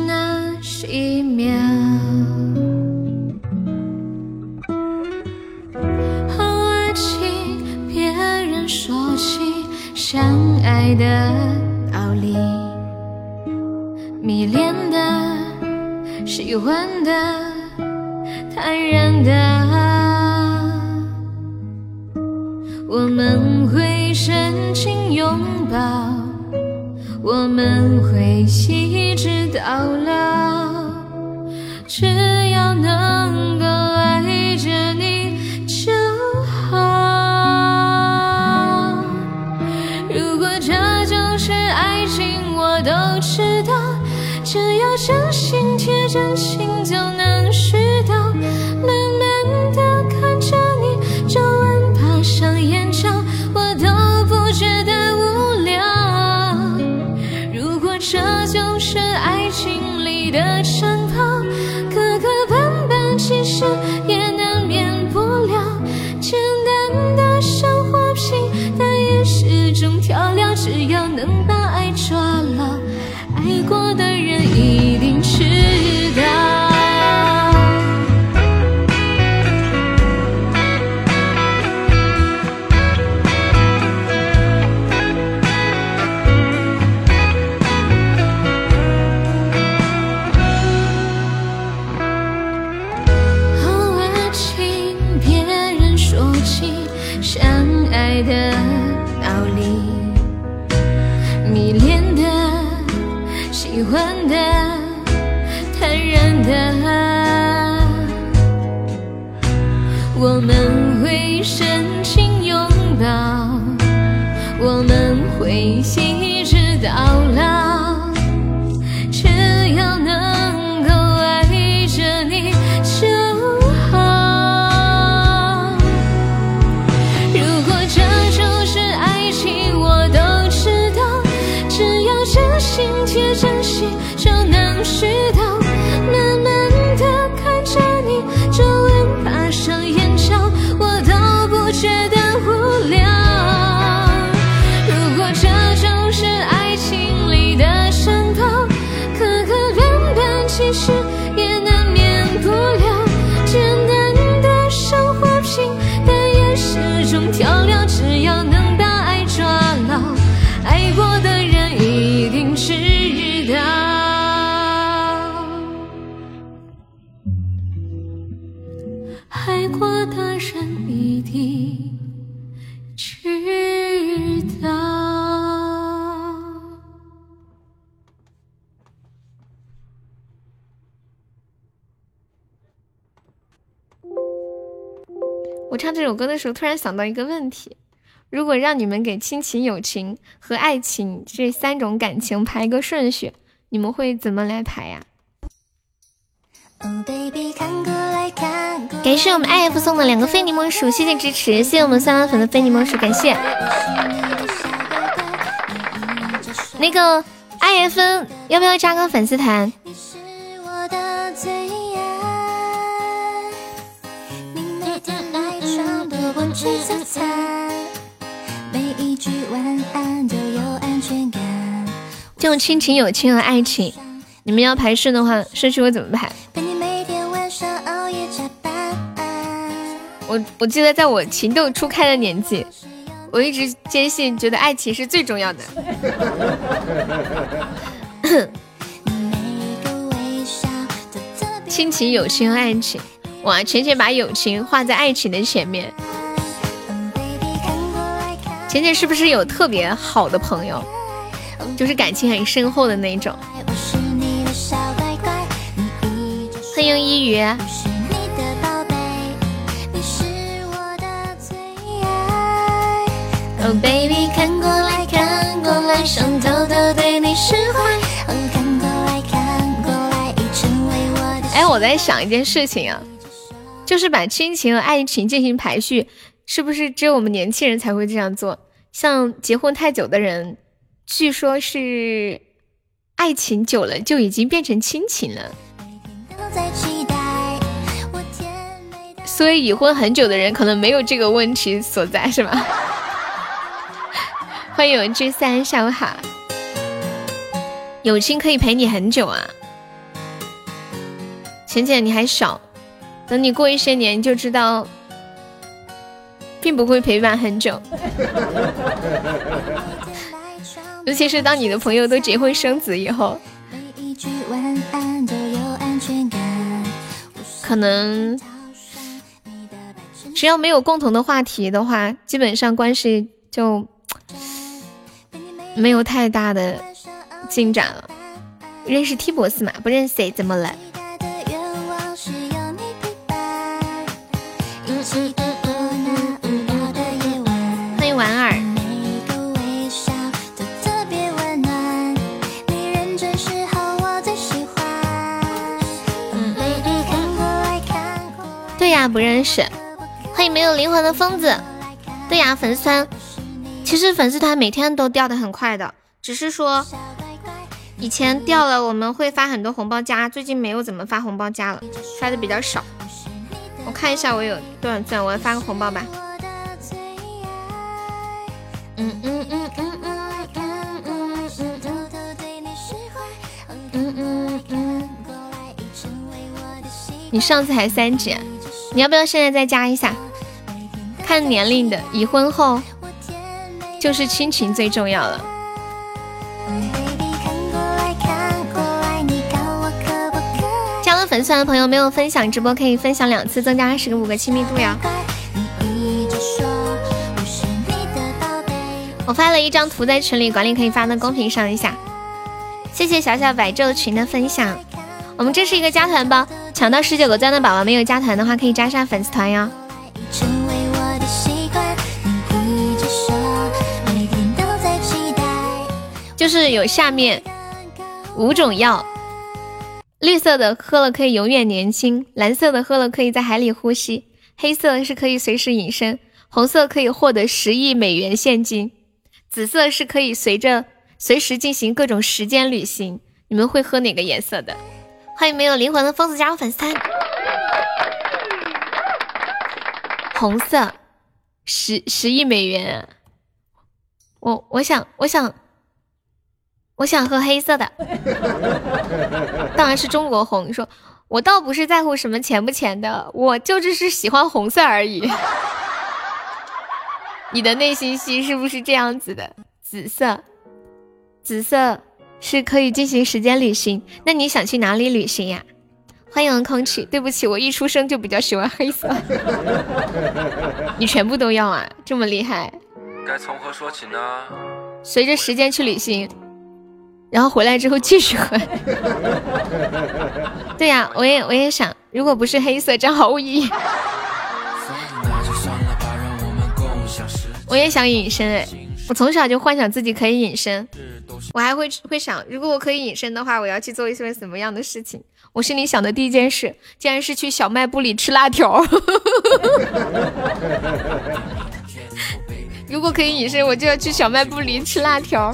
突然想到一个问题：如果让你们给亲情、友情和爱情这三种感情排个顺序，你们会怎么来排呀？感谢我们 IF 送的两个非柠檬鼠，谢谢支持，谢谢我们三万粉的非柠檬鼠，感谢。那个 IF 要不要加个粉丝团？吃早餐，每一句晚安都有安全感。就亲情、友情和爱情，你们要排顺的话，顺序会怎么排？我我记得在我情窦初开的年纪，我一直坚信，觉得爱情是最重要的。亲情、友情和爱情，哇，浅浅把友情画在爱情的前面。浅浅是不是有特别好的朋友，就是感情很深厚的那一直欢迎一语，我是你的宝贝，你是我的最爱。哦 baby，看过来看过来，想偷偷对你释怀。哦，看过来看过来，已成为我的。哎，我在想一件事情啊，就是把亲情和爱情进行排序，是不是只有我们年轻人才会这样做？像结婚太久的人，据说是爱情久了就已经变成亲情了，所以已婚很久的人可能没有这个问题所在，是吧？欢迎我之三，下午好。友情可以陪你很久啊，浅浅你还小，等你过一些年就知道，并不会陪伴很久。尤其是当你的朋友都结婚生子以后。可能只要没有共同的话题的话，基本上关系就没有太大的进展了。认识 T 博士嘛？不认识，怎么了？下不认识。欢迎没有灵魂的疯子。对呀，粉丝团，其实粉丝团每天都掉的很快的，只是说以前掉了我们会发很多红包加，最近没有怎么发红包加了，发的比较少。我看一下我有多少钻，我发个红包吧。嗯嗯嗯嗯嗯嗯嗯嗯嗯嗯嗯。你上次还三级，你要不要现在再加一下？看年龄的，已婚后就是亲情最重要了。加了粉丝团的朋友没有分享直播，可以分享两次，增加十个五个亲密度呀。我发了一张图在群里，管理可以发到公屏上一下。谢谢小小白昼群的分享。我们这是一个加团包，抢到十九个钻的宝宝没有加团的话，可以加上粉丝团哟。就是有下面五种药：绿色的喝了可以永远年轻，蓝色的喝了可以在海里呼吸，黑色是可以随时隐身，红色可以获得十亿美元现金，紫色是可以随着随时进行各种时间旅行。你们会喝哪个颜色的？欢迎没有灵魂的疯子加入粉丝团。红色，十十亿美元。我我想我想。我想喝黑色的，当然是中国红。你说我倒不是在乎什么钱不钱的，我就只是喜欢红色而已。你的内心戏是不是这样子的？紫色，紫色是可以进行时间旅行。那你想去哪里旅行呀？欢迎空气。对不起，我一出生就比较喜欢黑色。你全部都要啊？这么厉害？该从何说起呢？随着时间去旅行。然后回来之后继续喝。对呀，我也我也想，如果不是黑色，这样毫无意义。我也想隐身哎，我从小就幻想自己可以隐身，我还会会想，如果我可以隐身的话，我要去做一些什么样的事情？我心里想的第一件事，竟然是去小卖部里吃辣条。如果可以隐身，我就要去小卖部里吃辣条。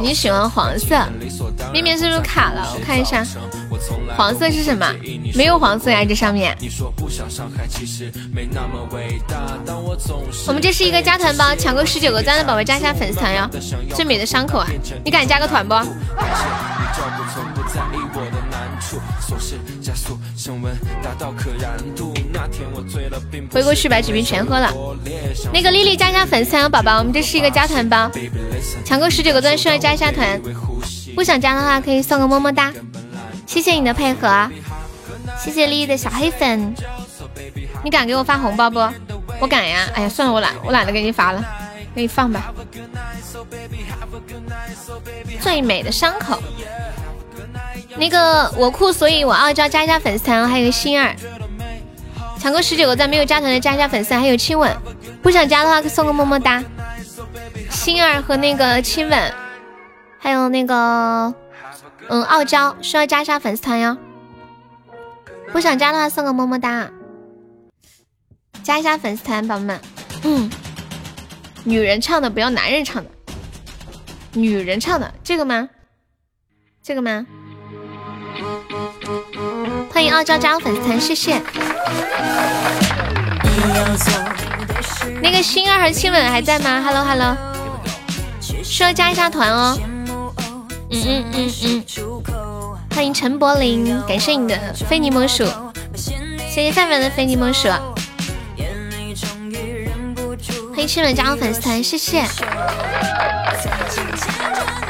你喜欢黄色？面面是不是卡了？我看一下，黄色是什么？没有黄色呀，这上面。我们这是一个加团包，抢够十九个赞的宝宝加一下粉丝团哟。最美的伤口啊，你敢加个团不？回过去把纸币全喝了。那个丽丽加一下粉丝团，宝宝，我们这是一个加团包，抢够十九个钻需要加一下团，不想加的话可以送个么么哒。谢谢你的配合，谢谢丽丽的小黑粉。你敢给我发红包不？我敢呀。哎呀，算了，我懒，我懒得给你发了，给你放吧。最美的伤口。那个我酷，所以我傲娇加一下粉丝团，还有心儿，抢够十九个赞没有加团的加一下粉丝，还有亲吻，不想加的话送个么么哒。心儿和那个亲吻，还有那个嗯傲娇需要加一下粉丝团哟。不想加的话送个么么哒，加一下粉丝团，宝宝们。嗯，女人唱的不要男人唱的，女人唱的这个吗？这个吗？欢迎傲娇加入粉丝团，谢谢。那个心儿和亲吻还在吗？Hello Hello，需要加一下团哦。嗯嗯嗯嗯。欢迎陈柏霖，感谢你的非你莫属，谢谢范范的非你莫属。欢迎亲吻加入粉丝团，谢谢。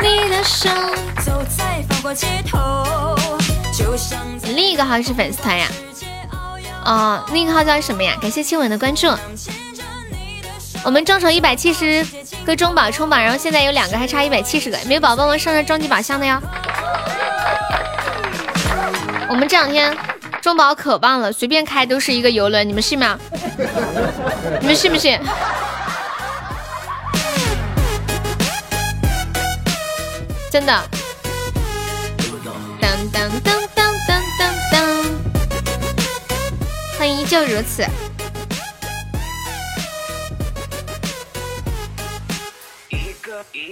你的手走在繁华街头。另一个号是粉丝团呀，哦，另一个号叫什么呀？感谢亲吻的关注。我们众筹一百七十个中宝冲榜，然后现在有两个还差一百七十个，没有宝宝们上上终极宝箱的哟。我们这两天中宝可棒了，随便开都是一个游轮，你们信吗？你们信不信？真的。当当当当当当当，欢迎依旧如此。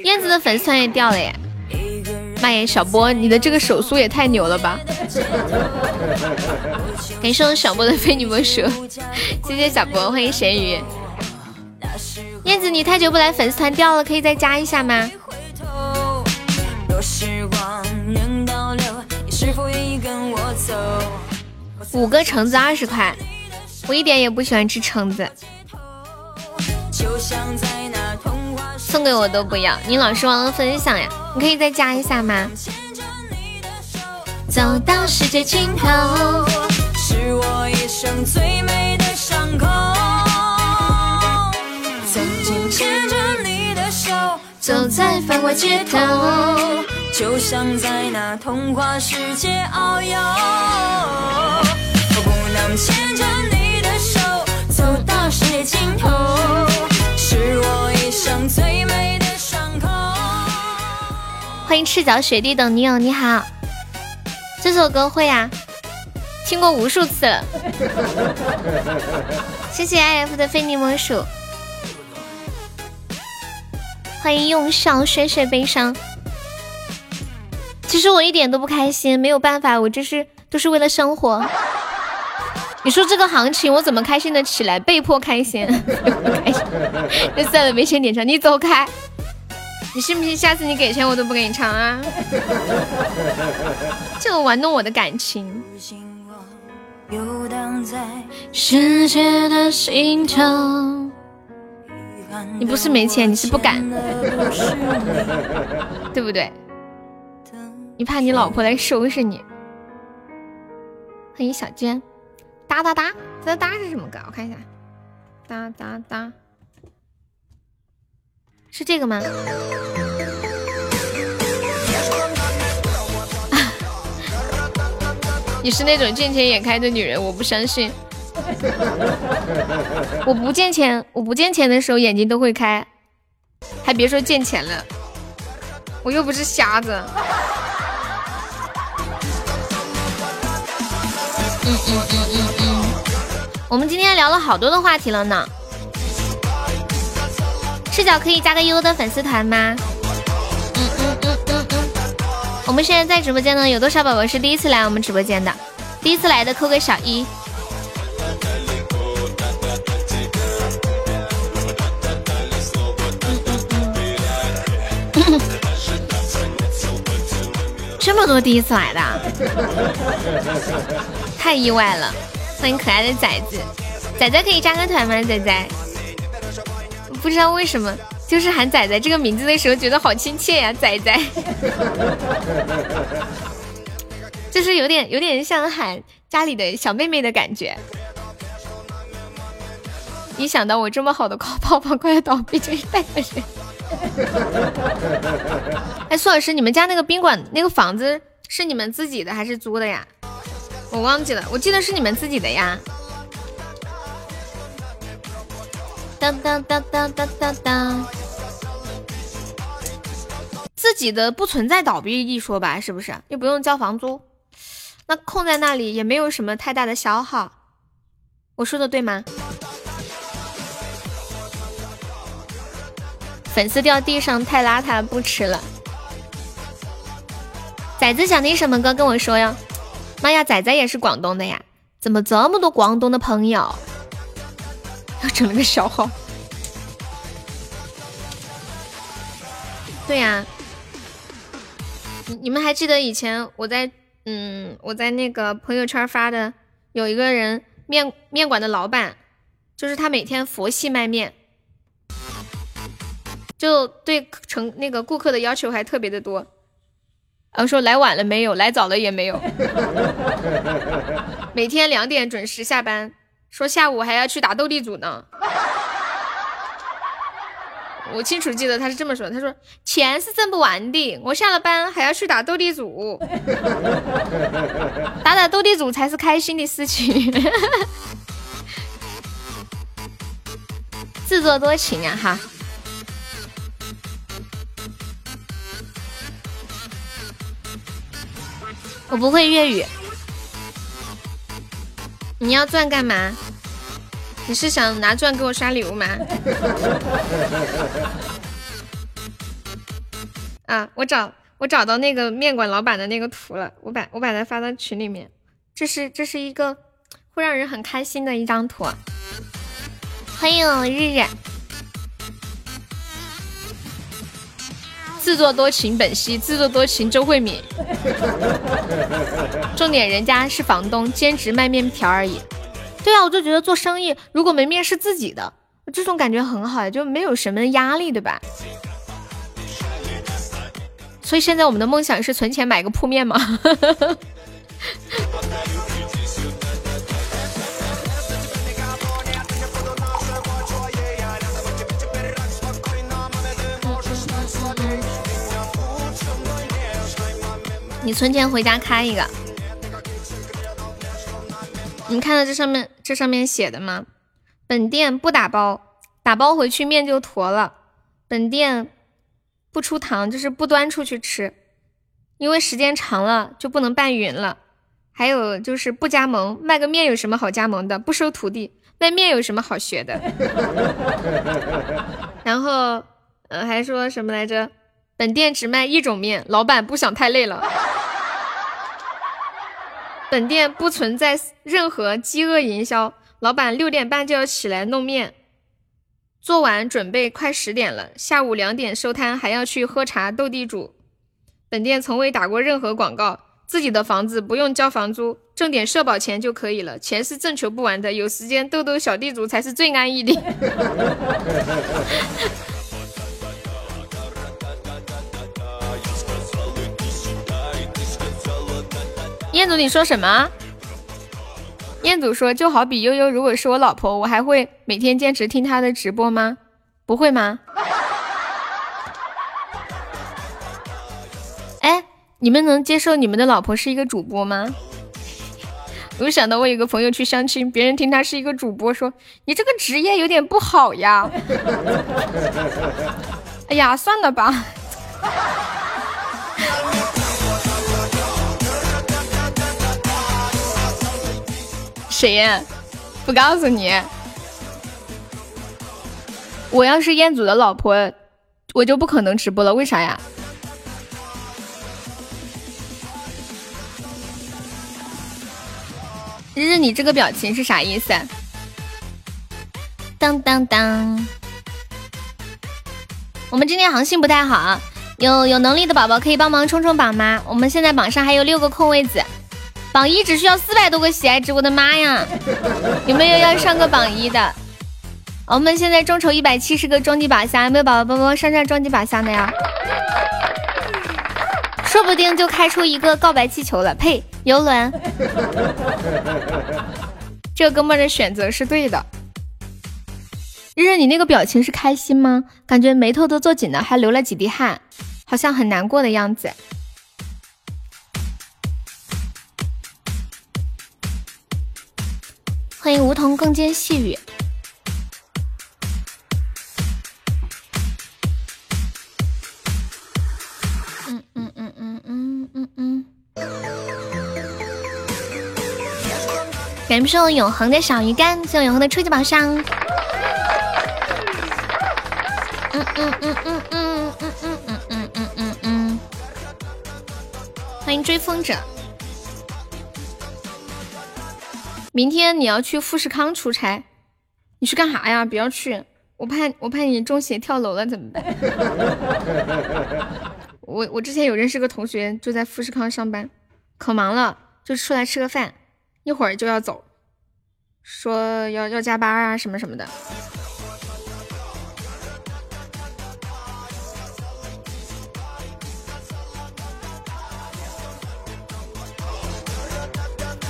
燕子的粉丝团也掉了耶！妈耶，小波，你的这个手速也太牛了吧！感谢我小波的非你莫属，谢谢小波，欢迎咸鱼。燕子，你太久不来，粉丝团掉了，可以再加一下吗？五个橙子二十块，我一点也不喜欢吃橙子，送给我都不要。你老是忘了分享呀，你可以再加一下吗？走到世界尽头，是我一生最美的伤口。曾经牵着你的手，走在繁华街头，就像在那童话世界遨游。不能牵着你的手，走到世界尽头，最美的伤口。欢迎赤脚雪地等女友，你好。这首歌会呀，听过无数次了。谢谢 I F 的非你莫属，欢迎用笑宣泄悲伤。其实我一点都不开心，没有办法，我这是都是为了生活。你说这个行情我怎么开心的起来？被迫开心，开心。那算了，没钱点唱，你走开。你信不信？下次你给钱我都不给你唱啊！就 玩弄我的感情。你不是没钱，你是不敢，对不对？你怕你老婆来收拾你。欢迎小娟。哒哒哒哒哒是什么歌？我看一下。哒哒哒。是这个吗？你是那种见钱眼开的女人，我不相信。我不见钱，我不见钱的时候眼睛都会开，还别说见钱了。我又不是瞎子。嗯嗯嗯嗯嗯。我们今天聊了好多的话题了呢。赤脚可以加个优的粉丝团吗？嗯嗯嗯嗯嗯。我们现在在直播间呢，有多少宝宝是第一次来我们直播间的？第一次来的扣个小一。这么多第一次来的，太意外了！欢迎可爱的崽子，崽崽可以加个团吗？崽崽。不知道为什么，就是喊仔仔这个名字的时候，觉得好亲切呀，仔仔，就是有点有点像喊家里的小妹妹的感觉。一想到我这么好的高泡泡快要倒闭，真是太可惜。哎，苏老师，你们家那个宾馆那个房子是你们自己的还是租的呀？我忘记了，我记得是你们自己的呀。当当当当当当当，自己的不存在倒闭一说吧，是不是？又不用交房租，那空在那里也没有什么太大的消耗，我说的对吗？粉丝掉地上太邋遢，不吃了。崽子想听什么歌跟我说呀？妈呀，仔仔也是广东的呀？怎么这么多广东的朋友？又整了个小号，对呀，你你们还记得以前我在嗯我在那个朋友圈发的，有一个人面面馆的老板，就是他每天佛系卖面，就对成那个顾客的要求还特别的多，然后说来晚了没有，来早了也没有，每天两点准时下班。说下午还要去打斗地主呢，我清楚记得他是这么说的。他说钱是挣不完的，我下了班还要去打斗地主，打打斗地主才是开心的事情。自作多情啊哈！我不会粤语。你要钻干嘛？你是想拿钻给我刷礼物吗？啊，我找我找到那个面馆老板的那个图了，我把我把它发到群里面。这是这是一个会让人很开心的一张图。欢迎日日。自作多情本兮，自作多情周慧敏。重点，人家是房东，兼职卖面条而已。对啊，我就觉得做生意如果门面是自己的，这种感觉很好呀，就没有什么压力，对吧？所以现在我们的梦想是存钱买个铺面吗？你存钱回家开一个。你看到这上面这上面写的吗？本店不打包，打包回去面就坨了。本店不出糖，就是不端出去吃，因为时间长了就不能拌匀了。还有就是不加盟，卖个面有什么好加盟的？不收徒弟，卖面有什么好学的？然后，呃，还说什么来着？本店只卖一种面，老板不想太累了。本店不存在任何饥饿营销，老板六点半就要起来弄面，做完准备快十点了，下午两点收摊，还要去喝茶斗地主。本店从未打过任何广告，自己的房子不用交房租，挣点社保钱就可以了，钱是挣求不完的，有时间斗斗小地主才是最安逸的。彦祖，你说什么？彦祖说，就好比悠悠如果是我老婆，我还会每天坚持听她的直播吗？不会吗？哎，你们能接受你们的老婆是一个主播吗？我就想到我有个朋友去相亲，别人听他是一个主播，说你这个职业有点不好呀。哎呀，算了吧。谁呀？不告诉你。我要是彦祖的老婆，我就不可能直播了。为啥呀？日日，你这个表情是啥意思？当当当！我们今天行情不太好，有有能力的宝宝可以帮忙冲冲榜吗？我们现在榜上还有六个空位子。榜一只需要四百多个喜爱值，我的妈呀！有没有要上个榜一的？我们现在众筹一百七十个终极宝箱，有没有宝宝帮忙上上终极宝箱的呀？说不定就开出一个告白气球了。呸，游轮。这个哥们的选择是对的。日日，你那个表情是开心吗？感觉眉头都皱紧了，还流了几滴汗，好像很难过的样子。欢迎梧桐更兼细雨。嗯嗯嗯嗯嗯嗯嗯。感谢我永恒的小鱼干，谢我永恒的初级宝箱。嗯嗯嗯嗯嗯嗯嗯嗯嗯嗯嗯。欢迎追风者。明天你要去富士康出差，你去干啥呀？不要去，我怕我怕你中邪跳楼了怎么办？我我之前有认识个同学就在富士康上班，可忙了，就出来吃个饭，一会儿就要走，说要要加班啊什么什么的。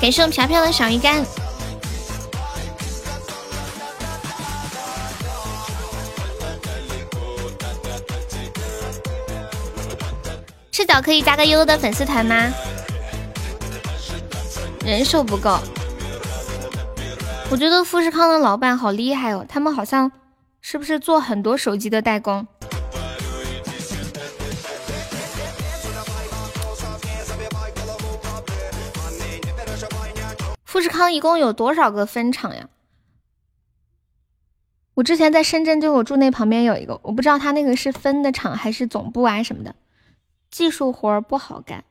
感谢我飘飘的小鱼干。赤脚可以加个悠悠的粉丝团吗？人手不够。我觉得富士康的老板好厉害哦，他们好像是不是做很多手机的代工？富士康一共有多少个分厂呀？我之前在深圳，就我住那旁边有一个，我不知道他那个是分的厂还是总部啊什么的。技术活不好干。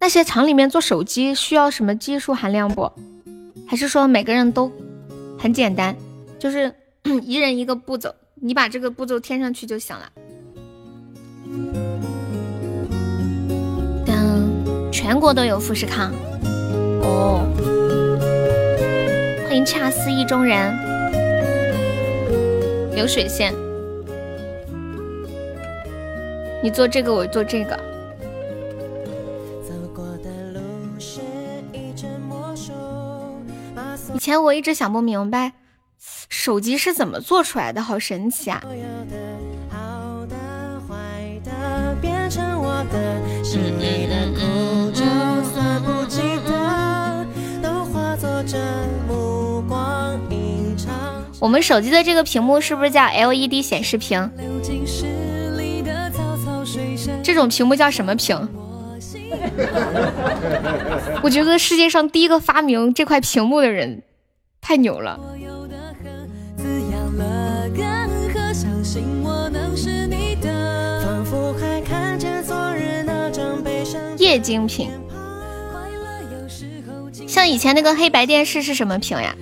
那些厂里面做手机需要什么技术含量不？还是说每个人都很简单，就是 一人一个步骤，你把这个步骤添上去就行了。等全国都有富士康哦，欢迎恰似意中人，流水线。你做这个，我做这个。以前我一直想不明白，手机是怎么做出来的，好神奇啊！我们手机的这个屏幕是不是叫 LED 显示屏？这种屏幕叫什么屏？我觉得世界上第一个发明这块屏幕的人太牛了。液晶屏，像以前那个黑白电视是什么屏呀？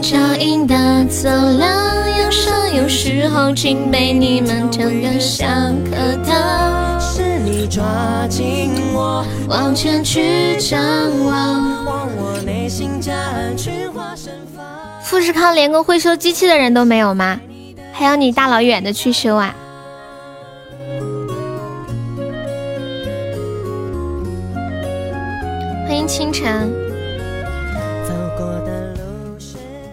照映的走廊，有时有时候竟被你们整个像颗糖。是你抓紧我，往前去张望，往我内心加群化盛。富士康连个会修机器的人都没有吗？还要你大老远的去修啊？欢迎清晨，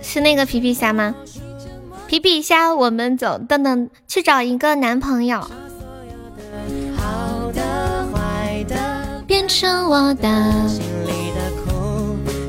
是那个皮皮虾吗？皮皮虾，我们走，等等，去找一个男朋友，变成我的，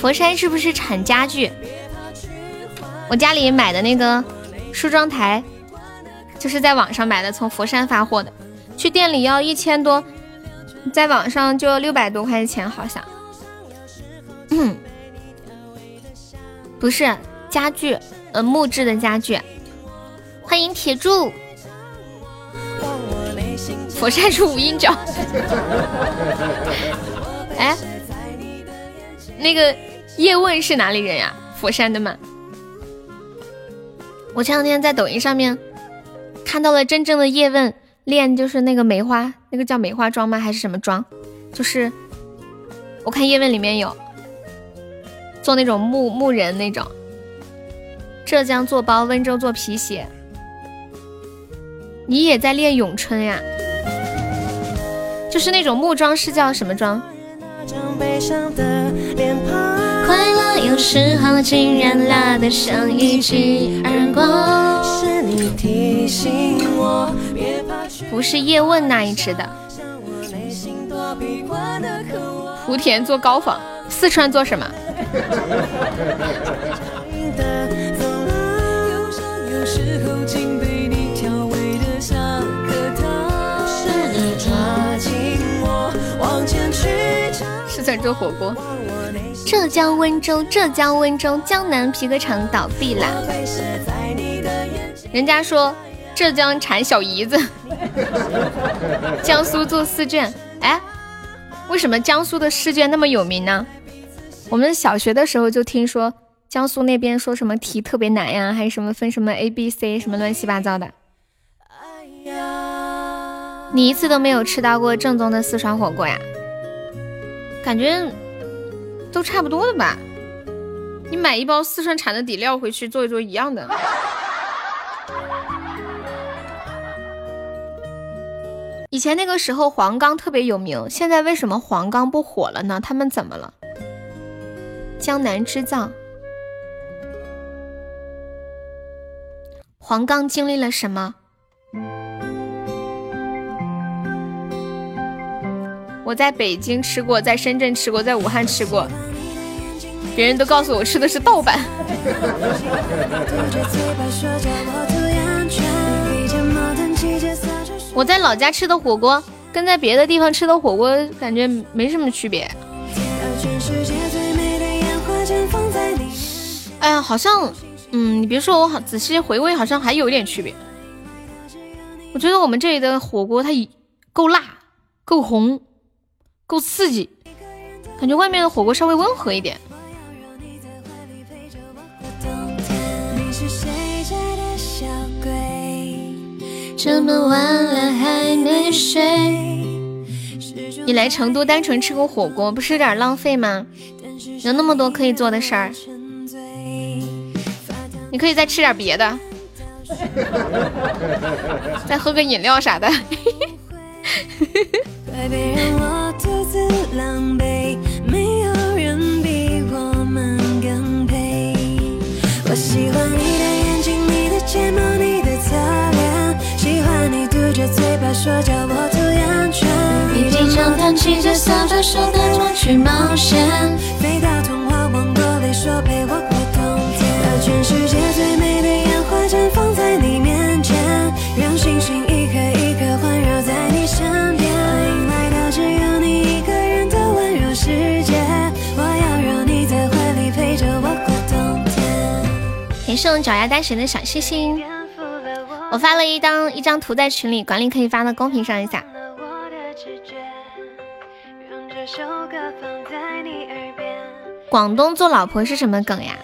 佛山是不是产家具？我家里买的那个梳妆台，就是在网上买的，从佛山发货的，去店里要一千多。在网上就六百多块钱，好像，嗯，不是家具，呃，木质的家具。欢迎铁柱，佛山是五阴脚。哎，那个叶问是哪里人呀？佛山的吗？我前两天在抖音上面看到了真正的叶问。练就是那个梅花，那个叫梅花桩吗？还是什么桩？就是我看叶问里面有做那种木木人那种，浙江做包，温州做皮鞋。你也在练咏春呀？就是那种木桩是叫什么桩？快乐有时候竟然辣得像一记耳光。是你提醒我不是叶问那一支的。莆田做高仿，四川做什么？四川做火锅。浙江温州，浙江温州江南皮革厂倒闭啦。人家说。浙江产小姨子，江苏做试卷。哎，为什么江苏的试卷那么有名呢？我们小学的时候就听说江苏那边说什么题特别难呀，还有什么分什么 A、B、C 什么乱七八糟的。你一次都没有吃到过正宗的四川火锅呀？感觉都差不多的吧？你买一包四川产的底料回去做一做，一样的。以前那个时候黄冈特别有名，现在为什么黄冈不火了呢？他们怎么了？江南织造，黄冈经历了什么？我在北京吃过，在深圳吃过，在武汉吃过，别人都告诉我吃的是盗版。我在老家吃的火锅，跟在别的地方吃的火锅感觉没什么区别。哎呀，好像，嗯，你别说，我好仔细回味，好像还有一点区别。我觉得我们这里的火锅它够辣，够红，够刺激，感觉外面的火锅稍微温和一点。这么晚了还没睡。你来成都单纯吃个火锅，不是有点浪费吗？有那么多可以做的事儿，你可以再吃点别的，再喝个饮料啥的。狼狈，没有人比我们更配。我喜欢你的眼睛，你的睫毛，你的侧脸，喜欢你嘟着嘴巴说叫我涂鸦圈。你经常弹起着扫着手带我去冒险，飞到童话王国里说陪我过冬天，把全世界最美的烟花绽放在你面前，让星感谢我脚丫单神的小星星，我发了一张一张图在群里，管理可以发到公屏上一下。广东做老婆是什么梗呀？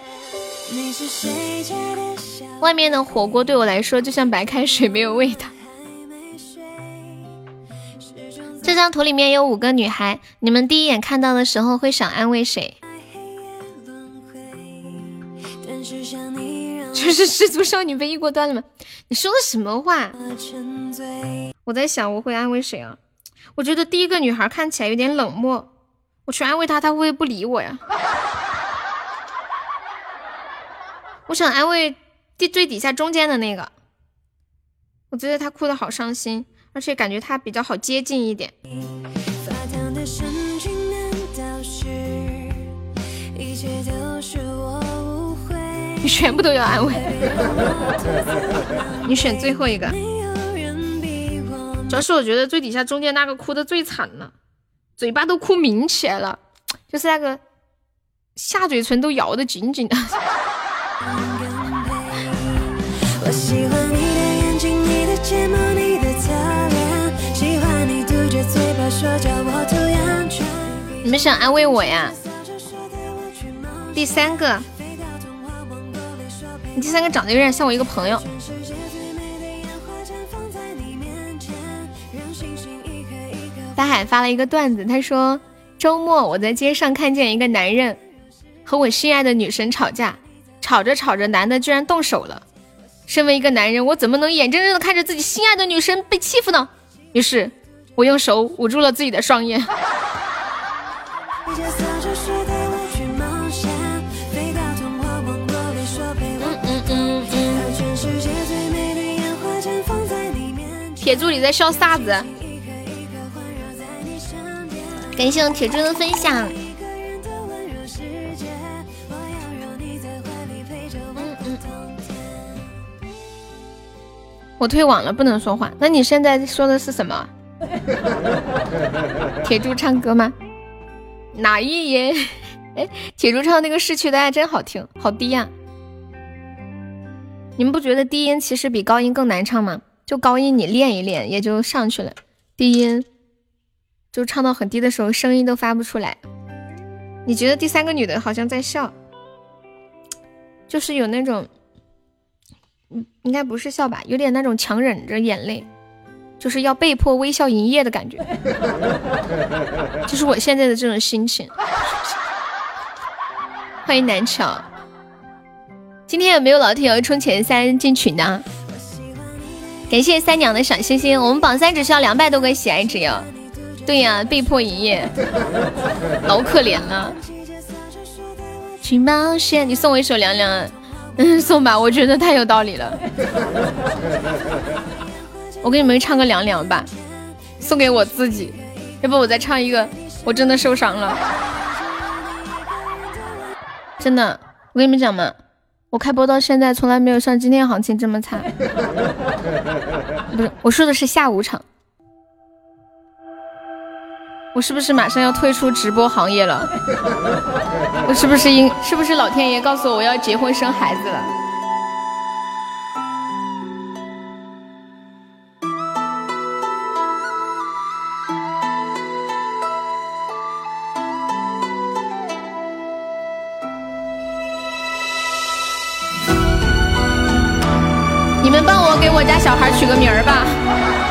外面的火锅对我来说就像白开水，没有味道。这张图里面有五个女孩，你们第一眼看到的时候会想安慰谁？就是失足少女被一锅端了吗？你说的什么话？我在想我会安慰谁啊？我觉得第一个女孩看起来有点冷漠，我去安慰她，她会不会不理我呀？我想安慰第最底下中间的那个，我觉得她哭的好伤心，而且感觉她比较好接近一点。全部都要安慰，你选最后一个。主要是我觉得最底下中间那个哭的最惨了，嘴巴都哭抿起来了，就是那个下嘴唇都咬得紧紧的。我喜欢你的眼睛，你的睫毛，你的侧脸，喜欢你嘟着嘴巴说教我读样你们想安慰我呀？第三个，你第三个长得有点像我一个朋友。大海发了一个段子，他说周末我在街上看见一个男人和我心爱的女神吵架，吵着吵着，男的居然动手了。身为一个男人，我怎么能眼睁睁的看着自己心爱的女神被欺负呢？于是，我用手捂住了自己的双眼。铁柱，你在笑啥子？感谢我铁柱的分享。我退网了，不能说话。那你现在说的是什么？铁柱唱歌吗？哪一音？哎，铁柱唱那个逝去的爱真好听，好低呀！你们不觉得低音其实比高音更难唱吗？就高音你练一练也就上去了，低音。就唱到很低的时候，声音都发不出来。你觉得第三个女的好像在笑，就是有那种，嗯，应该不是笑吧，有点那种强忍着眼泪，就是要被迫微笑营业的感觉，就是我现在的这种心情。欢迎南桥。今天有没有老铁要冲前三进群的？感谢三娘的小心心，我们榜三只需要两百多个喜爱值哟。对呀，被迫营业，老可怜了。去冒险，你送我一首凉凉，嗯，送吧，我觉得太有道理了。我给你们唱个凉凉吧，送给我自己。要不我再唱一个，我真的受伤了。真的，我跟你们讲嘛，我开播到现在，从来没有像今天行情这么惨。不是，我说的是下午场。我是不是马上要退出直播行业了？我是不是应？是不是老天爷告诉我我要结婚生孩子了？小孩取个名儿吧。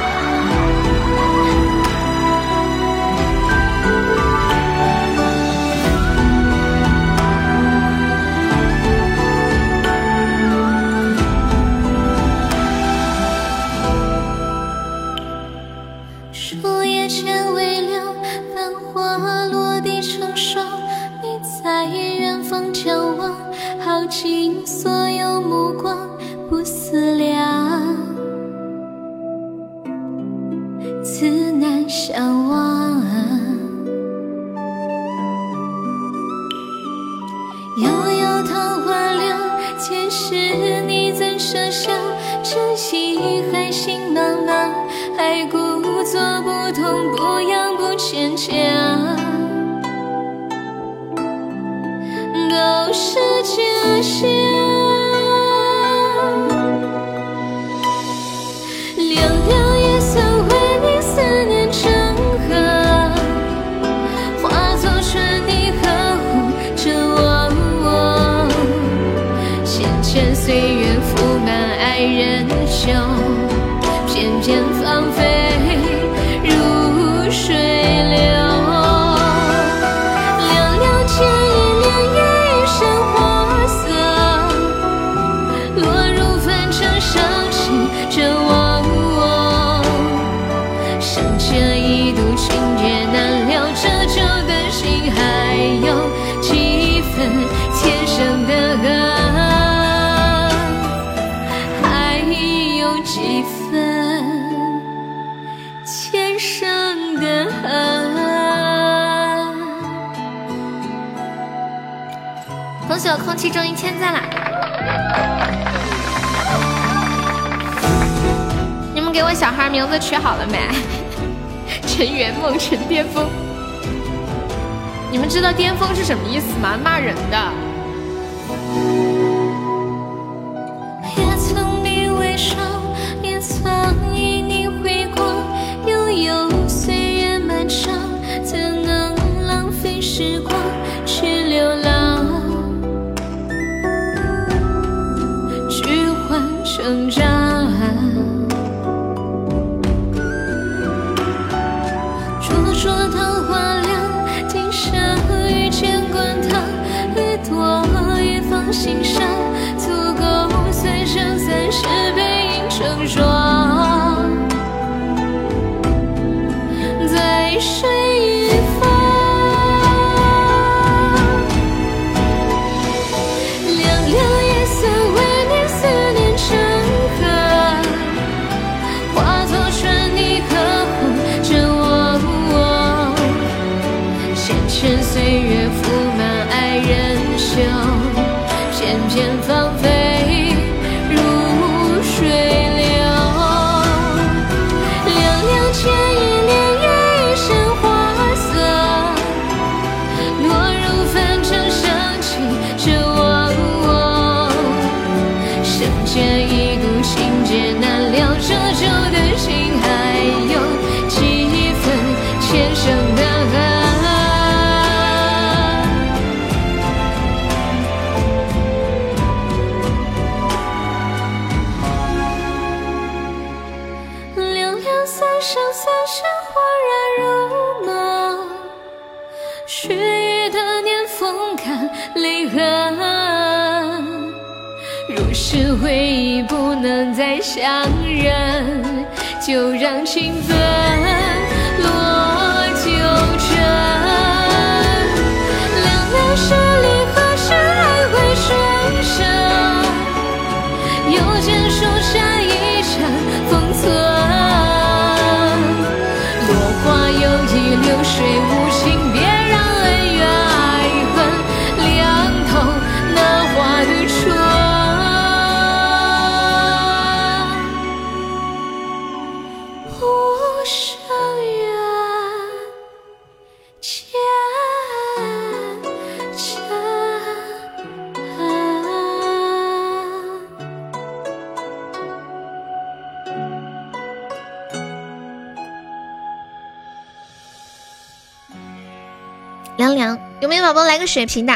宝来个血瓶的？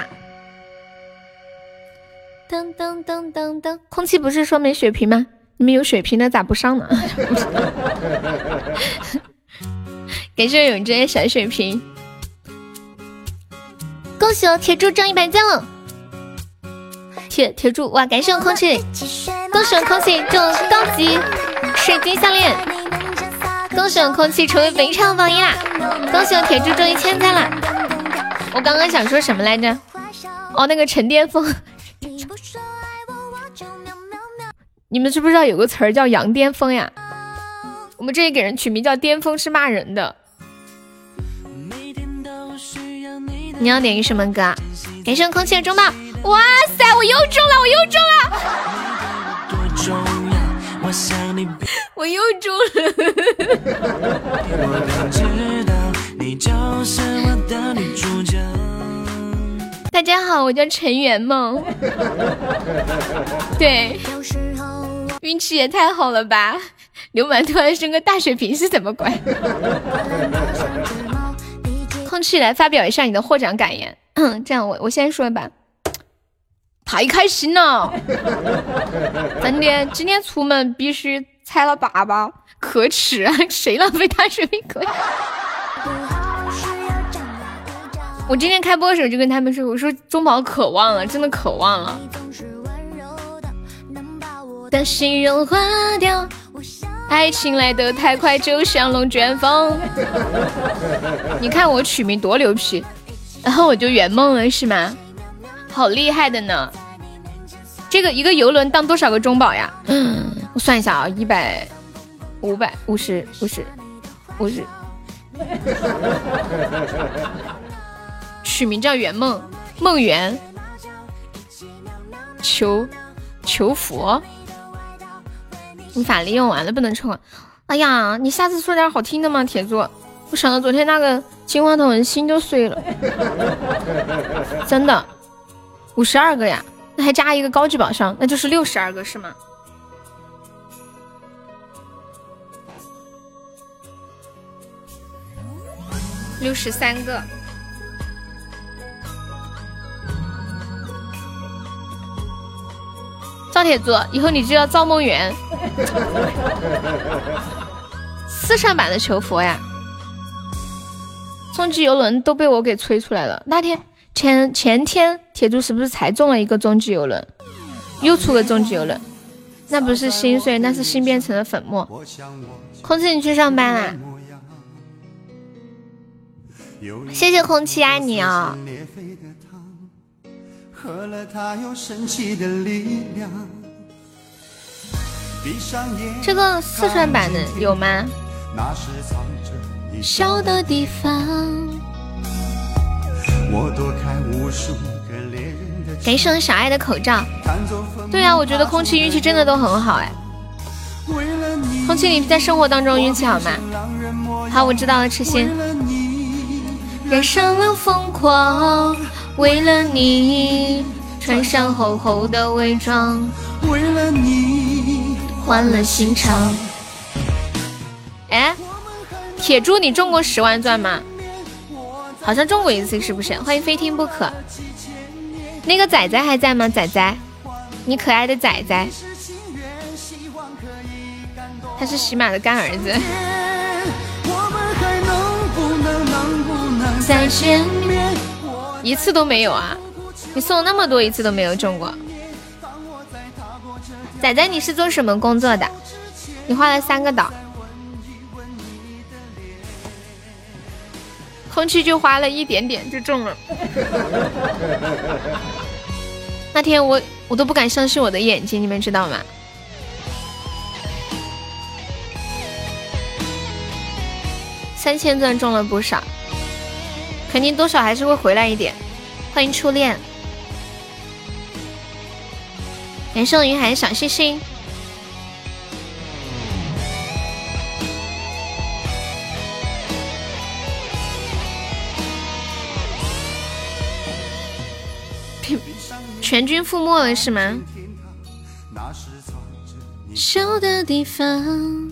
噔噔噔噔噔，空气不是说没血瓶吗？你们有血瓶的咋不上呢？感谢永贞小血瓶，恭喜我铁柱中一百赞了！铁铁柱哇，感谢我空气，恭喜我空气中高级水晶项链，恭喜我空气成为本场榜一啦！恭喜我铁柱中一千赞啦！我刚刚想说什么来着？哦，那个陈巅峰，你们知不知道有个词儿叫羊癫疯呀？我们这里给人取名叫巅峰是骂人的。你要点一什么歌啊？感谢空气的中宝！哇塞，我又中了，我又中了！我又中了。大家好，我叫陈圆梦。对，运气也太好了吧！刘满突然升个大水瓶是怎么鬼？空气来发表一下你的获奖感言。这样我我先说吧，太开心了，真的，今天出门必须踩了粑粑，可耻啊！谁浪费大水瓶可以？我今天开播的时候就跟他们说，我说中宝渴望了，真的渴望了。的心融化掉，爱情来得太快，就像龙卷风。你看我取名多牛皮，然后我就圆梦了是吗？好厉害的呢！这个一个游轮当多少个中宝呀？我算一下啊，一百、五百、五十、五十、五十。取名叫圆梦，梦圆，求求佛。你法力用完了，不能抽啊！哎呀，你下次说点好听的嘛，铁柱。我想到昨天那个金话筒，心都碎了。真的，五十二个呀，那还加一个高级宝箱，那就是六十二个是吗？六十三个。赵铁柱，以后你就叫赵梦圆。四川版的求佛呀，终极游轮都被我给吹出来了。那天前前天，铁柱是不是才中了一个终极游轮？又出个终极游轮，那不是心碎，那是心变成了粉末。空气，你去上班啦？谢谢空气，爱你啊、喝了它有神奇的力量。闭上眼，这个四川版的有吗？那是藏着一小的地方。我躲开无数个猎人的感谢小爱的口罩。对啊，我觉得空气运气真的都很好哎。空气，你在生活当中运气好吗？好，我知道了，痴心。为了你，人生了疯狂，为了你，穿上厚厚的伪装，为了你，换了心肠。哎，铁柱，你中过十万钻吗？好像中过一次，是不是？欢迎非听不可。那个仔仔还在吗？仔仔，你可爱的仔仔，他是喜马的干儿子。我们还能不能能不能再见面，一次都没有啊！你送那么多一次都没有中过。仔仔，你是做什么工作的？你画了三个岛，空气就花了一点点就中了。那天我我都不敢相信我的眼睛，你们知道吗？三千钻中了不少，肯定多少还是会回来一点。欢迎初恋，感谢云海小星星。全军覆没了是吗？小的地方。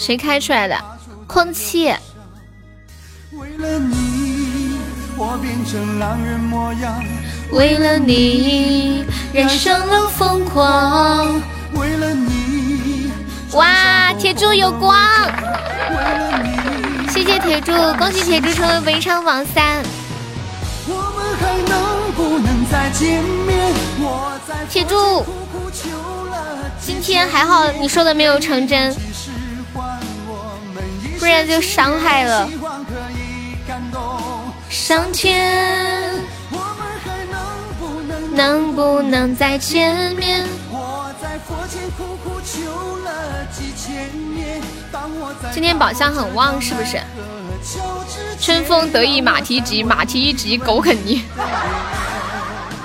谁开出来的？空气。为了你，我变成狼人模样。为了你，染上了疯狂。为了你，哇，铁柱有光。为了你，谢谢铁柱，恭喜铁柱成为围场榜三。我们还能不能再见面？铁柱。今天还好，你说的没有成真，不然就伤害了。上天，能不能再见面？今天宝箱很旺，是不是？春风得意马蹄疾，马蹄一急狗啃泥。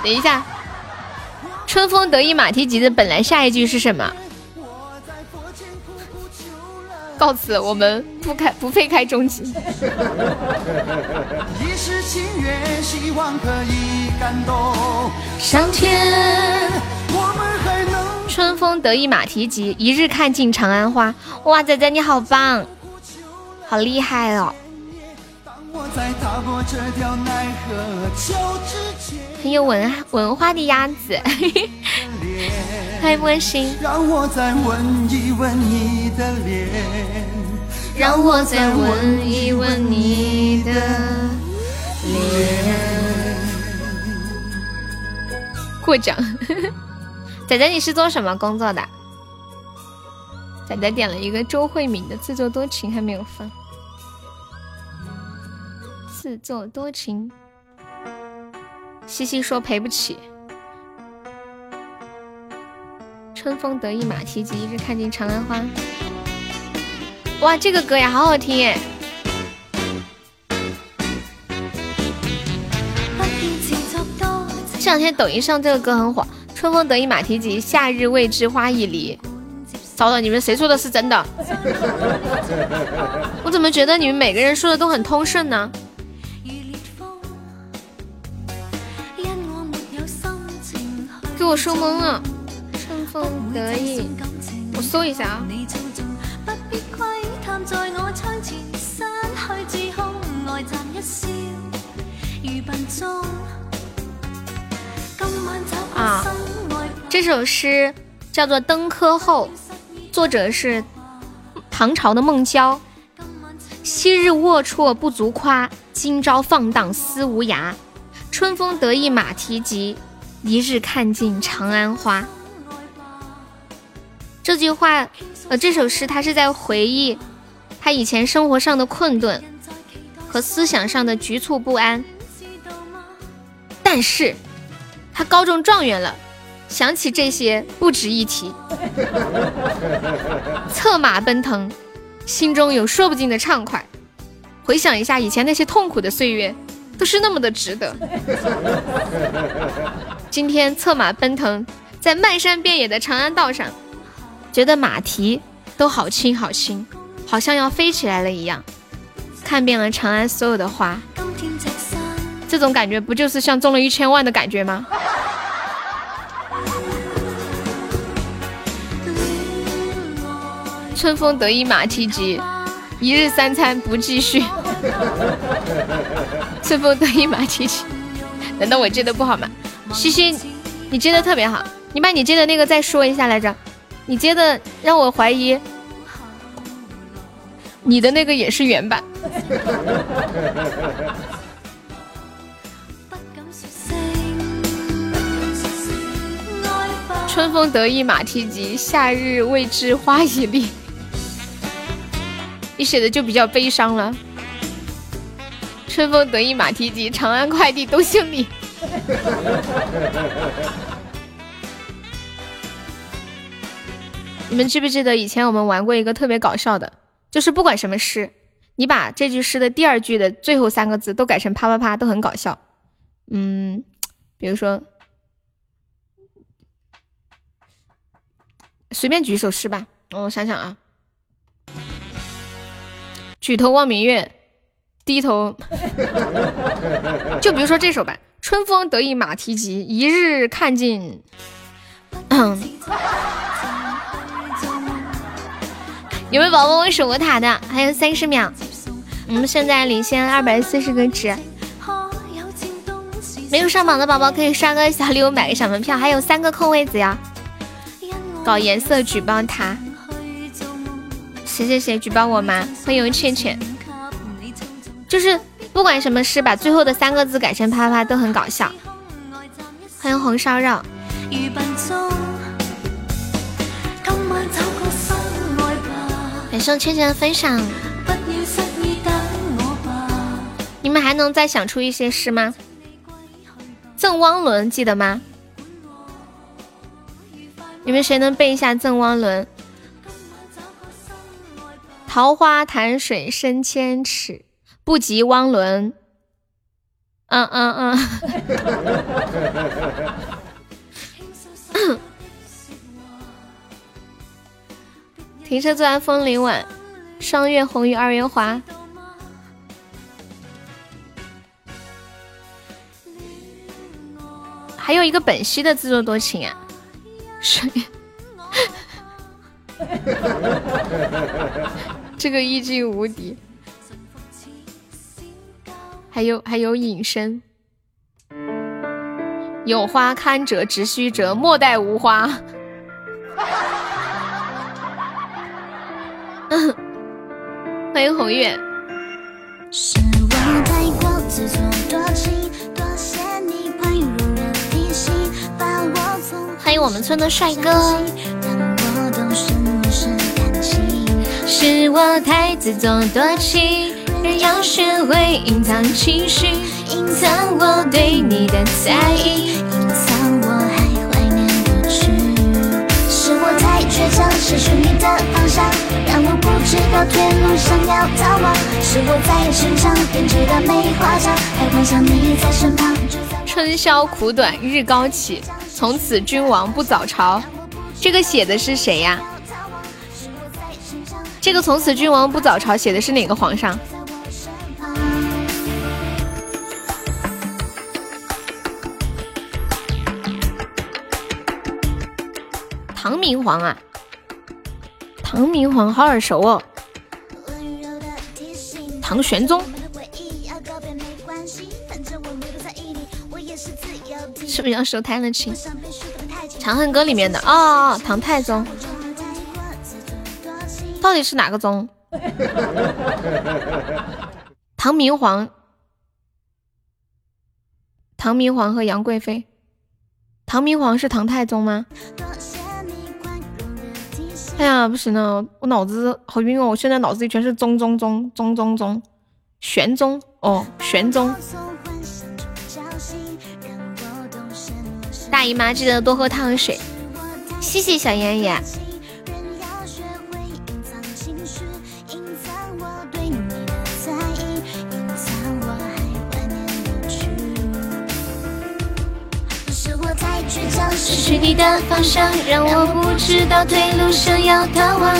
等一下。春风得意马蹄疾的本来下一句是什么？告辞，我们不开不配开终极。上天，春风得意马蹄疾，一日看尽长安花。哇，仔仔你好棒，好厉害哦！很有文文化的鸭子，欢迎莫心。让我再吻一吻你的脸，让我再吻一吻你的脸。过奖，仔仔你是做什么工作的？仔仔点了一个周慧敏的自作多情，还没有放。自作多情，西西说赔不起。春风得意马蹄疾，一日看尽长安花。哇，这个歌呀，好好听耶！这两天抖音上这个歌很火，《春风得意马蹄疾，夏日未知花已离》。糟了，你们谁说的是真的？我怎么觉得你们每个人说的都很通顺呢？给我说懵了，春风得意，我搜一下啊。啊，这首诗叫做《登科后》，作者是唐朝的孟郊。昔日龌龊不足夸，今朝放荡思无涯。春风得意马蹄疾。一日看尽长安花，这句话，呃，这首诗他是在回忆他以前生活上的困顿和思想上的局促不安。但是，他高中状元了，想起这些不值一提，策马奔腾，心中有说不尽的畅快。回想一下以前那些痛苦的岁月。都是那么的值得。今天策马奔腾在漫山遍野的长安道上，觉得马蹄都好轻好轻，好像要飞起来了一样。看遍了长安所有的花，这种感觉不就是像中了一千万的感觉吗？春风得意马蹄疾，一日三餐不继续。春风得意马蹄疾，难道我接的不好吗？西西，你接的特别好，你把你接的那个再说一下来着。你接的让我怀疑，你的那个也是原版。春风得意马蹄疾，夏日未至花已绿。你写的就比较悲伤了。春风得意马蹄疾，长安快递都姓李。你们记不记得以前我们玩过一个特别搞笑的，就是不管什么诗，你把这句诗的第二句的最后三个字都改成啪啪啪，都很搞笑。嗯，比如说，随便举一首诗吧。我想想啊，举头望明月，低头，就比如说这首吧。春风得意马蹄疾，一日看尽。有没有宝宝问守过塔的？还有三十秒，我们现在领先二百四十个值。没有上榜的宝宝可以刷个小礼物，买个小门票，还有三个空位子呀。搞颜色举报他，谁谁谁举报我吗？欢迎倩倩。就是不管什么事，把最后的三个字改成啪啪都很搞笑。欢迎红烧肉。感谢倩倩的分享。你们还能再想出一些诗吗？赠汪伦记得吗？你们谁能背一下赠汪伦？桃花潭水深千尺，不及汪伦。嗯嗯嗯。停车坐爱枫林晚，霜月红于二月花。还有一个本兮的自作多情啊，是，这个意境无敌。还有还有隐身，有花堪折直须折，莫待无花。欢迎红月。欢迎我们村的帅哥。是我太自作多情，人要学会隐藏情绪，隐藏我对你的在意，太倔强，失去你的方向。让我不知道退路，想要逃亡。是我在身上编织的梅花墙，还幻想你在身旁。春宵苦短，日高起，从此君王不早朝。这个写的是谁呀？这个从此君王不早朝写的是哪个皇上？唐明皇啊。唐明皇好耳熟哦，唐玄宗是不是要收太了情？长恨歌里面的哦，唐太宗到底是哪个宗？唐明皇，唐明皇和杨贵妃，唐明皇是唐太宗吗？哎呀，不行了，我脑子好晕哦！我现在脑子里全是中中中中中中，玄宗哦，玄宗。大姨妈记得多喝烫水，谢谢小妍妍。失去你的方向，让我不知道退路，想要逃亡。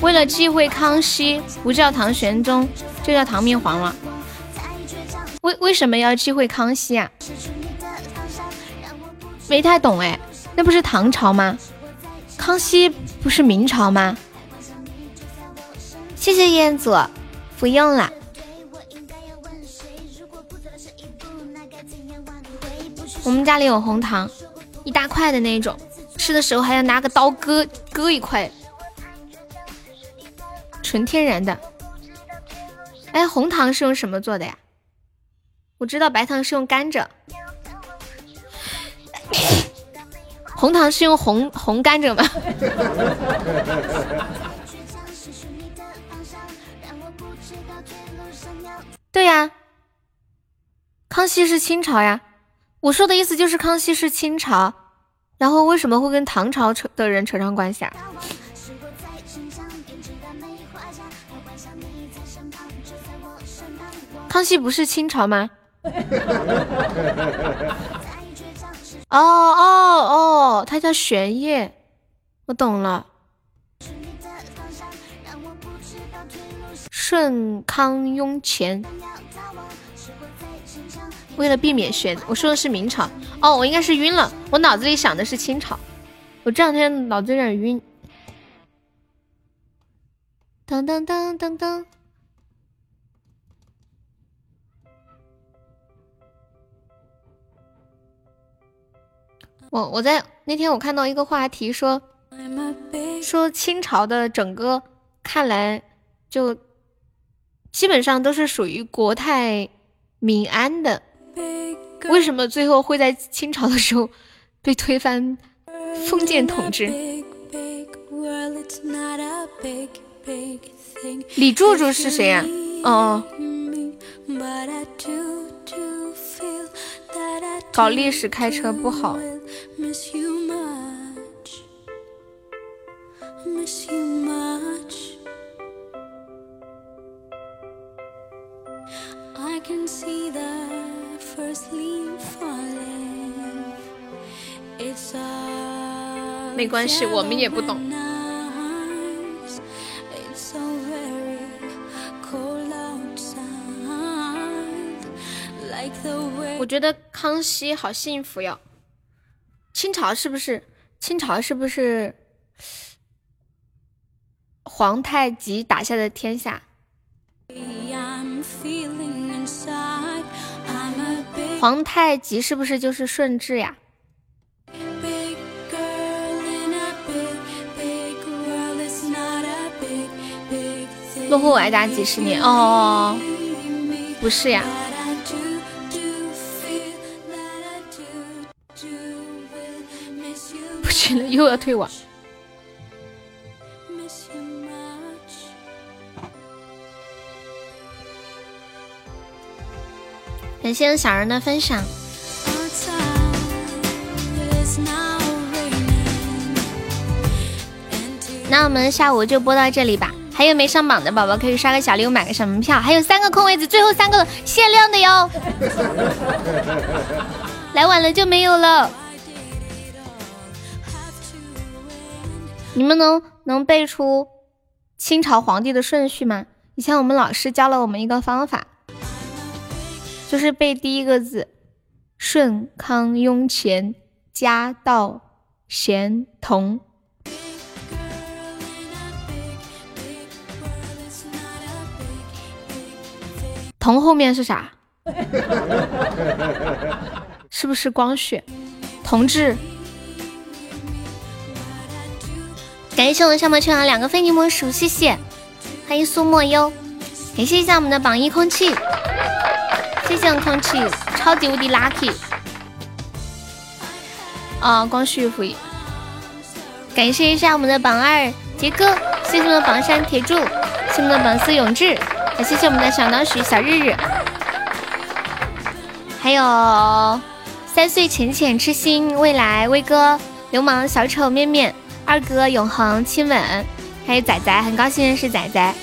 为了忌讳康熙，不叫唐玄宗，就叫唐明皇了。为为什么要忌讳康熙啊？没太懂哎，那不是唐朝吗？康熙不是明朝吗？谢谢彦祖，不用了。我们家里有红糖，一大块的那种，吃的时候还要拿个刀割割一块，纯天然的。哎，红糖是用什么做的呀？我知道白糖是用甘蔗，红糖是用红红甘蔗吗？对呀，康熙是清朝呀。我说的意思就是康熙是清朝，然后为什么会跟唐朝扯的人扯上关系啊？康熙不是清朝吗？哦哦哦，他叫玄烨，我懂了。顺康雍乾，为了避免选，我说的是明朝。哦，我应该是晕了，我脑子里想的是清朝。我这两天脑子有点晕。噔噔噔噔噔。我我在那天我看到一个话题说说清朝的整个看来就基本上都是属于国泰民安的，为什么最后会在清朝的时候被推翻 封建统治？李柱柱是谁呀？哦。搞历史开车不好。没关系，我们也不懂。我觉得康熙好幸福哟。清朝是不是？清朝是不是皇太极打下的天下？皇太极是不是就是顺治呀？落后我挨打几十年哦，不是呀。不行了又要退网，感谢小人的分享。那我们下午就播到这里吧。还有没上榜的宝宝可以刷个小礼物，买个小门票。还有三个空位子，最后三个限量的哟，来晚了就没有了。你们能能背出清朝皇帝的顺序吗？以前我们老师教了我们一个方法，就是背第一个字：顺、康、雍、乾、嘉、道、咸、同。同后面是啥？是不是光绪？同志？感谢我的上毛球啊，两个非你莫属，谢谢，欢迎苏莫忧，感谢一下我们的榜一空气，谢谢空气，超级无敌 lucky，啊，光绪福仪，感谢一下我们的榜二杰哥，谢谢我们的榜三铁柱，谢谢我们的榜四永志，谢谢我们的小脑许小日日，还有三岁浅浅痴心未来威哥流氓小丑面面。二哥永恒亲吻，还有仔仔，很高兴认识仔仔，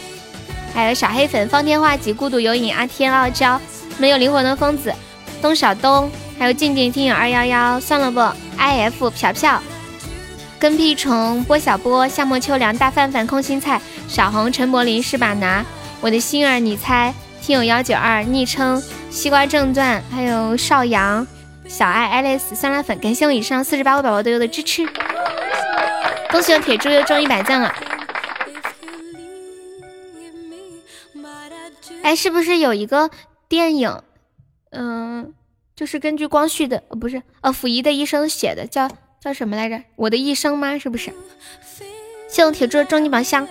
还有小黑粉方天画戟孤独有影阿天傲娇没有灵魂的疯子。东小东，还有静静听友二幺幺算了不 i f 飘飘。跟屁虫波小波夏末秋凉大范范空心菜小红陈柏霖是把拿？我的心儿你猜听友幺九二昵称西瓜正传还有少阳小爱 Alice 酸辣粉感谢我以上四十八位宝宝对我的支持。恭喜我铁柱又中一百赞了！哎，是不是有一个电影？嗯，就是根据光绪的，不是，呃，溥仪的一生写的，叫叫什么来着？我的一生吗？是不是？谢我铁柱中一宝箱。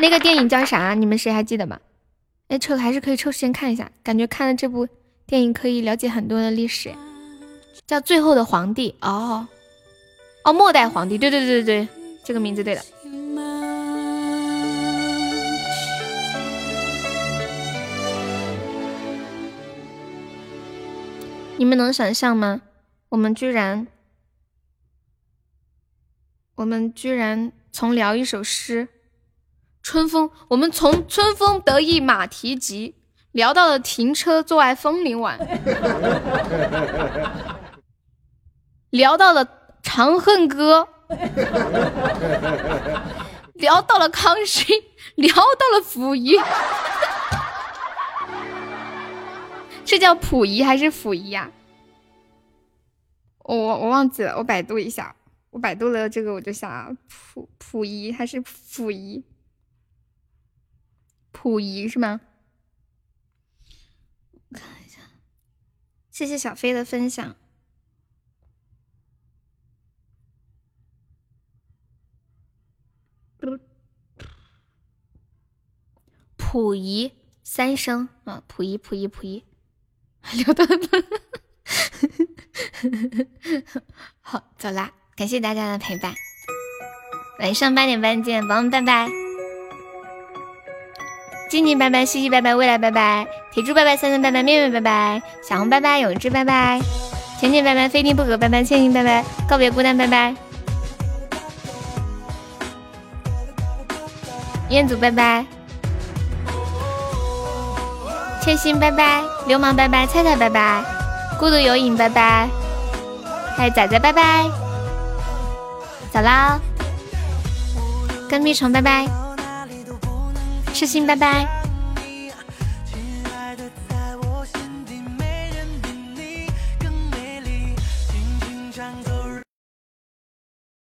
那个电影叫啥？你们谁还记得吗？哎，抽还是可以抽时间看一下，感觉看了这部电影可以了解很多的历史。叫《最后的皇帝》哦，哦，末代皇帝，对对对对对，这个名字对的。你们能想象吗？我们居然，我们居然从聊一首诗《春风》，我们从《春风得意马蹄疾》聊到了停车坐爱枫林晚，聊到了《长恨歌》，聊到了康熙，聊到了溥仪，这叫溥仪还是溥仪呀？我我忘记了，我百度一下。我百度了这个，我就想溥溥仪还是溥仪？溥仪是吗？看一下，谢谢小飞的分享。溥仪三声啊，溥仪溥仪溥仪，聊 到了。好，走啦！感谢大家的陪伴，晚上八点半见，宝宝们拜拜！静静拜拜，西西拜拜，未来拜拜，铁柱拜拜，三三拜拜，妹妹拜拜，小红拜拜，永志拜拜，浅浅拜拜，非听不可拜拜，千行拜拜，告别孤单拜拜，彦祖拜拜，千心拜拜，流氓拜拜，菜菜拜拜。孤独有影，拜拜！还有仔仔，拜拜！走啦，跟蜜虫，拜拜！痴心，拜拜！